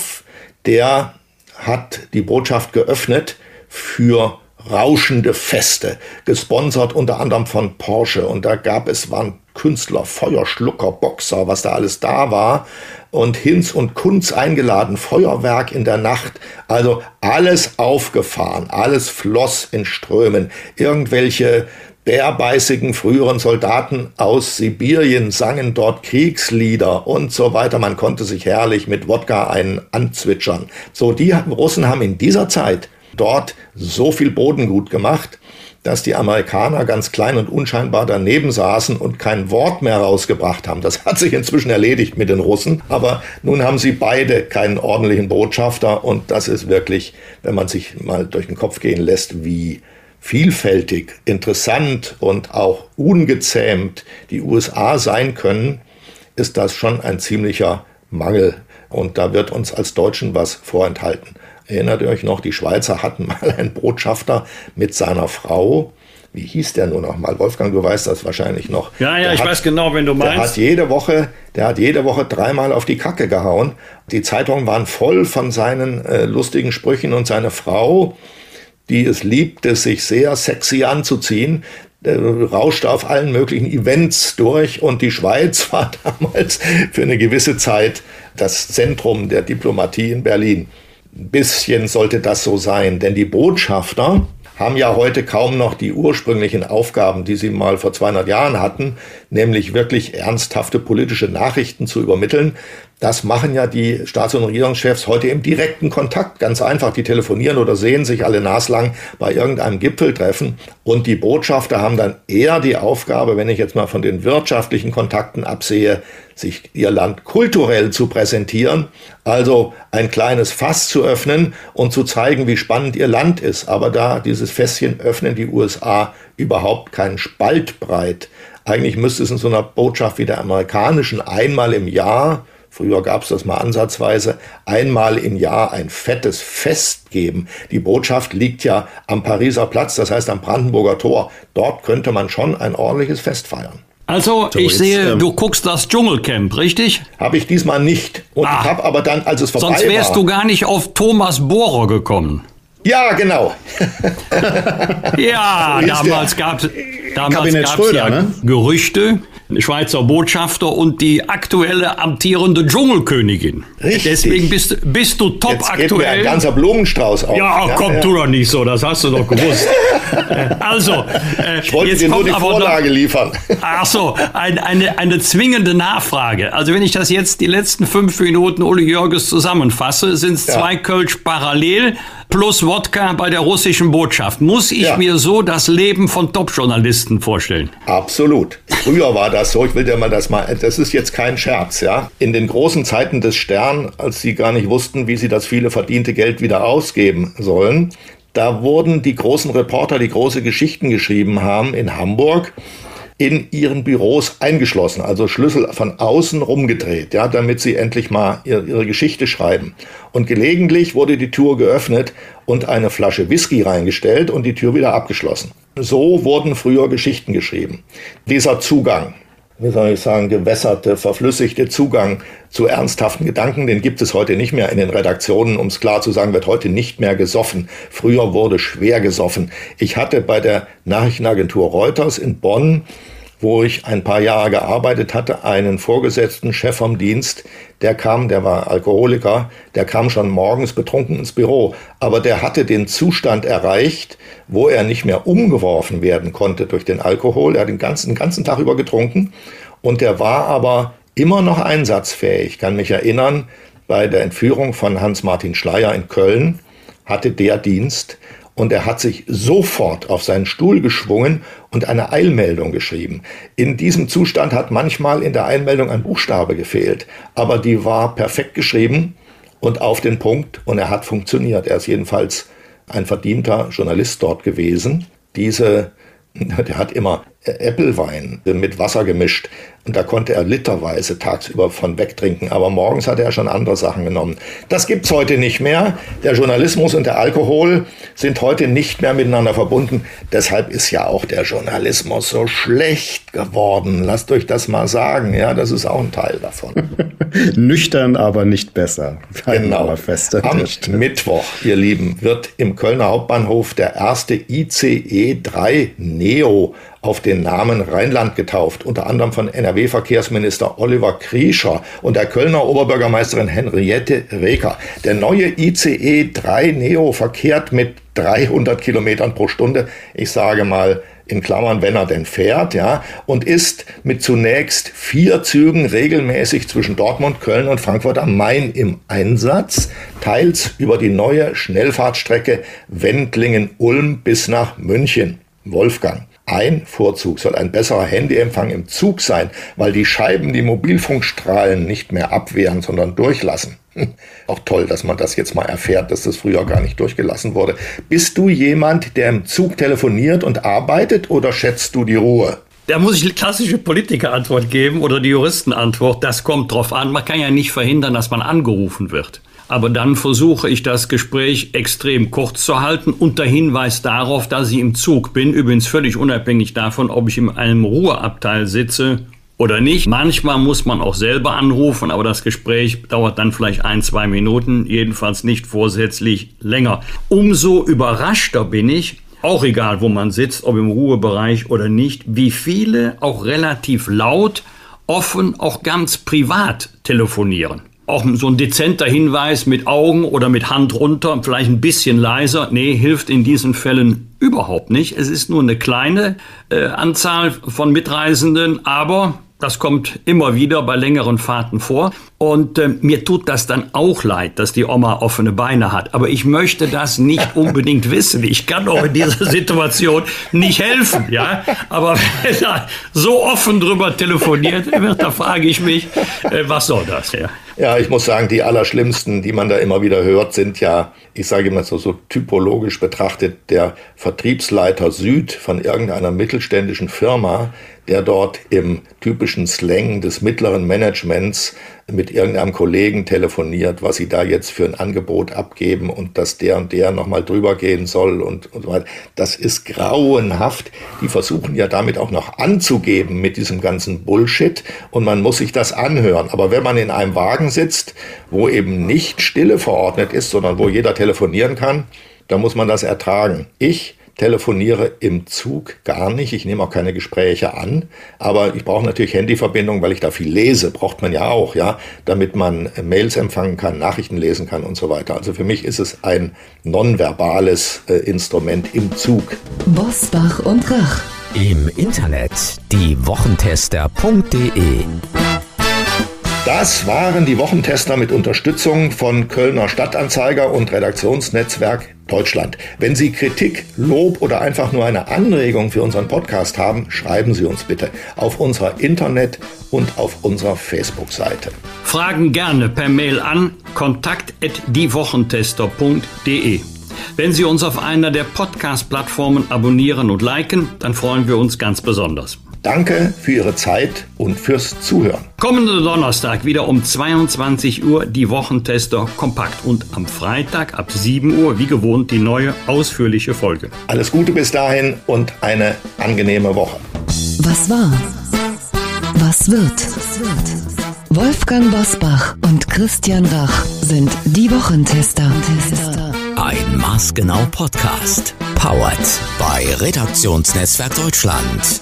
der hat die Botschaft geöffnet für rauschende Feste, gesponsert unter anderem von Porsche. Und da gab es, waren Künstler, Feuerschlucker, Boxer, was da alles da war. Und Hinz und Kunz eingeladen, Feuerwerk in der Nacht. Also alles aufgefahren, alles floss in Strömen. Irgendwelche bärbeißigen früheren Soldaten aus Sibirien sangen dort Kriegslieder und so weiter. Man konnte sich herrlich mit Wodka einen anzwitschern. So, die Russen haben in dieser Zeit dort so viel Bodengut gemacht, dass die Amerikaner ganz klein und unscheinbar daneben saßen und kein Wort mehr rausgebracht haben. Das hat sich inzwischen erledigt mit den Russen, aber nun haben sie beide keinen ordentlichen Botschafter und das ist wirklich, wenn man sich mal durch den Kopf gehen lässt, wie vielfältig, interessant und auch ungezähmt die USA sein können, ist das schon ein ziemlicher Mangel. Und da wird uns als Deutschen was vorenthalten. Erinnert ihr euch noch, die Schweizer hatten mal einen Botschafter mit seiner Frau. Wie hieß der nur noch mal? Wolfgang, du weißt das wahrscheinlich noch. Ja, ja, der ich hat, weiß genau, wenn du meinst. Der hat jede Woche, der hat jede Woche dreimal auf die Kacke gehauen. Die Zeitungen waren voll von seinen äh, lustigen Sprüchen und seine Frau die es liebte, sich sehr sexy anzuziehen, rauschte auf allen möglichen Events durch und die Schweiz war damals für eine gewisse Zeit das Zentrum der Diplomatie in Berlin. Ein bisschen sollte das so sein, denn die Botschafter haben ja heute kaum noch die ursprünglichen Aufgaben, die sie mal vor 200 Jahren hatten, nämlich wirklich ernsthafte politische Nachrichten zu übermitteln. Das machen ja die Staats- und Regierungschefs heute im direkten Kontakt. Ganz einfach, die telefonieren oder sehen sich alle naslang bei irgendeinem Gipfeltreffen. Und die Botschafter haben dann eher die Aufgabe, wenn ich jetzt mal von den wirtschaftlichen Kontakten absehe, sich ihr Land kulturell zu präsentieren. Also ein kleines Fass zu öffnen und zu zeigen, wie spannend ihr Land ist. Aber da dieses Fässchen öffnen die USA überhaupt keinen Spalt breit. Eigentlich müsste es in so einer Botschaft wie der amerikanischen einmal im Jahr Früher gab es das mal ansatzweise. Einmal im Jahr ein fettes Fest geben. Die Botschaft liegt ja am Pariser Platz, das heißt am Brandenburger Tor. Dort könnte man schon ein ordentliches Fest feiern. Also, so, ich jetzt, sehe, ähm, du guckst das Dschungelcamp, richtig? Habe ich diesmal nicht. Und ah, ich habe aber dann, als es vorbei Sonst wärst war, du gar nicht auf Thomas Bohrer gekommen. Ja, genau. ja, damals gab es damals gab's ja ne? Gerüchte, Schweizer Botschafter und die aktuelle amtierende Dschungelkönigin. Richtig. Deswegen bist, bist du top jetzt aktuell. Geht mir ein ganzer Blumenstrauß auf. Ja, ja komm, ja. tu doch nicht so, das hast du doch gewusst. also, äh, ich wollte dir nur die Vorlage noch, liefern. Ach so, ein, eine, eine zwingende Nachfrage. Also, wenn ich das jetzt die letzten fünf Minuten Uli Jörges zusammenfasse, sind es ja. zwei Kölsch parallel plus Wodka bei der russischen Botschaft. Muss ich ja. mir so das Leben von Top-Journalisten vorstellen? Absolut. Früher war das so, ich will dir mal das mal, das ist jetzt kein Scherz, ja. In den großen Zeiten des Stern, als sie gar nicht wussten, wie sie das viele verdiente Geld wieder ausgeben sollen, da wurden die großen Reporter, die große Geschichten geschrieben haben in Hamburg, in ihren Büros eingeschlossen, also Schlüssel von außen rumgedreht, ja, damit sie endlich mal ihre, ihre Geschichte schreiben. Und gelegentlich wurde die Tür geöffnet und eine Flasche Whisky reingestellt und die Tür wieder abgeschlossen. So wurden früher Geschichten geschrieben. Dieser Zugang, wie soll ich sagen, gewässerte, verflüssigte Zugang zu ernsthaften Gedanken, den gibt es heute nicht mehr in den Redaktionen. Um es klar zu sagen, wird heute nicht mehr gesoffen. Früher wurde schwer gesoffen. Ich hatte bei der Nachrichtenagentur Reuters in Bonn wo ich ein paar Jahre gearbeitet hatte, einen Vorgesetzten, Chef vom Dienst, der kam, der war Alkoholiker, der kam schon morgens betrunken ins Büro, aber der hatte den Zustand erreicht, wo er nicht mehr umgeworfen werden konnte durch den Alkohol. Er hat den ganzen, den ganzen Tag über getrunken und der war aber immer noch einsatzfähig. Ich kann mich erinnern, bei der Entführung von Hans-Martin Schleier in Köln hatte der Dienst, und er hat sich sofort auf seinen Stuhl geschwungen und eine Eilmeldung geschrieben. In diesem Zustand hat manchmal in der Eilmeldung ein Buchstabe gefehlt, aber die war perfekt geschrieben und auf den Punkt und er hat funktioniert. Er ist jedenfalls ein verdienter Journalist dort gewesen. Diese der hat immer Äppelwein mit Wasser gemischt und da konnte er literweise tagsüber von wegtrinken, aber morgens hat er schon andere Sachen genommen. Das gibt's heute nicht mehr. Der Journalismus und der Alkohol sind heute nicht mehr miteinander verbunden. Deshalb ist ja auch der Journalismus so schlecht geworden. Lasst euch das mal sagen. Ja, das ist auch ein Teil davon. Nüchtern, aber nicht besser. Genau. Am Mittwoch, ihr Lieben, wird im Kölner Hauptbahnhof der erste ICE 3 Neo auf den Namen Rheinland getauft, unter anderem von NRW-Verkehrsminister Oliver Kriescher und der Kölner Oberbürgermeisterin Henriette Reker. Der neue ICE 3 Neo verkehrt mit 300 Kilometern pro Stunde. Ich sage mal, in Klammern, wenn er denn fährt, ja, und ist mit zunächst vier Zügen regelmäßig zwischen Dortmund, Köln und Frankfurt am Main im Einsatz, teils über die neue Schnellfahrtstrecke Wendlingen-Ulm bis nach München. Wolfgang. Ein Vorzug soll ein besserer Handyempfang im Zug sein, weil die Scheiben die Mobilfunkstrahlen nicht mehr abwehren, sondern durchlassen. Auch toll, dass man das jetzt mal erfährt, dass das früher gar nicht durchgelassen wurde. Bist du jemand, der im Zug telefoniert und arbeitet oder schätzt du die Ruhe? Da muss ich klassische Politikerantwort geben oder die Juristenantwort. Das kommt drauf an. Man kann ja nicht verhindern, dass man angerufen wird. Aber dann versuche ich das Gespräch extrem kurz zu halten unter Hinweis darauf, dass ich im Zug bin. Übrigens völlig unabhängig davon, ob ich in einem Ruheabteil sitze oder nicht. Manchmal muss man auch selber anrufen, aber das Gespräch dauert dann vielleicht ein, zwei Minuten, jedenfalls nicht vorsätzlich länger. Umso überraschter bin ich, auch egal, wo man sitzt, ob im Ruhebereich oder nicht, wie viele auch relativ laut, offen, auch ganz privat telefonieren auch so ein dezenter Hinweis mit Augen oder mit Hand runter, vielleicht ein bisschen leiser, nee, hilft in diesen Fällen überhaupt nicht. Es ist nur eine kleine äh, Anzahl von Mitreisenden, aber das kommt immer wieder bei längeren Fahrten vor. Und äh, mir tut das dann auch leid, dass die Oma offene Beine hat. Aber ich möchte das nicht unbedingt wissen. Ich kann auch in dieser Situation nicht helfen, ja. Aber wenn er so offen drüber telefoniert wird, da frage ich mich, äh, was soll das, ja? Ja, ich muss sagen, die allerschlimmsten, die man da immer wieder hört, sind ja, ich sage immer so, so typologisch betrachtet, der Vertriebsleiter Süd von irgendeiner mittelständischen Firma, der dort im typischen Slang des mittleren Managements mit irgendeinem Kollegen telefoniert, was sie da jetzt für ein Angebot abgeben und dass der und der nochmal drüber gehen soll und, und so weiter. Das ist grauenhaft. Die versuchen ja damit auch noch anzugeben mit diesem ganzen Bullshit und man muss sich das anhören. Aber wenn man in einem Wagen sitzt, wo eben nicht Stille verordnet ist, sondern wo jeder telefonieren kann, dann muss man das ertragen. Ich telefoniere im Zug gar nicht. Ich nehme auch keine Gespräche an. Aber ich brauche natürlich Handyverbindung, weil ich da viel lese. Braucht man ja auch, ja, damit man Mails empfangen kann, Nachrichten lesen kann und so weiter. Also für mich ist es ein nonverbales äh, Instrument im Zug. Bosbach und Rach. Im Internet diewochentester.de das waren die Wochentester mit Unterstützung von Kölner Stadtanzeiger und Redaktionsnetzwerk Deutschland. Wenn Sie Kritik, Lob oder einfach nur eine Anregung für unseren Podcast haben, schreiben Sie uns bitte auf unserer Internet- und auf unserer Facebook-Seite. Fragen gerne per Mail an kontakt@diewochentester.de. Wenn Sie uns auf einer der Podcast-Plattformen abonnieren und liken, dann freuen wir uns ganz besonders. Danke für Ihre Zeit und fürs Zuhören. Kommenden Donnerstag wieder um 22 Uhr die Wochentester kompakt und am Freitag ab 7 Uhr wie gewohnt die neue ausführliche Folge. Alles Gute bis dahin und eine angenehme Woche. Was war? Was wird? Wolfgang Bosbach und Christian Rach sind die Wochentester. Ein maßgenau Podcast. Powered bei Redaktionsnetzwerk Deutschland